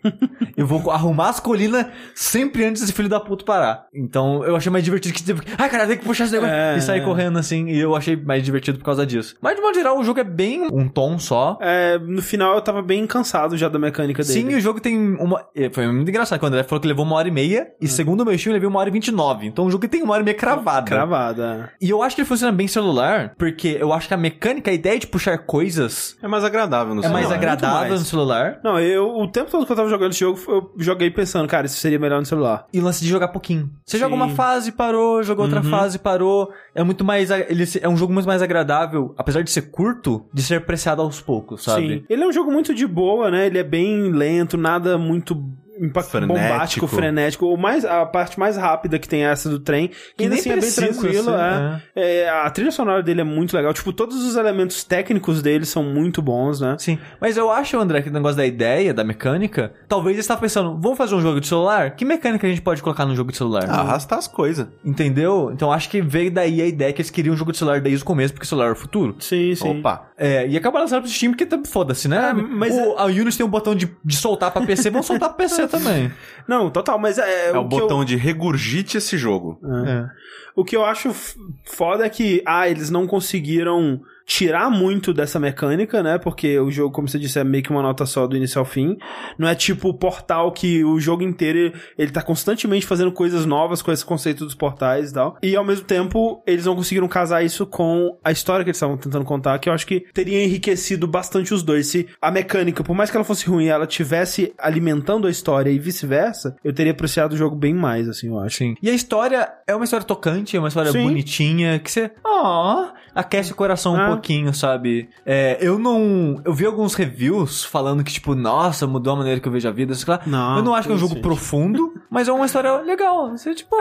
eu vou arrumar as colinas sempre antes desse filho da puta parar. Então eu achei mais divertido que tipo, ai cara, tem que puxar esse negócio É. e sair correndo assim. E eu achei mais divertido por causa disso. Mas de modo geral, o jogo é bem um tom só. É, no final eu tava bem cansado já da mecânica dele. Sim, o jogo tem uma. é, Foi muito engraçado quando ele falou que levou uma hora e meia. E segundo o meu Steam, ele levou uma hora e vinte e nove. Então o jogo tem uma hora e meia cravada. Cravada. E eu acho que ele funciona bem em celular, porque eu acho que a mecânica, a ideia de puxar coisas É mais agradável no é mais celular. agradável mais. no celular. Não, eu, o tempo todo que eu tava jogando esse jogo, eu joguei pensando, cara, isso seria melhor no celular. E o lance de jogar pouquinho. Você Sim. joga uma fase, parou, jogou outra Uhum. fase, parou. É muito mais. Ele é um jogo muito mais agradável, apesar de ser curto, de ser apreciado aos poucos, sabe? Sim. Ele é um jogo muito de boa, né? Ele é bem lento, nada muito impact- Frenético. bombástico, frenético. O mais, a parte mais rápida que tem é essa do trem, que ainda nem assim é bem tranquilo. ser, é. É, a trilha sonora dele é muito legal. Tipo, todos os elementos técnicos dele são muito bons, né? Sim, mas eu acho, André, que o negócio da ideia, da mecânica, talvez eles estavam pensando, vamos fazer um jogo de celular? Que mecânica a gente pode colocar no jogo de celular? Ah, arrastar as coisas. Entendeu? Então acho que veio daí a ideia que eles queriam um jogo de celular desde o começo, porque o celular é o futuro. Sim, sim. Opa. É, e acabaram lançando pro Steam porque tá- foda-se, né? É, mas o, a Unity tem um botão de, de soltar pra PC, vão soltar pra PC [LAUGHS] também. Não, total, mas é, É o eu- botão de regurgite esse jogo. É. O que eu acho foda é que, ah, eles não conseguiram tirar muito dessa mecânica, né? Porque o jogo, como você disse, é meio que uma nota só do início ao fim. Não é tipo o portal que o jogo inteiro ele, ele tá constantemente fazendo coisas novas com esse conceito dos portais e tal. E ao mesmo tempo, eles não conseguiram casar isso com a história que eles estavam tentando contar, que eu acho que teria enriquecido bastante os dois. Se a mecânica, por mais que ela fosse ruim, ela tivesse alimentando a história e vice-versa, eu teria apreciado o jogo bem mais, assim, eu acho. Sim. E a história é uma história tocante, é uma história Sim. bonitinha, que você, ó, aquece o coração um Ah. pouquinho, sabe? É, eu não, eu vi alguns reviews falando que tipo, nossa, mudou a maneira que eu vejo a vida, sei lá. Não, eu não acho que é um jogo gente. profundo, mas é uma história legal. Você tipo,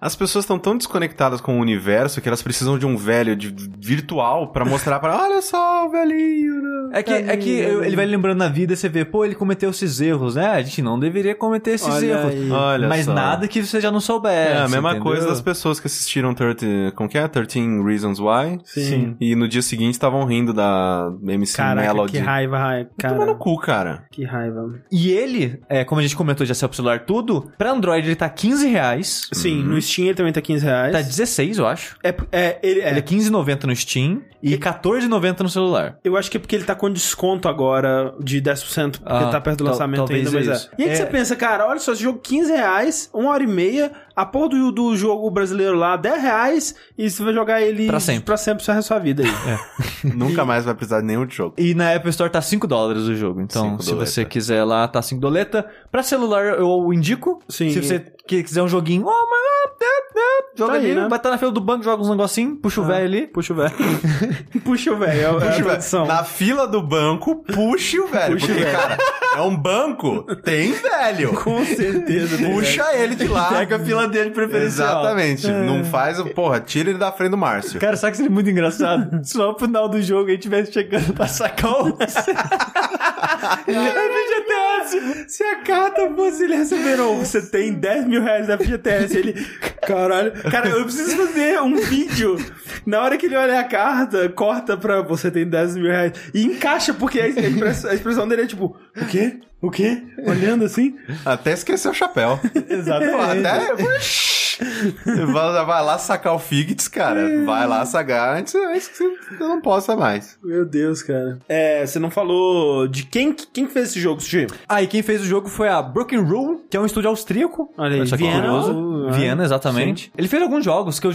As pessoas estão tão desconectadas com o universo que elas precisam de um velho de virtual pra mostrar pra. Olha só o velhinho. né? é que é que eu- ele vai lembrando na vida, você vê, pô, ele cometeu esses erros, né? A gente não deveria cometer esses Olha erros. aí. Olha mas só. nada que você já não soubesse. É a mesma entendeu? coisa das pessoas que assistiram 13, como que é? 13 Reasons Why. Sim. E no dia seguinte estavam rindo da MC Caraca, Melody. que raiva, raiva. Toma Cara, no cu, cara. que raiva. E ele, é, como a gente comentou, já saiu pro celular tudo, pra Android ele tá 15 reais. Sim, no Steam ele também tá 15 reais. Tá 16, eu acho. É, é, ele, é. Ele é 15,90 no Steam e 14,90 no celular. Eu acho que é porque ele tá com desconto agora de 10%, porque Ah, tá perto do tal- lançamento ainda, mas é é. isso. E aí que É. você pensa, cara, olha só, esse jogo 15 reais, uma hora e meia, a porra do, do jogo brasileiro lá, 10 reais, e você vai jogar ele Pra sempre. pra sempre, da sua vida aí. [LAUGHS] Nunca mais vai precisar de nenhum jogo. E na Apple Store tá 5 dólares o jogo. Então, Cinco se doleta. você quiser lá, tá 5 doleta. Pra celular, eu indico. Sim. Se você que- quiser um joguinho, oh, mas... Joga Tá aí, ali, né? vai estar na fila do banco, joga uns negocinhos, puxa o velho ali. Puxa o velho. [LAUGHS] Puxa o velho, é, é a Puxa. Na fila do banco, puxe o velho. Puxa o porque, velho. cara, é um banco, tem velho. Com certeza. né, Puxa ele de lá. Pega a fila dele preferencial. Exatamente. Não faz, o- porra, tira ele da frente do Márcio. Cara, sabe que seria muito engraçado? [LAUGHS] Se no final do jogo ele estivesse chegando pra sacar o... FGTS! [LAUGHS] Se a carta fosse ele receberam, você tem 10 mil reais da FGTS, ele. Caralho. Cara, eu preciso fazer um vídeo. Na hora que ele olha a carta, corta pra você tem 10 mil reais. E encaixa, porque a expressão, a expressão dele é tipo, o quê? O quê? Olhando assim. Até esqueceu o chapéu. Exatamente. Até. [LAUGHS] vai, vai lá sacar o Figits, cara. Vai lá sacar antes, antes que você não possa mais. Meu Deus, cara. É, você não falou de quem, quem que fez esse jogo, Sushi? Ah, e quem fez o jogo foi a Broken Rule, que é um estúdio austríaco. Olha aí, Viena, curioso. ah, Viena, exatamente. Ele fez alguns jogos que eu...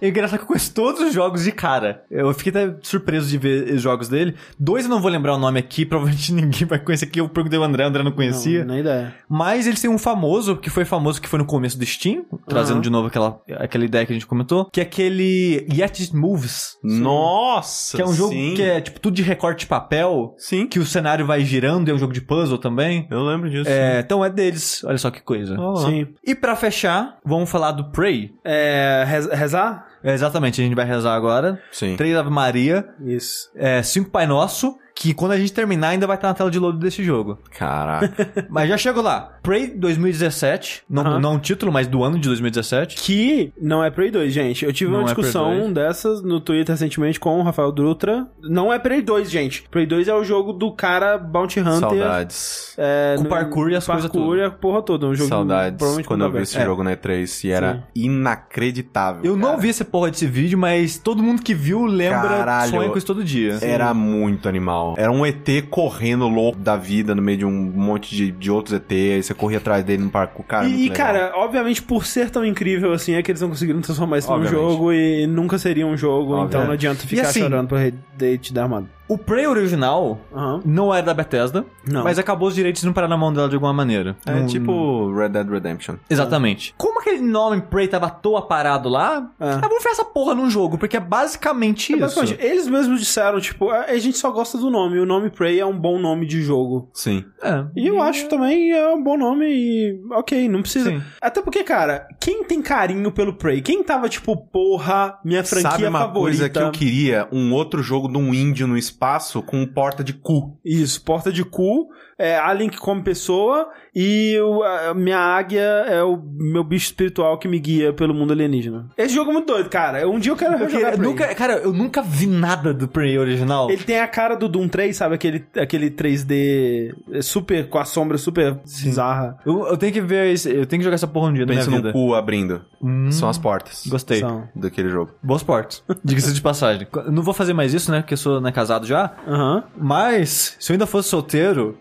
É engraçado que eu conheço todos os jogos de cara. Eu fiquei até surpreso de ver os jogos dele. Dois eu não vou lembrar o nome aqui, [LAUGHS] provavelmente ninguém vai conhecer aqui. Eu perguntei ao André, o André não conhecia. Não, nem ideia. Mas eles têm um famoso, que foi famoso, que foi no começo do Steam, trazendo de novo aquela, aquela ideia que a gente comentou, que é aquele Yet It Moves. Nossa! Que é um jogo sim. que é tipo tudo de recorte de papel, Sim. que o cenário vai girando, é um jogo de puzzle também. Eu lembro disso. É, então é deles, olha só que coisa. Sim. E pra fechar, vamos falar do Prey. É, rez- rezar? É, exatamente, a gente vai rezar agora. Sim. Três Ave Maria, Isso. é, cinco Pai Nosso, que quando a gente terminar ainda vai estar na tela de load desse jogo. Caraca. [LAUGHS] Mas já chego lá. Prey 2017, não, Aham. não o título, mas do ano de 2017. Que não é Prey 2, gente. Eu tive Não uma é discussão 2. dessas no Twitter recentemente com o Rafael Dutra. Não é Prey 2, gente. Prey 2 é o jogo do cara Bounty Hunter. Saudades. É, Com no- parkour e as coisas Parkour tudo. e a porra toda. Um jogo Saudades provavelmente quando eu vi esse É. jogo na E3 e era inacreditável. Eu não cara. vi essa porra desse vídeo, mas todo mundo que viu lembra, Caralho. sonha com isso todo dia. Era muito animal. Era um ET correndo louco da vida no meio de um monte de, de outros ET. Aí você corria atrás dele no parque. Cara, E, muito e, cara, obviamente, por ser tão incrível assim, é que eles não conseguiram transformar isso num Obviamente. jogo e nunca seria um jogo, Óbvio. então não adianta ficar assim- chorando por date da armada. O Prey original Aham. não era da Bethesda, Não. mas acabou os direitos não parar na mão dela de alguma maneira. É Não- tipo Red Dead Redemption. Exatamente. Como aquele nome Prey tava à toa parado lá, É. ah, vamos fazer essa porra num jogo, porque é basicamente isso. Basicamente, eles mesmos disseram, tipo, a a gente só gosta do nome. O nome Prey é um bom nome de jogo. Sim. É. E eu acho também é um bom nome e ok, não precisa. Sim. Até porque, cara, quem tem carinho pelo Prey? Quem tava tipo, porra, minha franquia Sabe uma favorita? coisa que eu queria? Um outro jogo de um índio no espaço com porta de cu. Isso, porta de cu, é Alien que come pessoa e o- a minha águia é o meu bicho espiritual que me guia pelo mundo alienígena. Esse jogo é muito doido, cara. Um dia eu quero Eu jogar Prey. nunca, cara, eu nunca vi nada do Prey original. Ele tem a cara do Doom 3, sabe? Aquele, aquele 3D super, com a sombra super bizarra. Eu, eu tenho que ver esse, eu tenho que jogar essa porra um dia Pensa na minha no vida. cu abrindo. Hum, São as portas Gostei. São. daquele jogo. Boas portas. Diga-se de passagem. Eu não vou fazer mais isso, né? Porque eu sou né, casado já. Aham. Mas, se eu ainda fosse solteiro,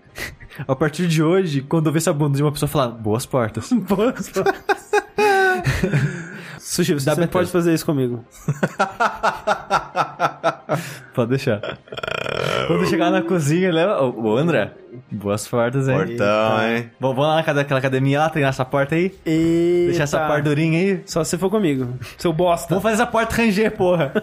a partir de hoje, quando eu ver essa bunda de uma pessoa falar, boas portas. [LAUGHS] [LAUGHS] Sushi, você Dá pode fazer isso comigo. [LAUGHS] Pode deixar. Quando chegar na cozinha, leva. Ô, ô, André, boas portas aí. Portão, hein? Vamos vamos lá naquela aquela academia lá, treinar essa porta aí? Eita. Deixar essa porta durinha aí? Só se for comigo. Seu bosta. Vamos fazer essa porta ranger, porra.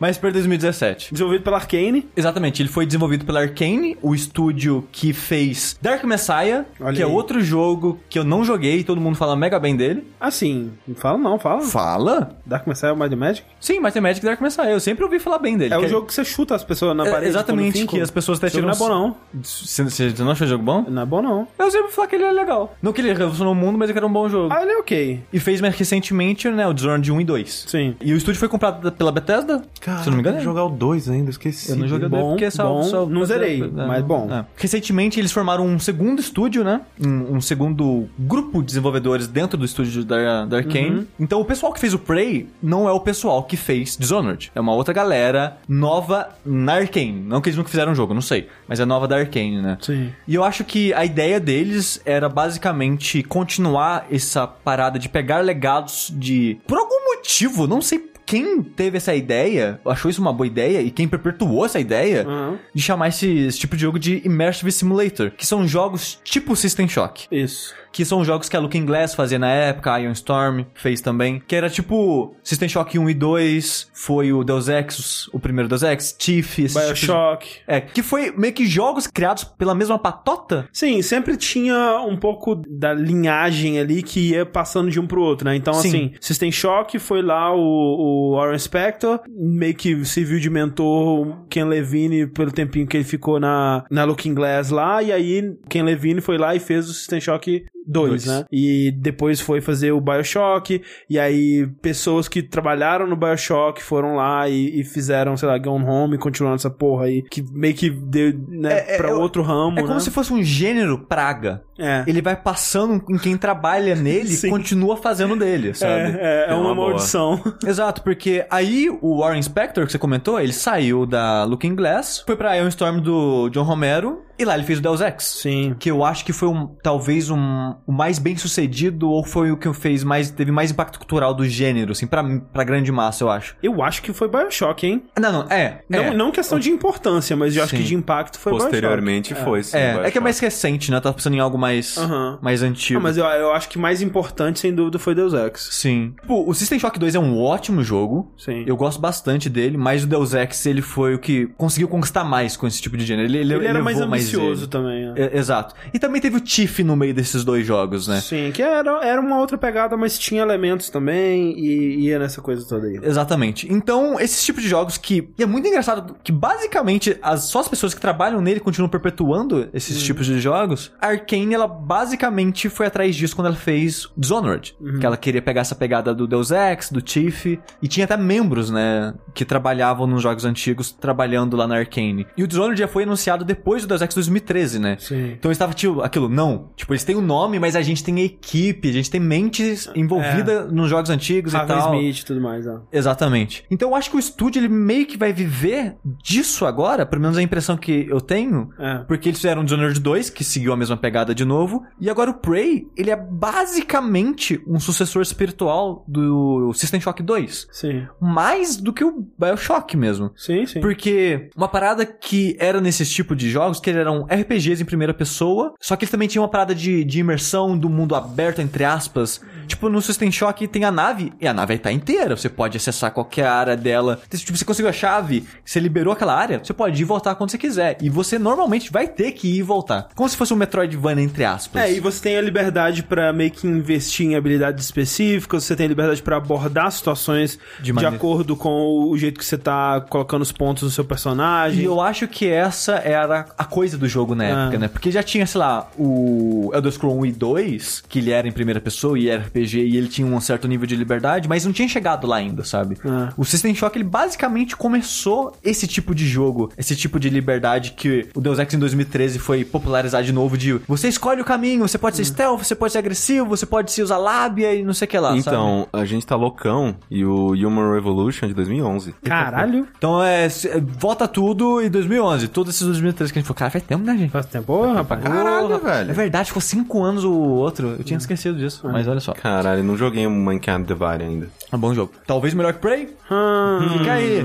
Mas para 2017. Desenvolvido pela Arkane. Exatamente, ele foi desenvolvido pela Arkane, o estúdio que fez Dark Messiah, Olha que é aí. outro jogo que eu não joguei, todo mundo fala mega bem dele. Assim, não fala não, fala. Fala? Dark Messiah Might and Magic? Sim, Mathematic Dark Messiah, eu sempre ouvi falar bem dele. É o Que jogo que você chuta as pessoas na É, parede. exatamente, que as pessoas até jogo tiram não é bom não. Você você não achou o jogo bom? Não é bom não. Eu sempre falo que ele é legal. Não que ele revolucionou o mundo, mas que era um bom jogo. Ah, ele é ok. E fez mais recentemente, né, o Dishonored 1 e 2. Sim. E o estúdio foi comprado pela Bethesda, Cara, se eu não me engano. que jogar o 2 ainda, esqueci. Eu não joguei o Bom, porque só, bom. só- Não zerei, é, mas bom. é. Recentemente eles formaram um segundo estúdio, né? Um, um segundo grupo de desenvolvedores dentro do estúdio da, da Arkane. Uhum. Então o pessoal que fez o Prey não é o pessoal que fez Dishonored. É uma outra galera nova na Arkane. Não que eles nunca fizeram um jogo, não sei. Mas é nova da Arkane, né? Sim. E eu acho que a ideia deles era basicamente continuar essa parada de pegar legados de. Por algum motivo, não sei quem teve essa ideia, achou isso uma boa ideia e quem perpetuou essa ideia Aham. de chamar esse, esse tipo de jogo de Immersive Simulator, que são jogos tipo System Shock. Isso. Que são jogos que a Looking Glass fazia na época, Ion Storm fez também. Que era tipo System Shock 1 e 2, foi o Deus Ex, o primeiro Deus Ex, Tiff, esse tipo de- Bioshock. É, que foi meio que jogos criados pela mesma patota. Sim, sempre tinha um pouco da linhagem ali que ia passando de um pro outro, né? Então, Sim. assim, System Shock foi lá o, o Warren Spector, meio que serviu de mentor Ken Levine pelo tempinho que ele ficou na, na Looking Glass lá, e aí Ken Levine foi lá e fez o System Shock 2, Dois. né? E depois foi fazer o Bioshock, e aí pessoas que trabalharam no Bioshock foram lá e, e fizeram, sei lá, Gone Home, continuando essa porra aí, que meio que deu, né, É, é, pra eu- outro ramo, É como né? se fosse um gênero praga. É. Ele vai passando em quem trabalha nele e [LAUGHS] continua fazendo dele, sabe? É, é, é É uma, uma maldição. [LAUGHS] Exato, porque aí o Warren Spector, que você comentou, ele saiu da Looking Glass, foi pra Ion Storm do John Romero, e lá ele fez o Deus Ex. Sim. Que eu acho que foi um, talvez um, o mais bem sucedido, ou foi o que fez mais, teve mais impacto cultural do gênero, assim, pra, pra grande massa, eu acho. Eu acho que foi Bioshock, hein? Não, não, é. Não, é. não questão de importância, mas eu acho Sim. que de impacto foi Posteriormente Bioshock. foi, sim. É, é que é mais recente, né? Tava pensando em algo mais, mais É. antigo. Não, mas eu, eu acho que mais importante, sem dúvida, foi Deus Ex. Sim. Tipo, o System Shock 2 é um ótimo jogo. Sim. Eu gosto bastante dele, mas o Deus Ex, ele foi o que conseguiu conquistar mais com esse tipo de gênero. Ele, ele, Ele era mais levou ele. também. é. É, exato. E também teve o Tiff no meio desses dois jogos, né? Sim, que era, era uma outra pegada, mas tinha elementos também e ia nessa coisa toda aí. Exatamente. Então, esses tipos de jogos que. E é muito engraçado que basicamente as, só as pessoas que trabalham nele continuam perpetuando esses tipos de jogos. A Arkane, ela basicamente foi atrás disso quando ela fez Dishonored. Que ela queria pegar essa pegada do Deus Ex, do Chief. E tinha até membros, né? Que trabalhavam nos jogos antigos, trabalhando lá na Arkane. E o Dishonored já foi anunciado depois do Deus Ex 2013, né? Sim. Então estava tipo aquilo, não. Tipo, eles têm o nome, mas a gente tem equipe, a gente tem mentes envolvida nos jogos antigos e Harvey tal. Smith e tudo mais, ó. Exatamente. Então eu acho que o estúdio ele meio que vai viver disso agora, pelo menos a impressão que eu tenho, É. porque eles fizeram Dishonored 2, que seguiu a mesma pegada de novo, e agora o Prey, ele é basicamente um sucessor espiritual do System Shock 2. Sim. Mais do que o BioShock mesmo. Sim, sim. Porque uma parada que era nesses tipo de jogos, que eram RPGs em primeira pessoa, só que eles também tinham uma parada de, de imersão do mundo aberto, entre aspas. Tipo, no System Shock tem a nave, e a nave aí tá inteira, você pode acessar qualquer área dela. Tipo, você conseguiu a chave, você liberou aquela área, você pode ir e voltar quando você quiser. E você normalmente vai ter que ir e voltar. Como se fosse um Metroidvania, entre aspas. É, e você tem a liberdade pra meio que investir em habilidades específicas, você tem a liberdade pra abordar situações De de, acordo com o jeito que você tá colocando os pontos no seu personagem. E eu acho que essa era a coisa do jogo na Ah. época, né? Porque já tinha, sei lá, o Elder Scrolls 1 e 2, que ele era em primeira pessoa e era RPG e ele tinha um certo nível de liberdade, mas não tinha chegado lá ainda, sabe? Ah. O System Shock, ele basicamente começou esse tipo de jogo, esse tipo de liberdade que o Deus Ex em 2013 foi popularizar de novo de você escolhe o caminho, você pode ser stealth, você pode ser agressivo, você pode se usar lábia e não sei o que lá, sabe? Então, a gente tá loucão e o Human Revolution é de 2011. Caralho, Então é, é, volta tudo em 2011, todos esses 2013 que a gente falou, cara, faz tempo, né, gente? faz tempo, Ô, rapaz. Caralho, Porra, velho. É verdade, ficou cinco anos o outro. Eu tinha esquecido disso. Mas olha só. Caralho, não joguei um Mankind Divide ainda. É um bom jogo. Talvez melhor que Prey. Hum, Fica aí.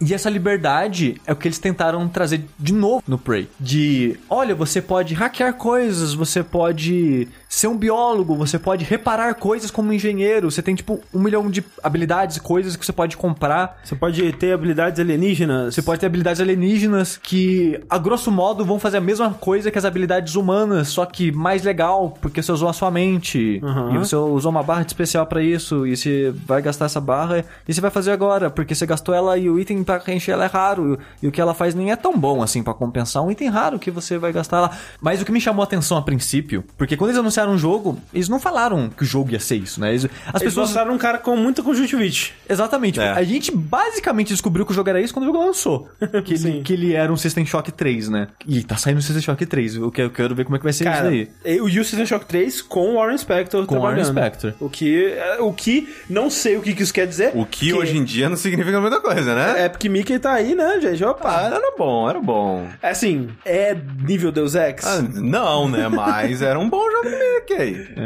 E essa liberdade é o que eles tentaram trazer de novo no Prey. De, olha, você pode hackear coisas, você pode ser um biólogo, você pode reparar coisas como engenheiro. Você tem, tipo, um milhão de habilidades e coisas que você pode comprar. Você pode ter habilidades alienígenas. Você pode ter habilidades alienígenas que, a grosso modo, vão fazer a mesma coisa que as habilidades humanas, só que mais legal, porque você usou a sua mente. Uhum. E você usou uma barra de especial pra isso, e você vai gastar essa barra, e você vai fazer agora, porque você gastou ela e o item pra encher ela é raro, e o que ela faz nem é tão bom assim pra compensar um item raro que você vai gastar lá. Mas o que me chamou a atenção a princípio, porque quando eles anunciaram o jogo, eles não falaram que o jogo ia ser isso, né? Eles- as Eles pessoas mostraram um cara com muita conjuntivite. Exatamente. É. A gente basicamente descobriu que o jogo era isso quando o jogo lançou. [LAUGHS] Que, ele, que ele era um System Shock 3, né? E tá saindo o System Shock 3. Eu quero, eu quero ver como é que vai ser isso Cara, daí. e o System Shock 3 com o Warren Spector Com o Warren trabalhando. Spector. O que, é, o que, não sei o que, que isso quer dizer. O que hoje em dia não significa muita coisa, né? É porque Mickey tá aí, né, gente? Opa. Ah, era bom, era bom. É assim, é nível Deus Ex. Ah, não, né? Mas era um bom jogo Mickey.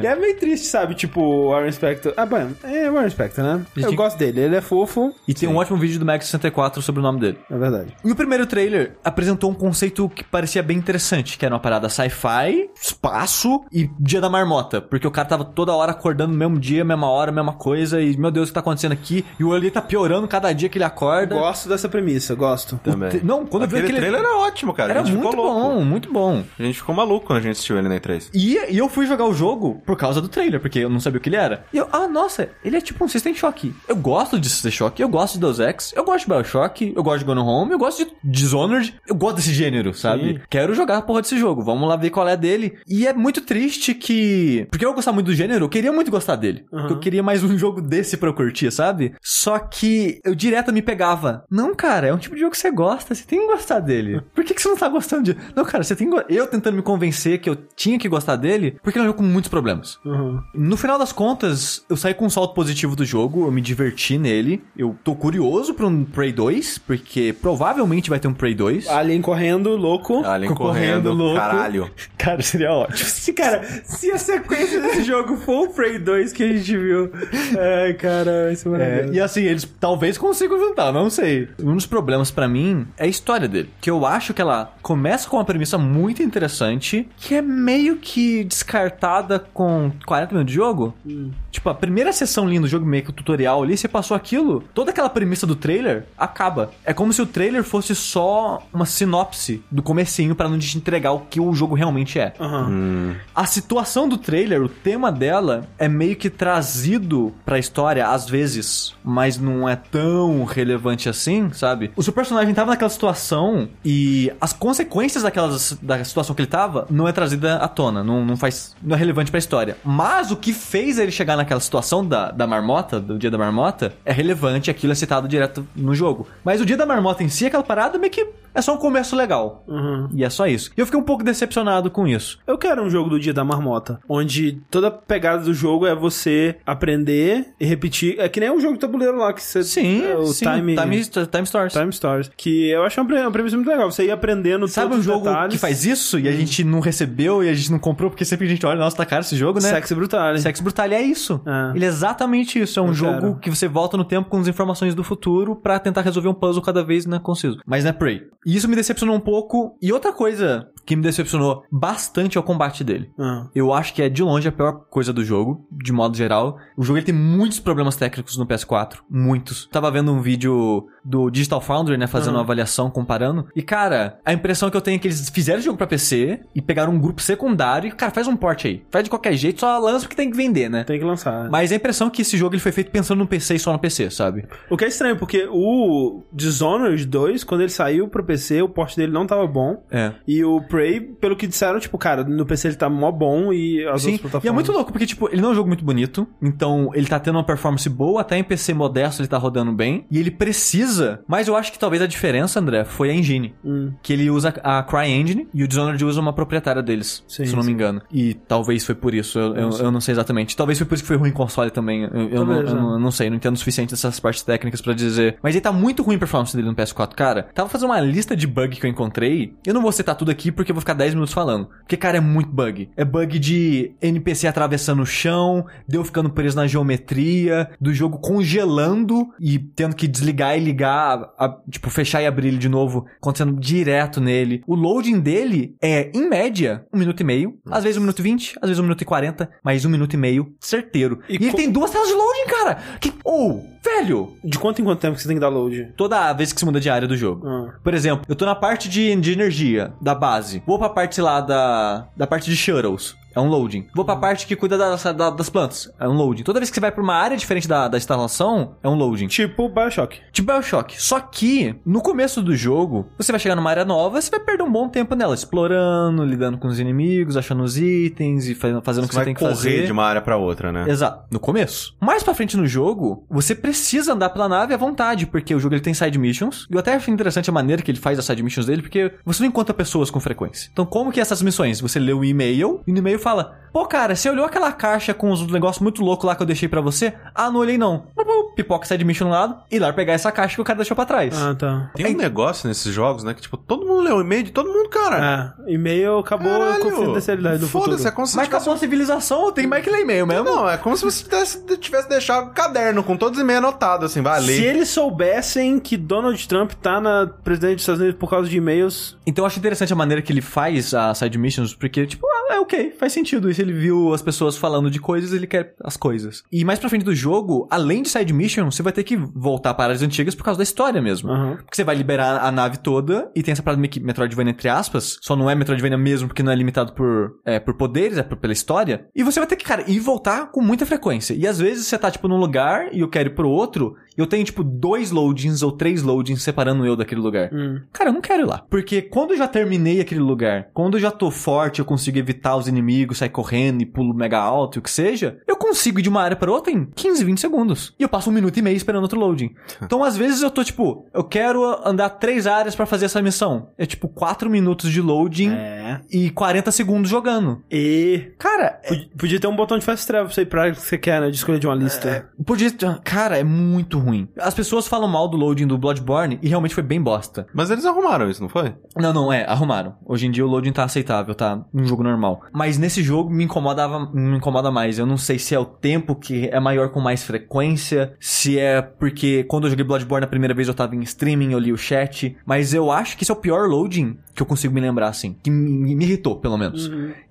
Que é meio triste, sabe? Tipo, o Warren Spector. Ah, bom, é o Warren Spector, né? Eu gosto dele, ele é fofo. E tem um ótimo vídeo do Max 64 sobre o nome dele. É verdade. E o primeiro trailer apresentou um conceito que parecia bem interessante, que era uma parada sci-fi, espaço e dia da marmota. Porque o cara tava toda hora acordando no mesmo dia, mesma hora, mesma coisa, e meu Deus, o que tá acontecendo aqui? E o ali tá piorando cada dia que ele acorda. Gosto dessa premissa, gosto. Também. te- não, quando eu vi aquele aquele- trailer era ótimo, cara. Era muito bom, muito bom. A gente ficou maluco quando a gente assistiu ele na E3. E, e eu fui jogar o jogo por causa do trailer, porque eu não sabia o que ele era. E eu, ah, nossa, ele é tipo um System Shock. Eu gosto de System Shock, eu gosto de Deus Ex, eu gosto de Bioshock, eu gosto de Gone Home, eu gosto de Dishonored, eu gosto desse gênero, sabe? Sim. Quero jogar a porra desse jogo, vamos lá ver qual é dele. E é muito triste que... Porque eu gostar muito do gênero, eu queria muito gostar dele. Porque Eu queria mais um [LAUGHS] jogo desse pra eu curtir, sabe? Só que eu direto me pegava. Não, cara, é um tipo de jogo que você gosta, você tem que gostar dele. Por que, que você não tá gostando de... Não, cara, você tem Eu tentando me convencer que eu tinha que gostar dele, porque jogo com muitos problemas. Uhum. No final das contas, eu saí com um salto positivo do jogo, eu me diverti nele. Eu tô curioso pra um Prey 2, porque provavelmente vai ter um Prey 2. Alien correndo, louco. Alien Correndo, correndo, louco. caralho. [LAUGHS] Cara, seria ótimo. Se, cara, se a sequência desse jogo for o Prey 2 que a gente viu. Ai, cara, isso é É, maravilhoso. e assim, eles talvez consigam juntar, não sei. Um dos problemas pra mim é a história dele. Que eu acho que ela começa com uma premissa muito interessante, que é meio que descartada com 40 minutos de jogo. Tipo, a primeira sessão linda do jogo, meio que o tutorial ali, você passou aquilo, toda aquela premissa do trailer acaba. É como se o trailer fosse só uma sinopse do comecinho pra não te entregar o que o jogo realmente é. Aham. Hum, A situação do trailer, o tema dela, é meio que trazido pra história, às vezes, mas não é tão relevante assim, sabe? O seu personagem tava naquela situação e as consequências daquelas, da situação que ele tava não é trazida à tona, não, não faz. Não é relevante pra história. Mas o que fez ele chegar naquela situação da, da marmota, do dia da marmota, é relevante, aquilo é citado direto no jogo. Mas o dia da marmota em si, aquela parada, meio que é só um começo legal. Uhum. E é só isso. E eu fiquei um pouco decepcionado com isso. Eu quero um jogo do dia da marmota, onde toda a pegada do jogo é você aprender e repetir. É que nem um jogo de tabuleiro lá que você. Sim, é, o sim. Time, Time, Time Stars. Time Stars. Que eu acho uma pre- uma premissa muito legal. Você ir aprendendo Sabe um jogo detalhes. que faz isso e a gente não recebeu e a gente não comprou porque sempre a gente olha, nossa, tá caro esse jogo, né? Sexy Brutal. Sex Brutal é isso. É. Ele é exatamente isso. É um Eu jogo quero. que você volta no tempo com as informações do futuro pra tentar resolver um puzzle cada vez né, conciso. Mas não é Prey. E isso me decepcionou um pouco. E outra coisa que me decepcionou bastante é o combate dele. Ah. Eu acho que é de longe a pior coisa do jogo, de modo geral. O jogo ele tem muitos problemas técnicos no PS4, muitos. Tava vendo um vídeo do Digital Foundry, né, fazendo Aham. uma avaliação, comparando. E cara, a impressão que eu tenho é que eles fizeram o jogo pra PC e pegaram um grupo secundário e, cara, faz um port aí. Faz de qualquer jeito, só lança porque tem que vender, né? Tem que lançar. Mas a impressão é que esse jogo ele foi feito pensando no PC e só no PC, sabe? O que é estranho, porque o Dishonored 2, quando ele saiu pro PC, o porte dele não tava bom. É. E o Prey, pelo que disseram, tipo, cara, no PC ele tá mó bom e as Sim, outras plataformas... e é muito louco, porque, tipo, ele não é um jogo muito bonito, então ele tá tendo uma performance boa, até em PC modesto ele tá rodando bem, e ele precisa, mas eu acho que talvez a diferença, André, foi a engine. Hum. Que ele usa a CryEngine e o Dishonored usa uma proprietária deles, Sim, se eu não me sim. engano. E talvez foi por isso, eu, eu, eu não sei exatamente. Talvez foi por isso que foi ruim em console também, eu, eu não, é. não, não sei, não entendo o suficiente dessas partes técnicas pra dizer. Mas ele tá muito ruim a performance dele no PS4, cara. Tava fazendo uma lista de bug que eu encontrei, eu não vou citar tudo aqui porque eu vou ficar 10 minutos falando. Porque, cara, é muito bug. É bug de NPC atravessando o chão, deu ficando preso na geometria, do jogo congelando e tendo que desligar e ligar, a- tipo, fechar e abrir ele de novo, acontecendo direto nele. O loading dele é, em média, um minuto e meio. Às vezes um minuto e vinte, às vezes um minuto e quarenta, mas um minuto e meio, certeiro. E E, ele tem duas telas de loading, cara! Que... Ou, velho! De quanto em quanto tempo que você tem que dar load? Toda vez que se muda de área do jogo. Ah. Por exemplo, eu tô na parte de, de energia da base. Vou pra parte lá da, da parte de shuttles. É um loading. Vou pra parte que cuida das, da- das plantas. É um loading. Toda vez que você vai pra uma área diferente da, da instalação, é um loading. Tipo Bioshock. Tipo Bioshock. Só que, no começo do jogo, você vai chegar numa área nova, você vai perder um bom tempo nela, explorando, lidando com os inimigos, achando os itens e fazendo, fazendo o que Você você vai tem que correr fazer. de uma área pra outra, né? Exato, no começo. Mais pra frente no jogo, você precisa andar pela nave à vontade, porque o jogo ele tem side missions. E eu até acho interessante a maneira que ele faz as side missions dele, porque você não encontra pessoas com frequência. Então, como que é essas missões? Você lê o e-mail, e no e-mail fala: Pô, cara, você olhou aquela caixa com os negócios muito loucos lá que eu deixei pra você? Ah, não olhei não. Pipoca side mission no lado, e lá pegar essa caixa que o cara deixou pra trás. Ah, tá. Tem um negócio nesses jogos, né? Que, tipo, todo mundo lê o e-mail de todo mundo, cara. É, e-mail acabou a Caralho. confidencialidade do futuro. Foda-se, é como se Mas acabou a civilização, tem mais que ler e-mail mesmo. Não, é como se você tivesse, tivesse deixado um caderno com todos os e-mails anotados, assim, vai Se ler. eles soubessem que Donald Trump tá na presidente dos Estados Unidos por causa de e-mails, Então eu acho interessante a maneira que ele faz as side missions, porque, tipo, ah, é ok, faz sentido. E se ele viu as pessoas falando de coisas, ele quer as coisas. E mais pra frente do jogo, além de side mission, você vai ter que voltar para áreas antigas por causa da história mesmo. Aham. Porque você vai liberar a nave toda e tem essa parada meio que Metroidvania entre aspas. Só não é Metroidvania mesmo porque não é limitado por, é, por poderes, é por- pela história. E você vai ter que, cara, ir e voltar com muita frequência. E às vezes você tá, tipo, num lugar e eu quero ir pro outro. E eu tenho, tipo, dois loadings ou três loadings separando eu daquele lugar. Hum. Cara, eu não quero ir lá. Porque quando eu já terminei aquele lugar, quando eu já tô forte, eu consigo evitar os inimigos, sair correndo e pulo mega alto e o que seja, eu consigo ir de uma área para outra em 15, 20 segundos. E eu passo um minuto e meio esperando outro loading. [LAUGHS] Então, às vezes, eu tô tipo, eu quero andar três áreas pra fazer essa missão. É tipo quatro minutos de loading É. e 40 segundos jogando. E. Cara, é- pod- Podia ter um botão de fast travel pra você ir pra área que você quer, né? De escolher de uma lista. podia. Cara, é muito ruim. As pessoas falam mal do loading do Bloodborne e realmente foi bem bosta. Mas eles arrumaram isso, não foi? Não, não, é, arrumaram. Hoje em dia o loading tá aceitável, tá? Um jogo normal. Mas nesse jogo me incomodava, me incomoda mais. Eu não sei se é o tempo que é maior com mais frequência, se é porque quando eu joguei Bloodborne a primeira vez eu tava em streaming, eu li o chat, mas eu acho que esse é o pior loading que eu consigo me lembrar, assim. Que me, me irritou, pelo menos.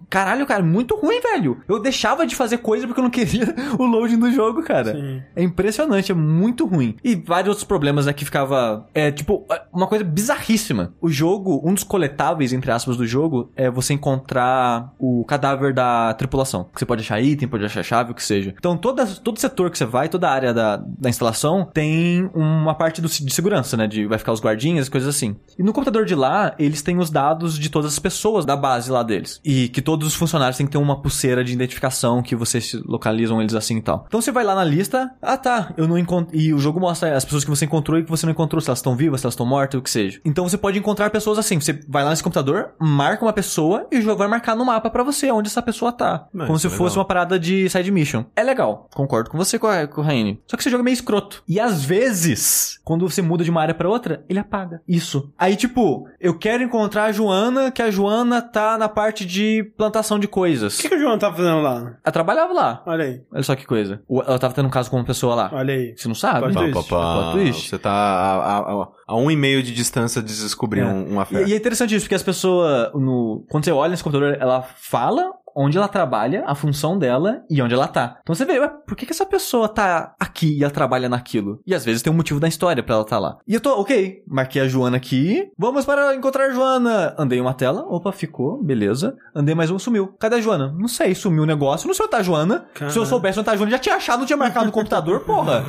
Caralho, cara, muito ruim, velho. Eu deixava de fazer coisa porque eu não queria [LAUGHS] o loading do jogo, cara. Sim. É impressionante, é muito ruim. E vários outros problemas, né, que ficava... É, tipo, uma coisa bizarríssima. O jogo, um dos coletáveis, entre aspas, do jogo, é você encontrar o cadáver da tripulação. Que você pode achar item, pode achar chave, que seja. Então, toda, todo setor que você vai, toda área da, da instalação, tem uma parte do, de segurança, né? De vai ficar os guardinhas, coisas assim. E no computador de lá, eles têm os dados de todas as pessoas da base lá deles. E que todos os funcionários têm que ter uma pulseira de identificação que vocês localizam eles assim e tal. Então você vai lá na lista, ah tá, eu não encontro. E o jogo mostra as pessoas que você encontrou e que você não encontrou, se elas estão vivas, se elas estão mortas, o que seja. Então você pode encontrar pessoas assim. Você vai lá nesse computador, marca uma pessoa e o jogo vai marcar no mapa pra você onde essa pessoa tá. Mas como se é fosse uma parada de side mission. É legal, concordo com você, com a, com a Raine. Só que esse jogo é meio escroto. E às vezes, quando você muda de uma área pra outra, ele apaga. Isso. Aí, tipo, eu quero encontrar a Joana, que a Joana tá na parte de plantação de coisas. O que, que o João tá fazendo lá? Ela trabalhava lá. Olha aí, Olha só que coisa. O- Ela tava tendo um caso com uma pessoa lá. olha aí. Você não sabe? Plot Pá, twist. pá, pá. Plot twist. Você tá a, a, a- a um e meio de distância de descobrir É. um, uma fé. E, e é interessante isso, porque as pessoas, no, quando você olha nesse computador, ela fala onde ela trabalha, a função dela e onde ela tá. Então você vê, ué, por que, que essa pessoa tá aqui e ela trabalha naquilo? E às vezes tem um motivo da história pra ela estar lá. E eu tô, ok, marquei a Joana aqui, vamos para encontrar a Joana. Andei uma tela, opa, ficou, beleza. Andei mais um, sumiu. Cadê a Joana? Não sei, sumiu o negócio, não sei onde tá a Joana. Se eu soubesse onde tá a Joana, já tinha achado, não tinha marcado no computador, porra.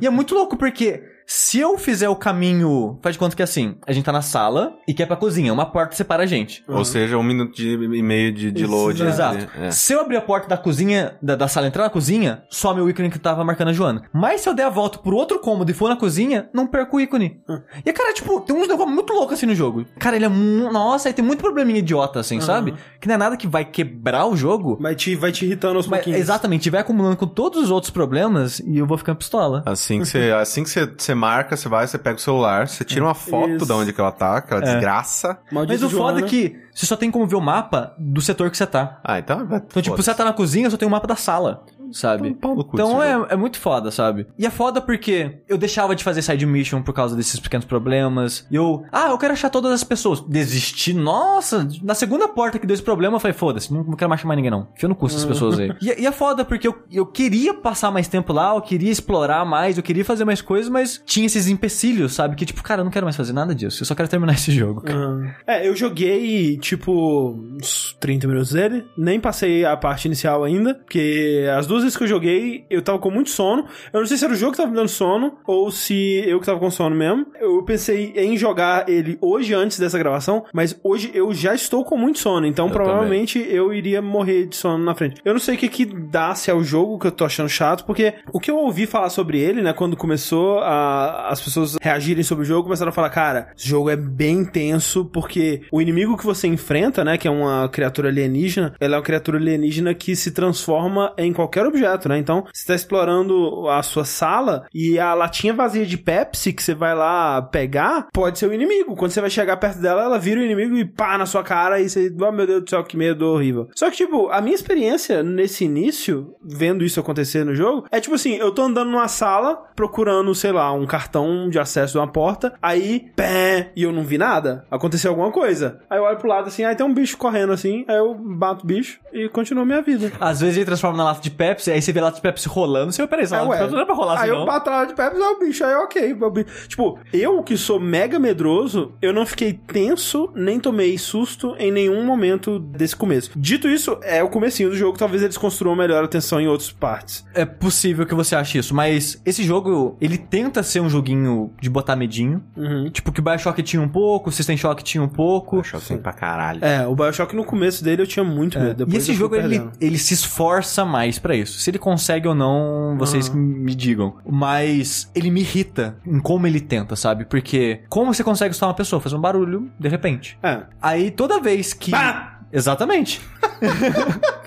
E é muito louco, porque se eu fizer o caminho. Faz de conta que assim, a gente tá na sala e quer pra cozinha, uma porta separa a gente. Ou seja, um minuto de- e meio de, de load. Exato. né? É. Se eu abrir a porta da cozinha, da, da sala, entrar na cozinha, some o ícone que tava marcando a Joana. Mas se eu der a volta pro outro cômodo e for na cozinha, não perco o ícone. E, cara, tipo, tem uns negócios muito loucos assim no jogo. Cara, ele é. Nossa, aí tem muito probleminha idiota, assim, sabe? Que não é nada que vai quebrar o jogo. Vai te, vai te irritando aos Mas, pouquinhos. exatamente, vai acumulando com todos os outros problemas e eu vou ficando pistola. Assim que você, assim que você, você marca, você vai, você pega o celular, você tira uma foto Isso. de onde que ela tá, aquela desgraça. Maldito Mas o foda Joana. é que você só tem como ver o mapa do setor que você tá. Ah, então. Então, tipo, você tá na cozinha, só tem o mapa da sala, sabe? Um Então desse é, é muito foda, sabe? E é foda porque eu deixava de fazer side mission por causa desses pequenos problemas. E eu, ah, eu quero achar todas as pessoas. Desisti, nossa, na segunda porta que deu esse problema, eu falei, foda-se, não, não quero mais chamar ninguém não. Fio no cu essas pessoas aí. [LAUGHS] E, e é foda porque eu, eu queria passar mais tempo lá, eu queria explorar mais, eu queria fazer mais coisas, mas tinha esses empecilhos, sabe? Que tipo, cara, eu não quero mais fazer nada disso, eu só quero terminar [LAUGHS] esse jogo. cara. Aham. É, eu joguei, tipo, uns 30 minutos dele. Nem passei a parte inicial ainda. Porque as duas vezes que eu joguei, eu tava com muito sono. Eu não sei se era o jogo que tava me dando sono ou se eu que tava com sono mesmo. Eu pensei em jogar ele hoje antes dessa gravação, mas hoje eu já estou com muito sono. Então Eu provavelmente eu iria morrer de sono na frente. Eu não sei o que que dá se é o jogo que eu tô achando chato, porque o que eu ouvi falar sobre ele, né, quando começou a, as pessoas reagirem sobre o jogo, começaram a falar, cara, esse jogo é bem tenso, porque o inimigo que você enfrenta, né, que é uma criatura alienígena, ela é uma criatura alienígena que se transforma em qualquer objeto, né? Então, você tá explorando a sua sala e a latinha vazia de Pepsi que você vai lá pegar, pode ser o inimigo. Quando você vai chegar perto dela, ela vira o inimigo e pá na sua cara e você, oh meu Deus do céu, que medo horrível. Só que, tipo, a minha experiência nesse início, vendo isso acontecer no jogo, é tipo assim, eu tô andando numa sala, procurando, sei lá, um cartão de acesso de uma porta, aí, pé, e eu não vi nada. Aconteceu alguma coisa. Aí eu olho pro lado assim, aí tem um bicho correndo assim, aí eu bato o bicho e continuo minha vida. Às vezes ele transforma na lata de Pepsi, aí você vê a lata de Pepsi rolando, você, peraí, essa É, lata de. Pepsi não é pra rolar assim Aí não. eu bato lá de Pepsi, é o bicho, aí ok. é o bicho. Tipo, eu que sou mega medroso, eu não fiquei tenso, nem tomei susto em nenhum momento desse começo. Dito isso, é o comecinho do jogo, talvez eles construam melhor a tensão em outras partes. É possível que você ache isso, mas esse jogo, ele tenta ser um joguinho de botar medinho. Uhum. Tipo, que o Bioshock tinha um pouco, o System Shock tinha um pouco. Acho assim pra caralho. É, o Bioshock no começo dele eu tinha muito medo. Depois É. E esse jogo, ele, ele se esforça mais pra isso. Se ele consegue ou não, vocês que me digam. Mas ele me irrita em como ele tenta, sabe? Porque como você consegue assustar uma pessoa? Fazer um barulho, de repente. É. Aí toda vez que... Pá! Exatamente. [LAUGHS]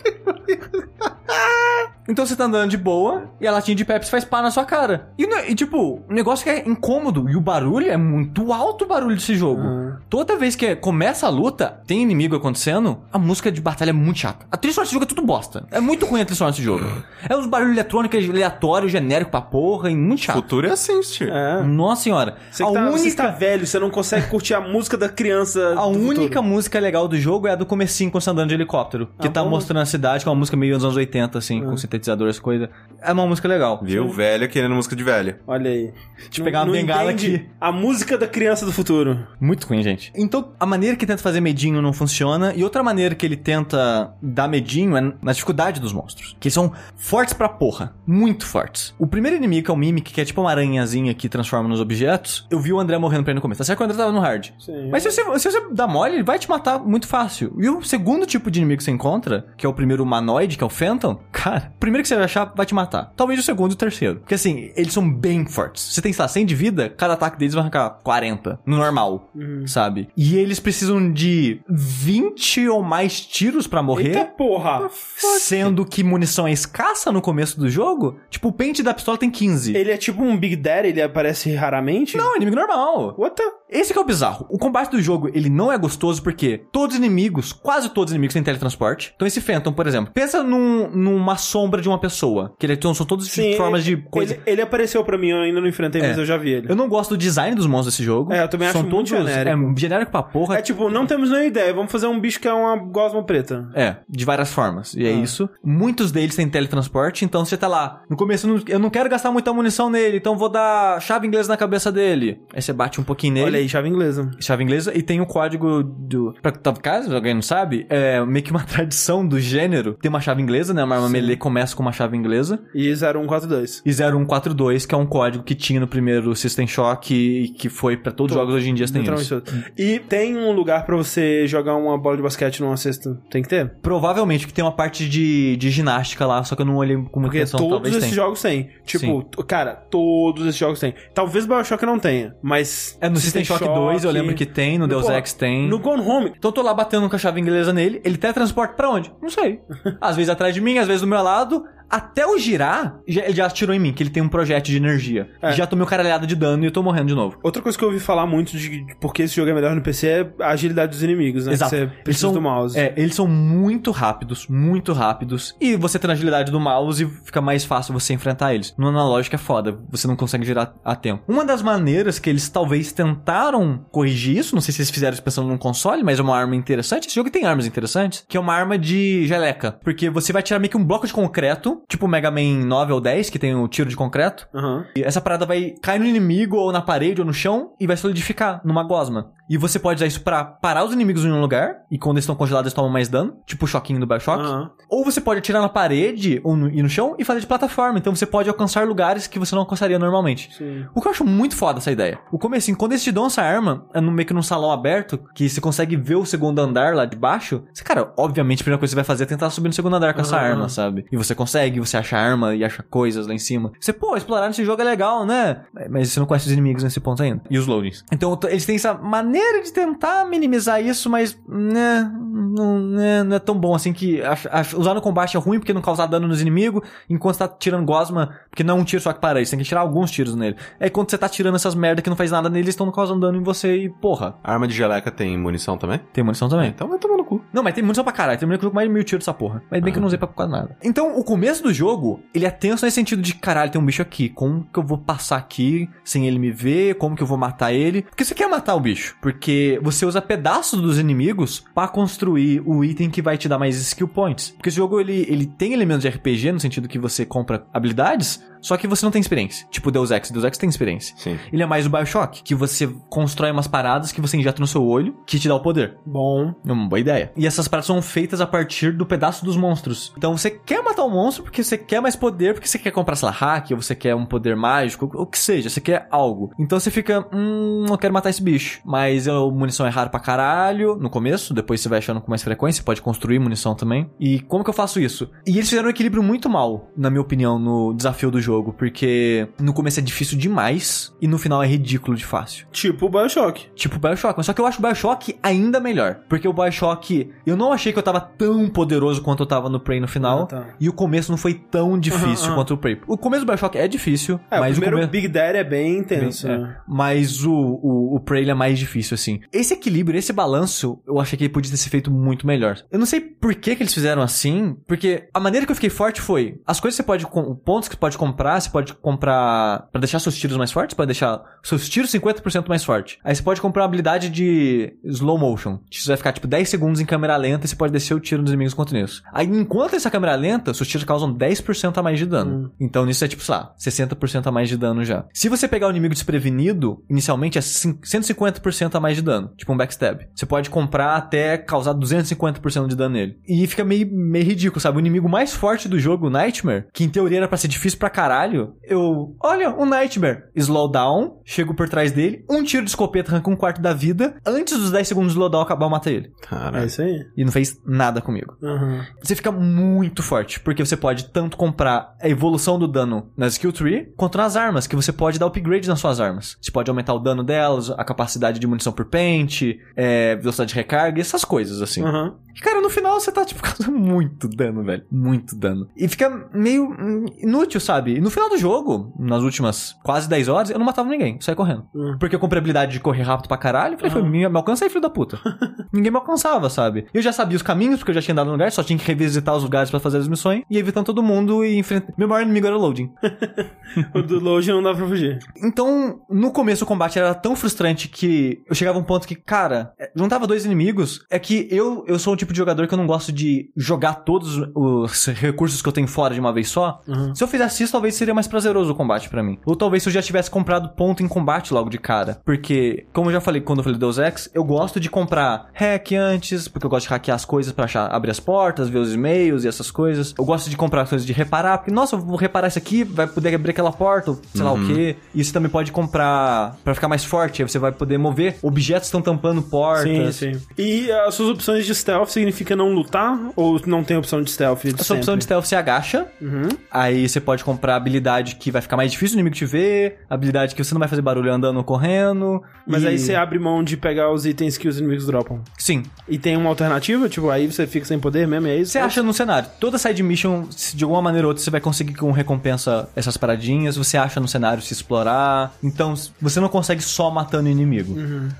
[LAUGHS] Então você tá andando de boa e a latinha de Pepsi faz pá na sua cara. E, e, tipo, o negócio que é incômodo e o barulho é muito alto o barulho desse jogo. Ah. Toda vez que começa a luta, tem inimigo acontecendo, a música de batalha é muito chata. A trilha sonora desse jogo é tudo bosta. É muito ruim a trilha sonora desse jogo. É uns barulhos eletrônicos aleatórios, genérico pra porra e muito chato. Futuro é assim, Steve. É. Nossa senhora. Você, a tá, você única tá velho, você não consegue curtir a música da criança. [LAUGHS] A do única futuro. música legal do jogo é a do comecinho quando você tá andando de helicóptero. Que Ah, tá bom. mostrando a cidade, que é uma música meio dos anos 80, assim, com sintetizadores, coisa. É uma música legal. Viu? Velho querendo música de velho. Olha aí. Deixa eu pegar uma bengala aqui. A música da criança do futuro. Muito ruim, gente. Então, a maneira que tenta fazer medinho não funciona. E outra maneira que ele tenta dar medinho é na dificuldade dos monstros. Que eles são fortes pra porra. Muito fortes. O primeiro inimigo, que é o Mimic, que é tipo uma aranhazinha que transforma nos objetos, eu vi o André morrendo pra ele no começo. Tá certo que o André tava no hard. Sim. Mas se você, se você dá mole, ele vai te matar muito fácil. E o segundo tipo de inimigo que você encontra, que é o primeiro humanoide, que é o Phantom, cara, primeiro que você vai achar vai te matar. Talvez o segundo e o terceiro. Porque assim, eles são bem fortes. Você tem, sei lá, 100 de vida, cada ataque deles vai arrancar 40, no normal, sabe? E eles precisam de 20 ou mais tiros pra morrer. Eita porra! Sendo que munição é escassa no começo do jogo, tipo, o pente da pistola tem 15. Ele é tipo um Big Daddy, ele aparece raramente? Não, é inimigo normal. What the... Esse que é o bizarro. O combate do jogo, ele não é gostoso porque todos os inimigos, quase todos os inimigos têm teletransporte. Então esse Phantom, por exemplo, pensa num, numa sombra de uma pessoa. Que ele, são todas Sim, formas de coisa. Ele, ele apareceu pra mim, eu ainda não enfrentei, mas É. eu já vi ele. Eu não gosto do design dos monstros desse jogo. É, eu também acho São muito todos, genérico. É, genérico pra porra. É tipo, não temos nenhuma ideia, vamos fazer um bicho que é uma gosma preta. É, de várias formas. E é Ah. isso. Muitos deles têm teletransporte, então você tá lá. No começo, eu não- eu não quero gastar muita munição nele, então vou dar chave inglesa na cabeça dele. Aí você bate um pouquinho nele. Olha aí, chave inglesa. chave inglesa e tem o código do. Pra tá, caso alguém não sabe, é meio que uma [LAUGHS] tradição do gênero. Tem uma chave inglesa, né? Uma arma melee começa com uma chave inglesa. E 0142. E 0142, que é um código que tinha no primeiro System Shock e que foi pra todos os jogos hoje em dia tem isso. E tem um lugar pra você jogar uma bola de basquete numa cesta? Tem que ter? Provavelmente que tem uma parte de, de ginástica lá, só que eu não olhei com muita Porque atenção, todos esses tenha. jogos têm. Tipo, cara, todos esses jogos têm. Talvez Bioshock não tenha, mas... É no System, Shock 2, eu lembro que tem, no Deus Pô, Ex tem. No Gone Home. Então eu tô lá batendo com a chave inglesa nele, ele teletransporta pra onde? Não sei. [LAUGHS] Às vezes atrás de mim, às vezes do meu lado lado até eu girar, já- ele já atirou em mim, que ele tem um projétil de energia. É. Já tomei o caralhada de dano e eu tô morrendo de novo. Outra coisa que eu ouvi falar muito de porque esse jogo é melhor no PC é a agilidade dos inimigos, né? Exato. Você precisa são, do mouse. É, eles são muito rápidos, muito rápidos. E você tem a agilidade do mouse fica mais fácil você enfrentar eles. No analógico é foda, você não consegue girar a tempo. Uma das maneiras que eles talvez tentaram corrigir isso, não sei se eles fizeram isso pensando num console, mas é uma arma interessante. Esse jogo tem armas interessantes, que é uma arma de geleca. Porque você vai tirar meio que um bloco de concreto, tipo o Mega Man 9 ou 10, que tem o tiro de concreto. Aham. E essa parada vai cair no inimigo ou na parede ou no chão e vai solidificar numa gosma. E você pode usar isso pra parar os inimigos em um lugar, e quando eles estão congelados eles tomam mais dano, tipo o choquinho do Bioshock. Aham. Ou você pode atirar na parede ou no, e no chão e fazer de plataforma. Então você pode alcançar lugares que você não alcançaria normalmente. Sim. O que eu acho muito foda essa ideia. O começo, quando eles te dão essa arma, é no, meio que num salão aberto, que você consegue ver o segundo andar lá de baixo. Você, cara, obviamente a primeira coisa que você vai fazer é tentar subir no segundo andar com essa Aham. arma, sabe? E você consegue, você acha arma e acha coisas lá em cima. Você, pô, explorar nesse jogo é legal, né? Mas você não conhece os inimigos nesse ponto ainda. E os loadings. Então eles têm essa maneira de tentar minimizar isso, mas né, não, né, não é tão bom assim que ach- ach- usar no combate é ruim porque não causar dano nos inimigos, enquanto você tá tirando gosma, porque não é um tiro só que para, você tem que tirar alguns tiros nele. É quando você tá tirando essas merda que não faz nada neles, estão causando dano em você e, porra, Arma de geleca tem munição também? tem munição também. Então vai tomar no cu. Não, mas tem munição pra caralho. Tem munição com mais de mil tiros dessa porra. Mas bem que eu não usei pra quase nada. Então, o começo do jogo, ele é tenso nesse sentido de, caralho, tem um bicho aqui. Como que eu vou passar aqui sem ele me ver? Como que eu vou matar ele? Porque você quer matar o bicho. Porque você usa pedaços dos inimigos pra construir o item que vai te dar mais skill points. Porque esse jogo, ele, ele tem elementos de RPG, no sentido que você compra habilidades, só que você não tem experiência. Tipo Deus Ex. Deus Ex tem experiência. Sim. Ele é mais o Bioshock, que você constrói umas paradas que você injeta no seu olho, que te dá o poder. Bom. É uma boa ideia. E essas paradas são feitas a partir do pedaço dos monstros. Então você quer matar o monstro porque você quer mais poder, porque você quer comprar, sei lá, hack, ou você quer um poder mágico, o que seja, você quer algo. Então você fica, hum, eu quero matar esse bicho. Mas a munição é raro pra caralho no começo, depois você vai achando com mais frequência, você pode construir munição também. E como que eu faço isso? E eles fizeram um equilíbrio muito mal, na minha opinião, no desafio do jogo. Jogo, porque no começo é difícil demais e no final é ridículo de fácil. Tipo o Bioshock. Tipo o Bioshock. Mas só que eu acho o Bioshock ainda melhor. Porque o Bioshock, eu não achei que eu tava tão poderoso quanto eu tava no Prey no final. Ah, tá. E o começo não foi tão difícil quanto o Prey. O começo do Bioshock é difícil, É, mas o primeiro come- Big Daddy é bem intenso. é. né? Mas o, o, o Prey é mais difícil, assim. Esse equilíbrio, esse balanço, eu achei que ele podia ter sido feito muito melhor. Eu não sei por que, que eles fizeram assim, porque a maneira que eu fiquei forte foi: as coisas que você pode. Pontos que você pode comprar, você pode comprar. pra deixar seus tiros mais fortes, pode deixar seus tiros 50% mais forte. Aí você pode comprar uma habilidade de slow motion. Você vai ficar tipo 10 segundos em câmera lenta e você pode descer o tiro nos inimigos enquanto nisso. Aí enquanto essa câmera lenta, seus tiros causam 10% a mais de dano. Então nisso é tipo, sei lá, 60% a mais de dano já. Se você pegar o inimigo desprevenido, inicialmente é cin- 150% a mais de dano. Tipo um backstab. Você pode comprar até causar 250% de dano nele. E fica meio, meio ridículo, sabe? O inimigo mais forte do jogo, o Nightmare, que em teoria era pra ser difícil pra caralho, eu... Olha, um Nightmare. Slow down, chego por trás dele, um tiro de escopeta arranca um quarto da vida, antes dos 10 segundos de slowdown acabar, eu mato ele. É Cara, isso aí. E não fez nada comigo Aham. você fica muito forte, porque você pode tanto comprar a evolução do dano na skill tree, quanto nas armas, que você pode dar upgrade nas suas armas. Você pode aumentar o dano delas, a capacidade de munição por pente, é, velocidade de recarga, essas coisas, assim. Aham. Cara, no final você tá, tipo, [LAUGHS] causando muito dano, velho. Muito dano. E fica meio inútil, sabe? E no final do jogo, nas últimas quase 10 horas, eu não matava ninguém, eu saí correndo. Uhum. Porque eu comprei a habilidade de correr rápido pra caralho, falei, foi, Uhum. me, me alcança aí, filho da puta. [LAUGHS] ninguém me alcançava, sabe? Eu já sabia os caminhos, porque eu já tinha andado no lugar, só tinha que revisitar os lugares pra fazer as missões, e evitando todo mundo e enfrentar. Meu maior inimigo era o loading. [LAUGHS] O do Load não dá pra fugir. Então, no começo o combate era tão frustrante que eu chegava a um ponto que, cara, é, juntava dois inimigos. É que eu, eu sou o tipo de jogador que eu não gosto de jogar todos os recursos que eu tenho fora de uma vez só. Uhum. Se eu fizesse isso, talvez seria mais prazeroso o combate pra mim. Ou talvez se eu já tivesse comprado ponto em combate logo de cara. Porque, como eu já falei quando eu falei Deus Ex, eu gosto de comprar hack antes, porque eu gosto de hackear as coisas pra achar, abrir as portas, ver os e-mails e essas coisas. Eu gosto de comprar coisas de reparar, porque, nossa, eu vou reparar isso aqui, vai poder abrir aquela porta, ou sei lá o quê. E você também pode comprar pra ficar mais forte, aí você vai poder mover. Objetos estão tampando Sim, portas. sim. E as suas opções de stealth significa não lutar? Ou não tem opção de stealth? A sua opção de stealth você agacha, Uhum. Aí você pode comprar habilidade que vai ficar mais difícil o inimigo te ver, habilidade que você não vai fazer barulho andando ou correndo. Mas e- aí você abre mão de pegar os itens que os inimigos dropam. Sim. E tem uma alternativa? Tipo, aí você fica sem poder mesmo, é isso? Você acha no cenário. Toda side mission, se de alguma maneira ou outra, você vai conseguir com recompensa essas paradinhas. Você acha no cenário se explorar. Então, você não consegue só matando o inimigo.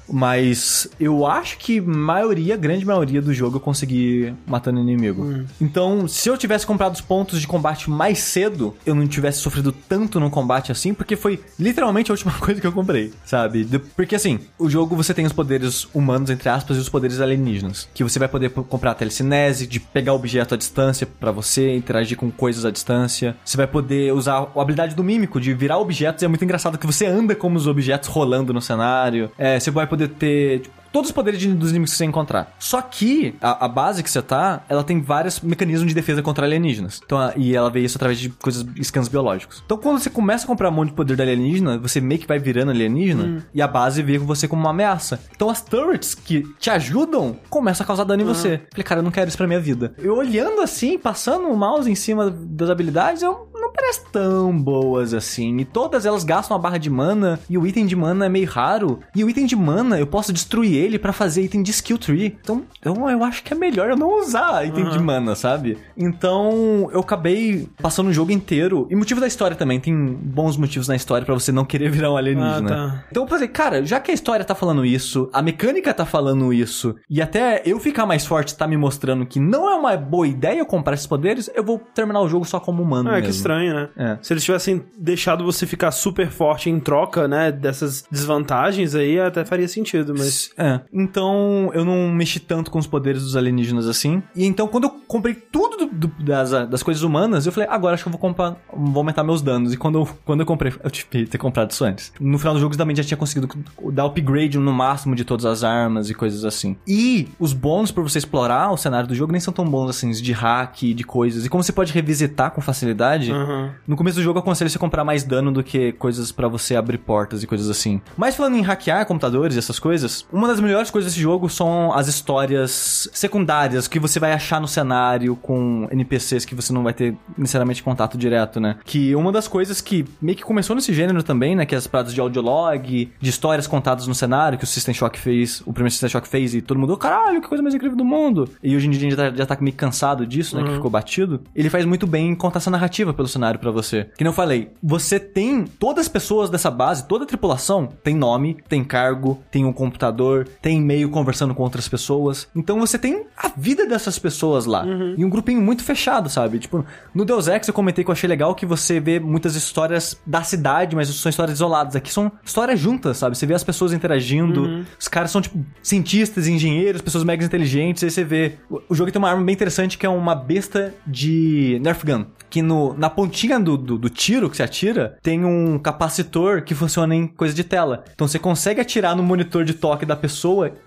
Mas eu acho que maioria, grande maioria do jogo consegui matando o inimigo. Então, se eu tivesse comprado os pontos de combate mais cedo, eu não tivesse sofrido tanto no combate assim, porque foi literalmente a última [LAUGHS] coisa que eu comprei, sabe? De- Porque assim, o jogo você tem os poderes humanos, entre aspas, e os poderes alienígenas. Que você vai poder comprar telecinese, de pegar objeto à distância pra você, interagir com coisas à distância. Você vai poder usar a habilidade do mímico, de virar objetos, e é muito engraçado que você anda como os objetos rolando no cenário. É, você vai poder ter. tipo, Todos os poderes de- dos inimigos que você encontrar. Só que a, a base que você tá, ela tem vários mecanismos de defesa contra alienígenas. Então, a- e ela vê isso através de coisas, scans biológicos. Então, quando você começa a comprar um monte de poder da alienígena, você meio que vai virando alienígena e a base vê você como uma ameaça. Então, as turrets que te ajudam começam a causar dano em você. Falei, cara, eu não quero isso pra minha vida. Eu olhando assim, passando o mouse em cima das habilidades, eu não parece tão boas assim. E todas elas gastam uma barra de mana e o item de mana é meio raro. E o item de mana eu posso destruir ele pra fazer item de skill tree. Então, então eu acho que é melhor eu não usar item de mana, sabe? Então eu acabei passando o jogo inteiro. E motivo da história também. Tem bons motivos na história pra você não querer [LAUGHS] virar um alienígena. Ah, tá. Então eu falei, cara, já que a história tá falando isso, a mecânica tá falando isso, e até eu ficar mais forte tá me mostrando que não é uma boa ideia eu comprar esses poderes, eu vou terminar o jogo só como humano Ah, mesmo. que estranho, né? É. Se eles tivessem deixado você ficar super forte em troca, né, dessas desvantagens aí, até faria sentido, mas... É. Então eu não mexi tanto com os poderes dos alienígenas assim. E então quando eu comprei tudo do- do- das, das coisas humanas, eu falei, agora acho que eu vou comprar, vou aumentar meus danos. E quando eu, quando eu comprei, eu tive que ter comprado isso antes. No final do jogo eu também já tinha conseguido dar upgrade no máximo de todas as armas e coisas assim. E os bônus pra você explorar o cenário do jogo nem são tão bons assim, de hack, de coisas. E como você pode revisitar com facilidade. Aham. No começo do jogo, eu aconselho você comprar mais dano do que coisas pra você abrir portas e coisas assim. Mas falando em hackear computadores e essas coisas, uma das melhores coisas desse jogo são as histórias secundárias que você vai achar no cenário com NPCs que você não vai ter necessariamente contato direto, né? Que uma das coisas que meio que começou nesse gênero também, né? Que é as paradas de audiolog, de histórias contadas no cenário, que o System Shock fez, o primeiro System Shock fez e todo mundo, caralho, que coisa mais incrível do mundo. E hoje em dia a gente já tá, já tá meio cansado disso, né? Que ficou batido. Ele faz muito bem em contar essa narrativa pelo cenário pra você. Que nem eu falei, você tem todas as pessoas dessa base, toda a tripulação tem nome, tem cargo, tem um computador, tem e-mail conversando com outras pessoas. Então você tem a vida dessas pessoas lá. E um grupinho muito fechado, sabe? Tipo, no Deus Ex eu comentei que eu achei legal que você vê muitas histórias da cidade, mas são histórias isoladas. Aqui são histórias juntas, sabe? Você vê as pessoas interagindo, os caras são, tipo, cientistas, engenheiros, pessoas mega inteligentes, aí você vê. O o jogo tem uma arma bem interessante que é uma besta de Nerf Gun. Que no, na pontinha do, do, do tiro que você atira, tem um capacitor que funciona em coisa de tela. Então você consegue atirar no monitor de toque da pessoa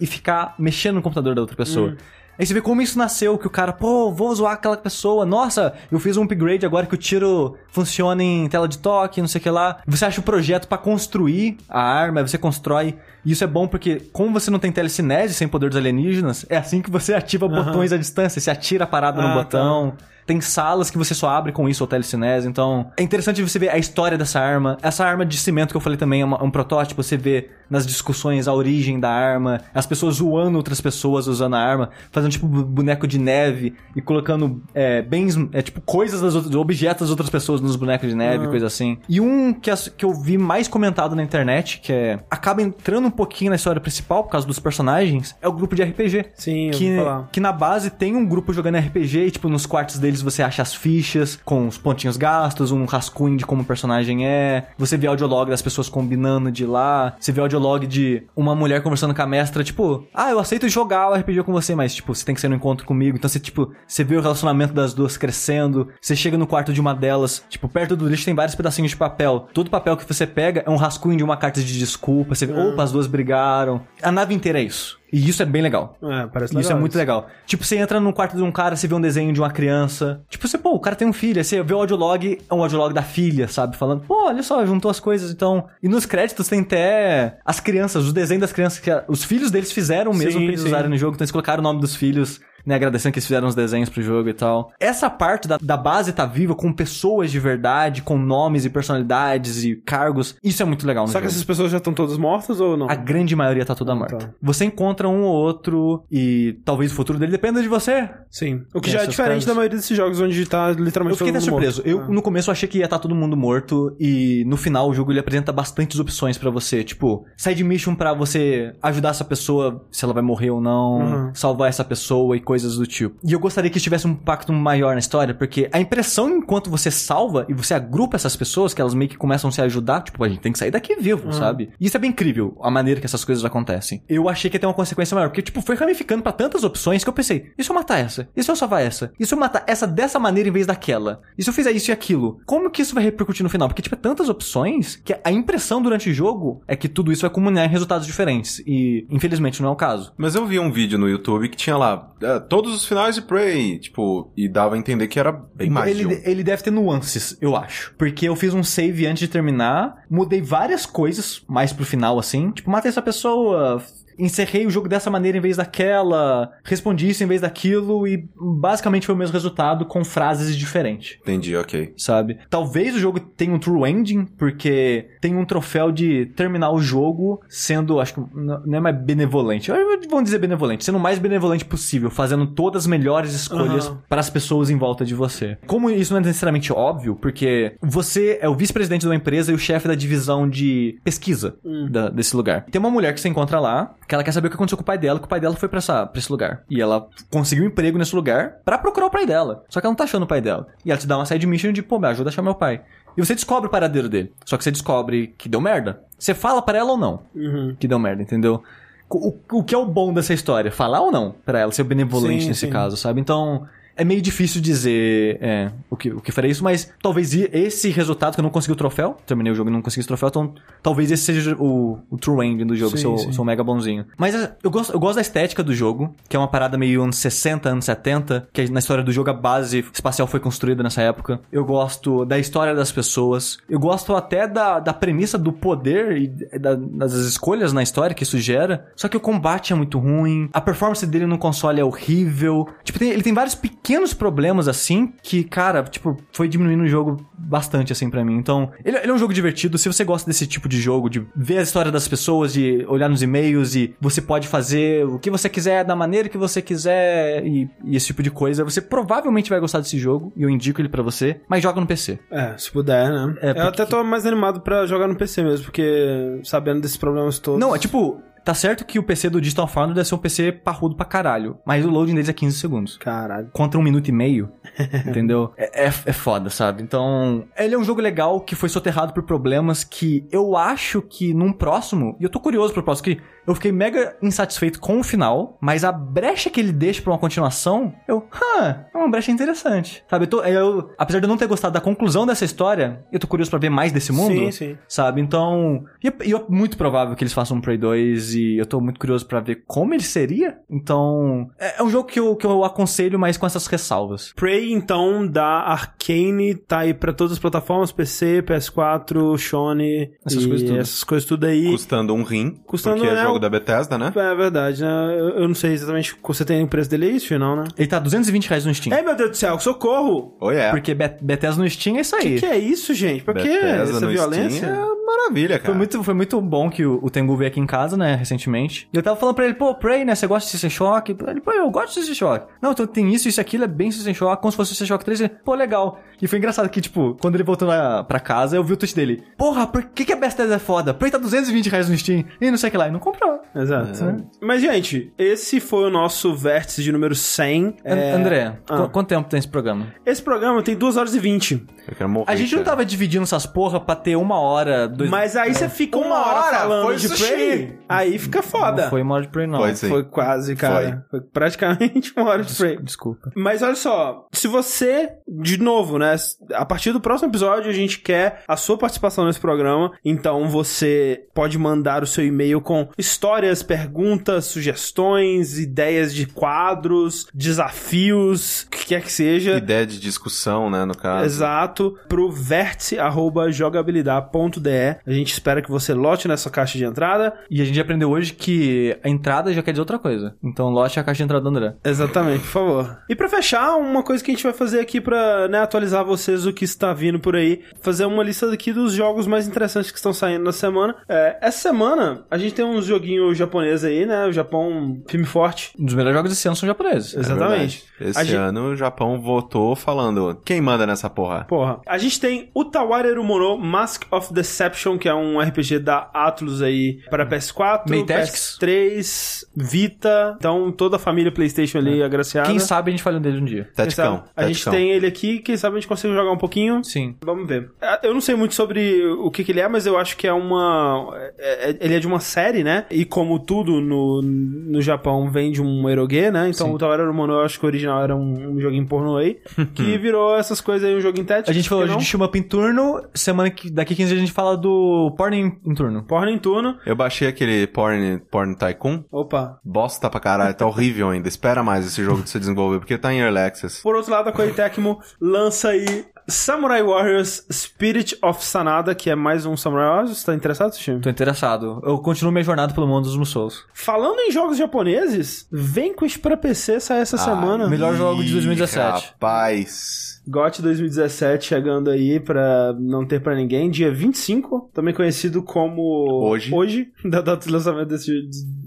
e ficar mexendo no computador da outra pessoa. Aí você vê como isso nasceu, que o cara, pô, vou zoar aquela pessoa. Nossa, eu fiz um upgrade agora que o tiro funciona em tela de toque, não sei o que lá. Você acha o projeto pra construir a arma, você constrói. Isso é bom porque, como você não tem telecinese sem poder dos alienígenas, é assim que você ativa botões à distância. Você atira a parada no Ah, botão. Tem salas que você só abre com isso ou telecinese, então é interessante você ver a história dessa arma. Essa arma de cimento que eu falei também é uma- um protótipo, você vê nas discussões a origem da arma, as pessoas zoando outras pessoas usando a arma, fazendo tipo boneco de neve e colocando é, bens, é, tipo coisas das outras, objetos das outras pessoas nos bonecos de neve, coisa assim. E um que, que eu vi mais comentado na internet, que é acaba entrando um pouquinho na história principal por causa dos personagens, é o grupo de RPG. Sim, eu que, ouvi falar. que na base tem um grupo jogando RPG e, tipo, nos quartos deles você acha as fichas com os pontinhos gastos, um rascunho de como o personagem é. Você vê audiolog das pessoas combinando de lá. Você vê audiolog de uma mulher conversando com a mestra, tipo, ah, eu aceito jogar o RPG com você, mas, tipo, você tem que ser no encontro comigo. Então você, tipo, você vê o relacionamento das duas crescendo. Você chega no quarto de uma delas, tipo, perto do lixo tem vários pedacinhos de papel. Todo papel que você pega é um rascunho de uma carta de desculpa. Você vê, opa, as duas brigaram. A nave inteira é isso. E isso é bem legal. É, parece Isso legal. é muito legal. Tipo, você entra num quarto de um cara, você vê um desenho de uma criança. Tipo, você, pô, o cara tem um filho. Aí você vê o audiolog, é um audiolog da filha, sabe? Falando, pô, olha só, juntou as coisas, então. E nos créditos tem até as crianças, os desenhos das crianças que os filhos deles fizeram mesmo Sim, pra eles sim. usarem no jogo. Então eles colocaram o nome dos filhos. Né, agradecendo que eles fizeram os desenhos pro jogo e tal. Essa parte da, da base tá viva com pessoas de verdade, com nomes e personalidades e cargos. Isso é muito legal Só que jogo. essas pessoas já estão todas mortas ou não? A grande maioria tá toda Ah, morta. tá. Você encontra um ou outro e talvez o futuro dele dependa de você. Sim. O que Tem já é diferente casos. da maioria desses jogos onde tá literalmente Eu fiquei até todo mundo surpreso. morto. Eu, no começo, achei que ia estar todo mundo morto. E no final, o jogo ele apresenta bastantes opções pra você. Tipo, side mission pra você ajudar essa pessoa, se ela vai morrer ou não, Uhum. salvar essa pessoa e coisas do tipo. E eu gostaria que isso tivesse um impacto maior na história, porque a impressão enquanto você salva e você agrupa essas pessoas, que elas meio que começam a se ajudar, tipo, a gente tem que sair daqui vivo, sabe? E isso é bem incrível, a maneira que essas coisas acontecem. Eu achei que ia ter uma consequência maior, porque, tipo, foi ramificando pra tantas opções que eu pensei, e se eu matar essa? E se eu salvar essa? E se eu matar essa dessa maneira em vez daquela? E se eu fizer isso e aquilo? Como que isso vai repercutir no final? Porque, tipo, é tantas opções que a impressão durante o jogo é que tudo isso vai culminar em resultados diferentes. E, infelizmente, não é o caso. Mas eu vi um vídeo no YouTube que tinha lá é, todos os finais de Prey, tipo, e dava a entender que era bem mais de um. Ele, ele deve ter nuances, eu acho. Porque eu fiz um save antes de terminar, mudei várias coisas mais pro final, assim. Tipo, matei essa pessoa, encerrei o jogo dessa maneira em vez daquela, respondi isso em vez daquilo, e basicamente foi o mesmo resultado com frases diferentes. Entendi, ok. Sabe? Talvez o jogo tenha um true ending, porque tem um troféu de terminar o jogo sendo, acho que não é mais benevolente. Vamos dizer benevolente, sendo o mais benevolente possível, fazendo todas as melhores escolhas Aham. para as pessoas em volta de você. Como isso não é necessariamente óbvio, porque você é o vice-presidente de uma empresa e o chefe da divisão de pesquisa da- desse lugar. Tem uma mulher que você encontra lá, que ela quer saber o que aconteceu com o pai dela, que o pai dela foi pra, essa, pra esse lugar. E ela conseguiu um emprego nesse lugar pra procurar o pai dela. Só que ela não tá achando o pai dela. E ela te dá uma side mission de, pô, me ajuda a achar meu pai. E você descobre o paradeiro dele. Só que você descobre que deu merda. Você fala pra ela ou não Uhum. que deu merda, entendeu? O, o que é o bom dessa história? Falar ou não pra ela, ser benevolente Sim, nesse sim. caso, sabe? Então, é meio difícil dizer é, o, que, o que faria isso, mas talvez esse resultado que eu não consegui o troféu, terminei o jogo e não consegui esse troféu, então talvez esse seja o, o true ending do jogo, Sim, seu, sim. seu mega bonzinho. Mas é, eu gosto, eu gosto da estética do jogo, que é uma parada meio anos 60, anos 70, que na história do jogo a base espacial foi construída nessa época. Eu gosto da história das pessoas. Eu gosto até da, da premissa do poder e da- das escolhas na história que isso gera. Só que o combate é muito ruim. A performance dele no console é horrível. Tipo, tem- ele tem vários pequenos problemas assim que, cara, tipo, foi diminuindo o jogo bastante assim pra mim. Então, ele, ele é um jogo divertido. Se você gosta desse tipo de jogo, de ver a história das pessoas, de olhar nos e-mails e você pode fazer o que você quiser da maneira que você quiser e, e esse tipo de coisa, você provavelmente vai gostar desse jogo e eu indico ele pra você, mas joga no PC. É, se puder, né? É, Eu porque- até tô mais animado pra jogar no PC mesmo, porque sabendo desses problemas todos. Não, é tipo, tá certo que o PC do Digital Foundry deve ser um PC parrudo pra caralho, mas o loading deles é 15 segundos. Caralho. contra um minuto e meio, [LAUGHS] entendeu? É, é, é foda, sabe? Então, ele é um jogo legal que foi soterrado por problemas que eu acho que num próximo, e eu tô curioso pro próximo, que eu fiquei mega insatisfeito com o final, mas a brecha que ele deixa pra uma continuação, eu, hã, é uma brecha interessante, sabe? Eu tô, eu, apesar de eu não ter gostado da conclusão dessa história, eu tô curioso pra ver mais desse mundo, Sim, sim. sabe? Então, e é, e é muito provável que eles façam um Prey 2 e eu tô muito curioso pra ver como ele seria. Então, é, é um jogo que eu, que eu aconselho, mas com essas ressalvas. Prey, então, da Arcane, tá aí pra todas as plataformas, PC, PS4, Sony, Essas e coisas tudo. essas coisas tudo aí. Custando um rim. Custando, porque é né, jogo o- da Bethesda, né? É verdade, né? Eu eu não sei exatamente. Você tem o preço dele, é isso, não, né? Ele tá 220 reais no Steam. Ei, meu Deus do céu, socorro! Ou é. Porque Bet- Bethesda no Steam é isso O aí. que, que é isso, gente? Pra que Bethesda essa violência? Steam é maravilha, cara. Foi muito, foi muito bom que o, o Tengu veio aqui em casa, né, recentemente. E eu tava falando pra ele, pô, Prey, né, você gosta de System Shock? Ele, pô, eu gosto de System Shock. Não, então tem isso, isso e aquilo, é bem System Shock, como se fosse System Shock 3. Ele, pô, legal. E foi engraçado que, tipo, quando ele voltou lá pra casa, eu vi o tweet dele. Porra, por que, que a Bethesda é foda? Prey tá 220 reais no Steam. E não sei o que lá. E não comprou. Exato. É. Mas, gente, esse foi o nosso vértice de número 100. An- É, André, ah. qu- quanto tempo tem esse programa? Esse programa tem 2 horas e 20. Eu quero morrer. A gente não cara. tava dividindo essas porra pra ter uma hora, dois... Mas aí você fica uma, Uma hora, hora, falando de. Prey. Aí fica foda. Não foi uma hora de Prey, não. Foi. Foi quase, cara. Foi, praticamente uma hora de Prey. Desculpa. Mas olha só, se você, de novo, né? A partir do próximo episódio, a gente quer a sua participação nesse programa. Então você pode mandar o seu e-mail com histórias, perguntas, sugestões, ideias de quadros, desafios, o que quer que seja. Ideia de discussão, né, no caso. Exato, pro vértice.jogabilidade.de. A gente espera que você lote nessa caixa de entrada. E a gente aprendeu hoje que a entrada já quer dizer outra coisa. Então lote a caixa de entrada do André. Exatamente, por favor. E pra fechar, uma coisa que a gente vai fazer aqui pra né, atualizar vocês o que está vindo por aí, fazer uma lista aqui dos jogos mais interessantes que estão saindo na semana. É, essa semana a gente tem uns joguinhos japoneses aí, né? O Japão, filme forte. Um dos melhores jogos desse ano são japoneses. É Exatamente. A Esse gente- ano o Japão votou falando: quem manda nessa porra? Porra. A gente tem o Tawareru Mono Mask of Deception, que é um RPG da Atlus aí para PS4, Meio Tactics. PS3, Vita. Então toda a família PlayStation ali agraciada. Quem sabe a gente fala dele um dia. Sabe? A gente Teticão. tem ele aqui, quem sabe a gente consegue jogar um pouquinho. Sim. Vamos ver. Ah, Eu não sei muito sobre o que, que ele é, mas eu acho que é uma. é- é- ele é de uma série, né? E como tudo no, no Japão vem de um eroge, né? Então Sim. o Tower Mono eu acho que o original era um, um joguinho pornô aí. [LAUGHS] que virou essas coisas aí, um jogo em tético. A gente falou de? Shuma em turno, semana que daqui 15 dias a gente fala do Porn em, em turno. Porno em turno. Eu baixei aquele Porn, Porn Tycoon. Opa. Bosta pra caralho, tá horrível ainda. Espera mais esse jogo de se desenvolver, porque tá em Early Access. Por outro lado, a Koei Tecmo lança aí Samurai Warriors Spirit of Sanada, que é mais um Samurai Warriors. Tá interessado, time? Tô interessado. Eu continuo minha jornada pelo mundo dos Musous. Falando em jogos japoneses, isso pra PC sair essa semana. melhor jogo de 2017. Rapaz. GOT 2017 chegando aí pra não ter pra ninguém, dia 25, também conhecido como Hoje. hoje [LAUGHS] da data de lançamento desse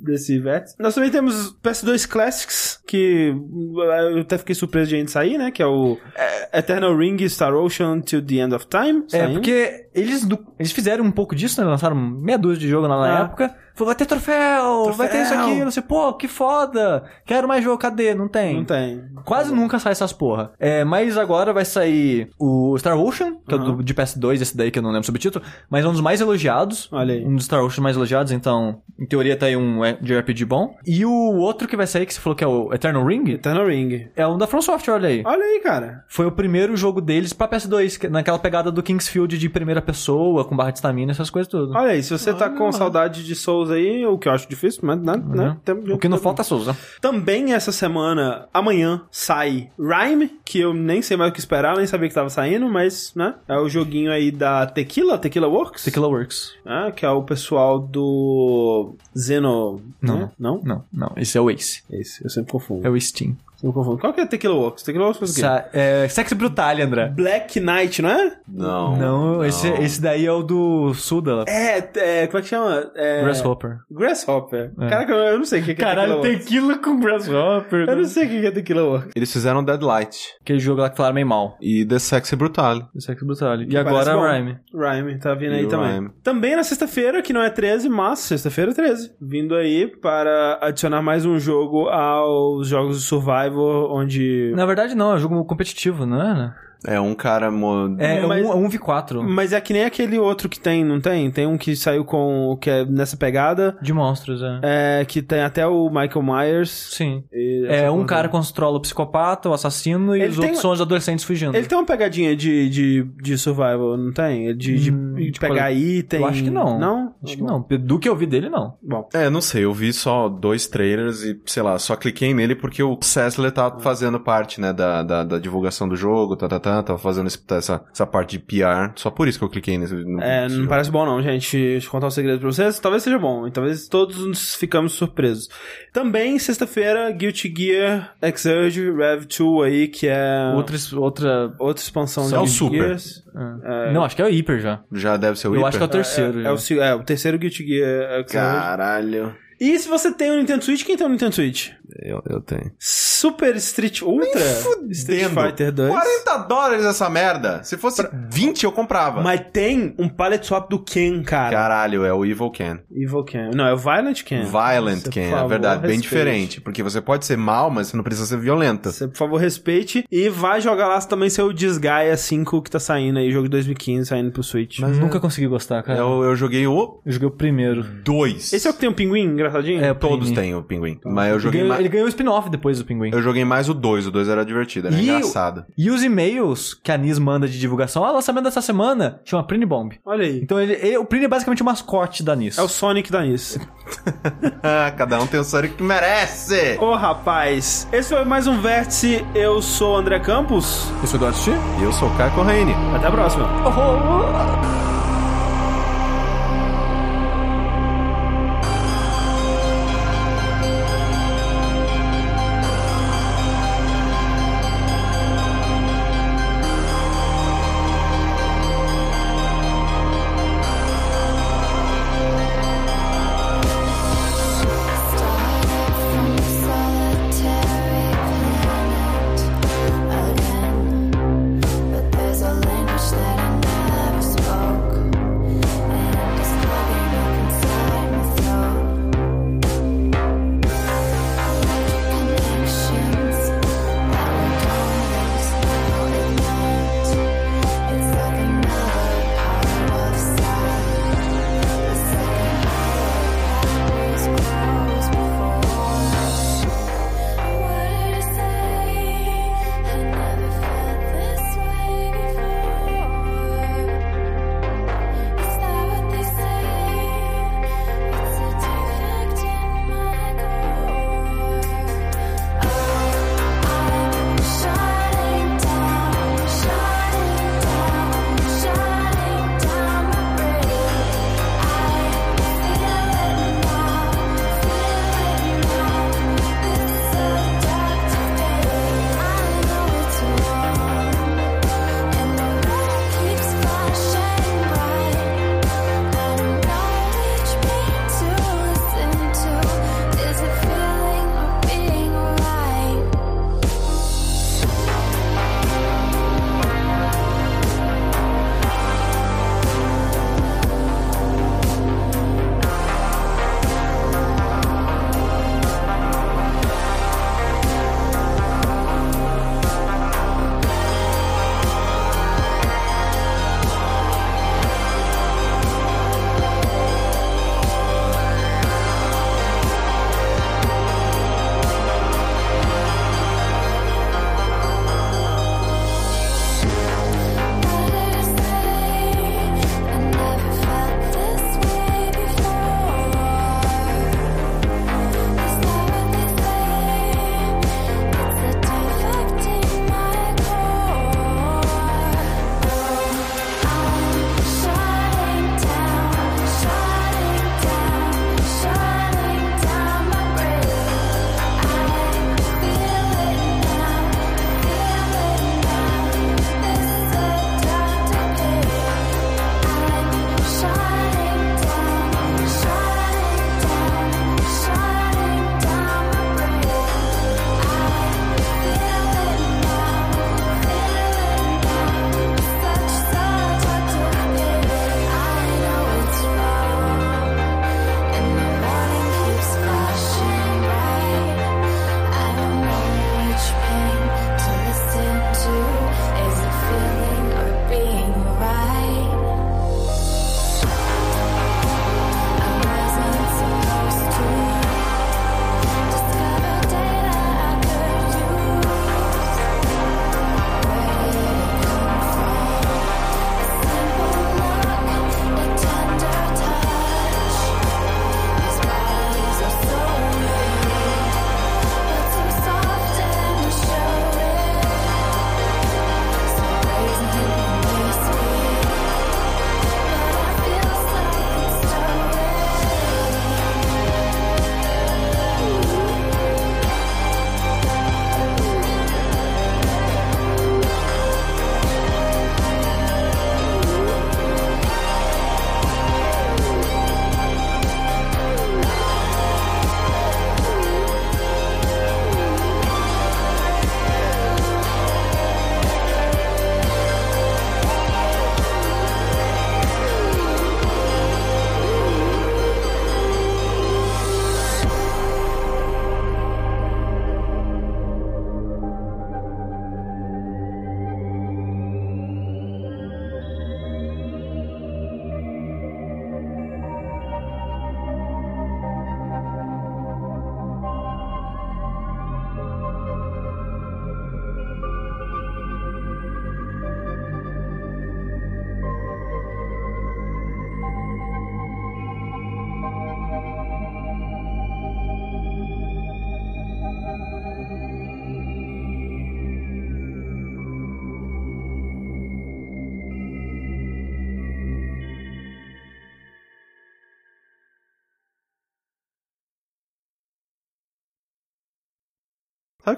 desse VET. Nós também temos PS2 Classics, que eu até fiquei surpreso de ainda sair, né, que é o é, Eternal Ring Star Ocean Till the End of Time. É, saindo. porque eles, eles fizeram um pouco disso, né? Lançaram meia dúzia de jogo lá na Ah. época. Vai ter troféu, vai ter isso Troféu. aqui. Você, pô, que foda. Quero mais jogo, cadê? Não tem. Não tem. Quase nunca sai essas porra. É, mas agora vai sair o Star Ocean, que é o do, de PS2, esse daí que eu não lembro sobre o título, mas é um dos mais elogiados. Olha aí. Um dos Star Ocean mais elogiados, então, em teoria tá aí um é, de RPG bom. E o outro que vai sair, que você falou que é o Eternal Ring, Eternal Ring. é um da From Software, olha aí. Olha aí, cara. Foi o primeiro jogo deles pra PS2, que- naquela pegada do Kingsfield de primeira pessoa, com barra de estamina, essas coisas tudo. Olha aí, se você tá com saudade de Souls aí, o que eu acho difícil, mas né, né, tem- O que não falta é Souza. Também essa semana, amanhã, sai Rhyme, que eu nem sei mais o que esperar, nem sabia que tava saindo, mas, né, é o joguinho aí da Tequila, Tequila Works, Tequila Works. né, que é o pessoal do Zeno... Não. né? Não? Não, não, esse é o Ace. Esse, eu sempre confundo. É o Steam. Sempre confundo. Qual que é Tequila Works? Tequila Works faz o quê? Sa é, Sex Brutal, André. Black Knight, não é? Não. Não, Esse, esse daí é o do Suda. É, é, como é que chama? É... Grasshopper. Grasshopper. É. Caraca, eu não sei o que que é Caralho, Tequila tequila com Grasshopper. Eu não sei o que é Tequila Works. Eles fizeram Deadlight Aquele jogo lá que falaram meio mal. e The Sexy Brutale. Sex Brutal. E parece agora bom. a Rhyme. Rhyme, tá vindo E aí também. Rhyme. Também na sexta-feira, que não é 13, mas sexta-feira 13. Vindo aí para adicionar mais um jogo aos jogos de Survivor, onde... Na verdade, não, é um jogo competitivo, não é? É um cara. Mo... É, Mas- um, é um V4 Mas é que nem aquele outro que tem, não tem? Tem um que saiu com... que é nessa pegada, de monstros, é. é, que tem até o Michael Myers. Sim. É, um coisa. cara controla o psicopata, o assassino, e Ele os tem- outros são os adolescentes fugindo. Ele tem uma pegadinha de, de, de survival, não tem? De, de, Hum, de de pegar qual- item... Eu acho que não. Não? Acho que não. Do que eu vi dele, não. Bom. É, não sei, eu vi só dois trailers e, sei lá, só cliquei nele porque o Cessler tá fazendo parte, né, da, da, da divulgação do jogo, tá, tá, tá, tava fazendo esse- essa, essa parte de PR, só por isso que eu cliquei nesse. no- É, não jogo. parece bom não, gente. Deixa eu contar um segredo pra vocês. Talvez seja bom, e talvez todos nos ficamos surpresos. Também, sexta-feira, Guilty Gear Exurge Rev 2 aí, que é Outra, outra... outra expansão É de o Guilty Super. Gears. é. Não, acho que é o Hyper já. Já deve ser o eu Hyper? acho que é o terceiro. É, já. é o, se- é, o terceiro Guilty Gear Exurge. Caralho. E se você tem um Nintendo Switch, quem tem um Nintendo Switch? Eu, eu tenho. Super Street Ultra? Street Fudendo. Fighter 2. 40 dólares essa merda. Se fosse 20, eu comprava. Mas tem um palette swap do Ken, cara. Caralho, é o Evil Ken. Evil Ken. Não, é o Violent Ken. Violent Você, Ken, é favor, verdade, bem respeite. diferente. Porque você pode ser mal, mas você não precisa ser violenta. Você, por favor, respeite. E vai jogar lá também seu Disgaea 5 que tá saindo aí, jogo de 2015, saindo pro Switch. Mas nunca consegui gostar, cara. Eu, eu joguei o Eu joguei o primeiro. 2. Esse é o que tem um pinguim engraçadinho? É, Todos têm o pinguim. Mas eu joguei, ganhou, mais, ele ganhou o spin-off depois do Pinguim. eu joguei mais o 2. O 2 era divertido, era E engraçado. E os e-mails que a Nis manda de divulgação, ah, lançamento dessa semana, chama Prine Bomb. Olha aí. Então ele, ele- o Prine é basicamente o mascote da Nis. É o Sonic da Nis. [LAUGHS] Cada um tem o Sonic que merece. Ô, rapaz. Esse foi mais um Vértice. Eu sou o André Campos. Isso é do assistir? E eu sou o Caio Corraine. Até a próxima. From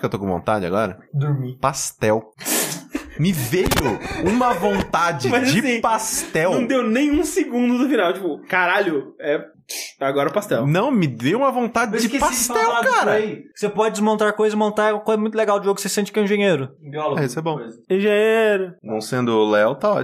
que eu tô com vontade agora? Dormir. Pastel. Me veio uma vontade Mas de assim, pastel. Não deu nem um segundo do final. Tipo, caralho, é. Agora o pastel. Não, me deu uma vontade de pastel, cara. Você pode desmontar coisa e montar é uma coisa muito legal do jogo, você sente que é um engenheiro. Biólogo. É, isso é bom. Coisa. Engenheiro. Não sendo o Léo, tá ótimo.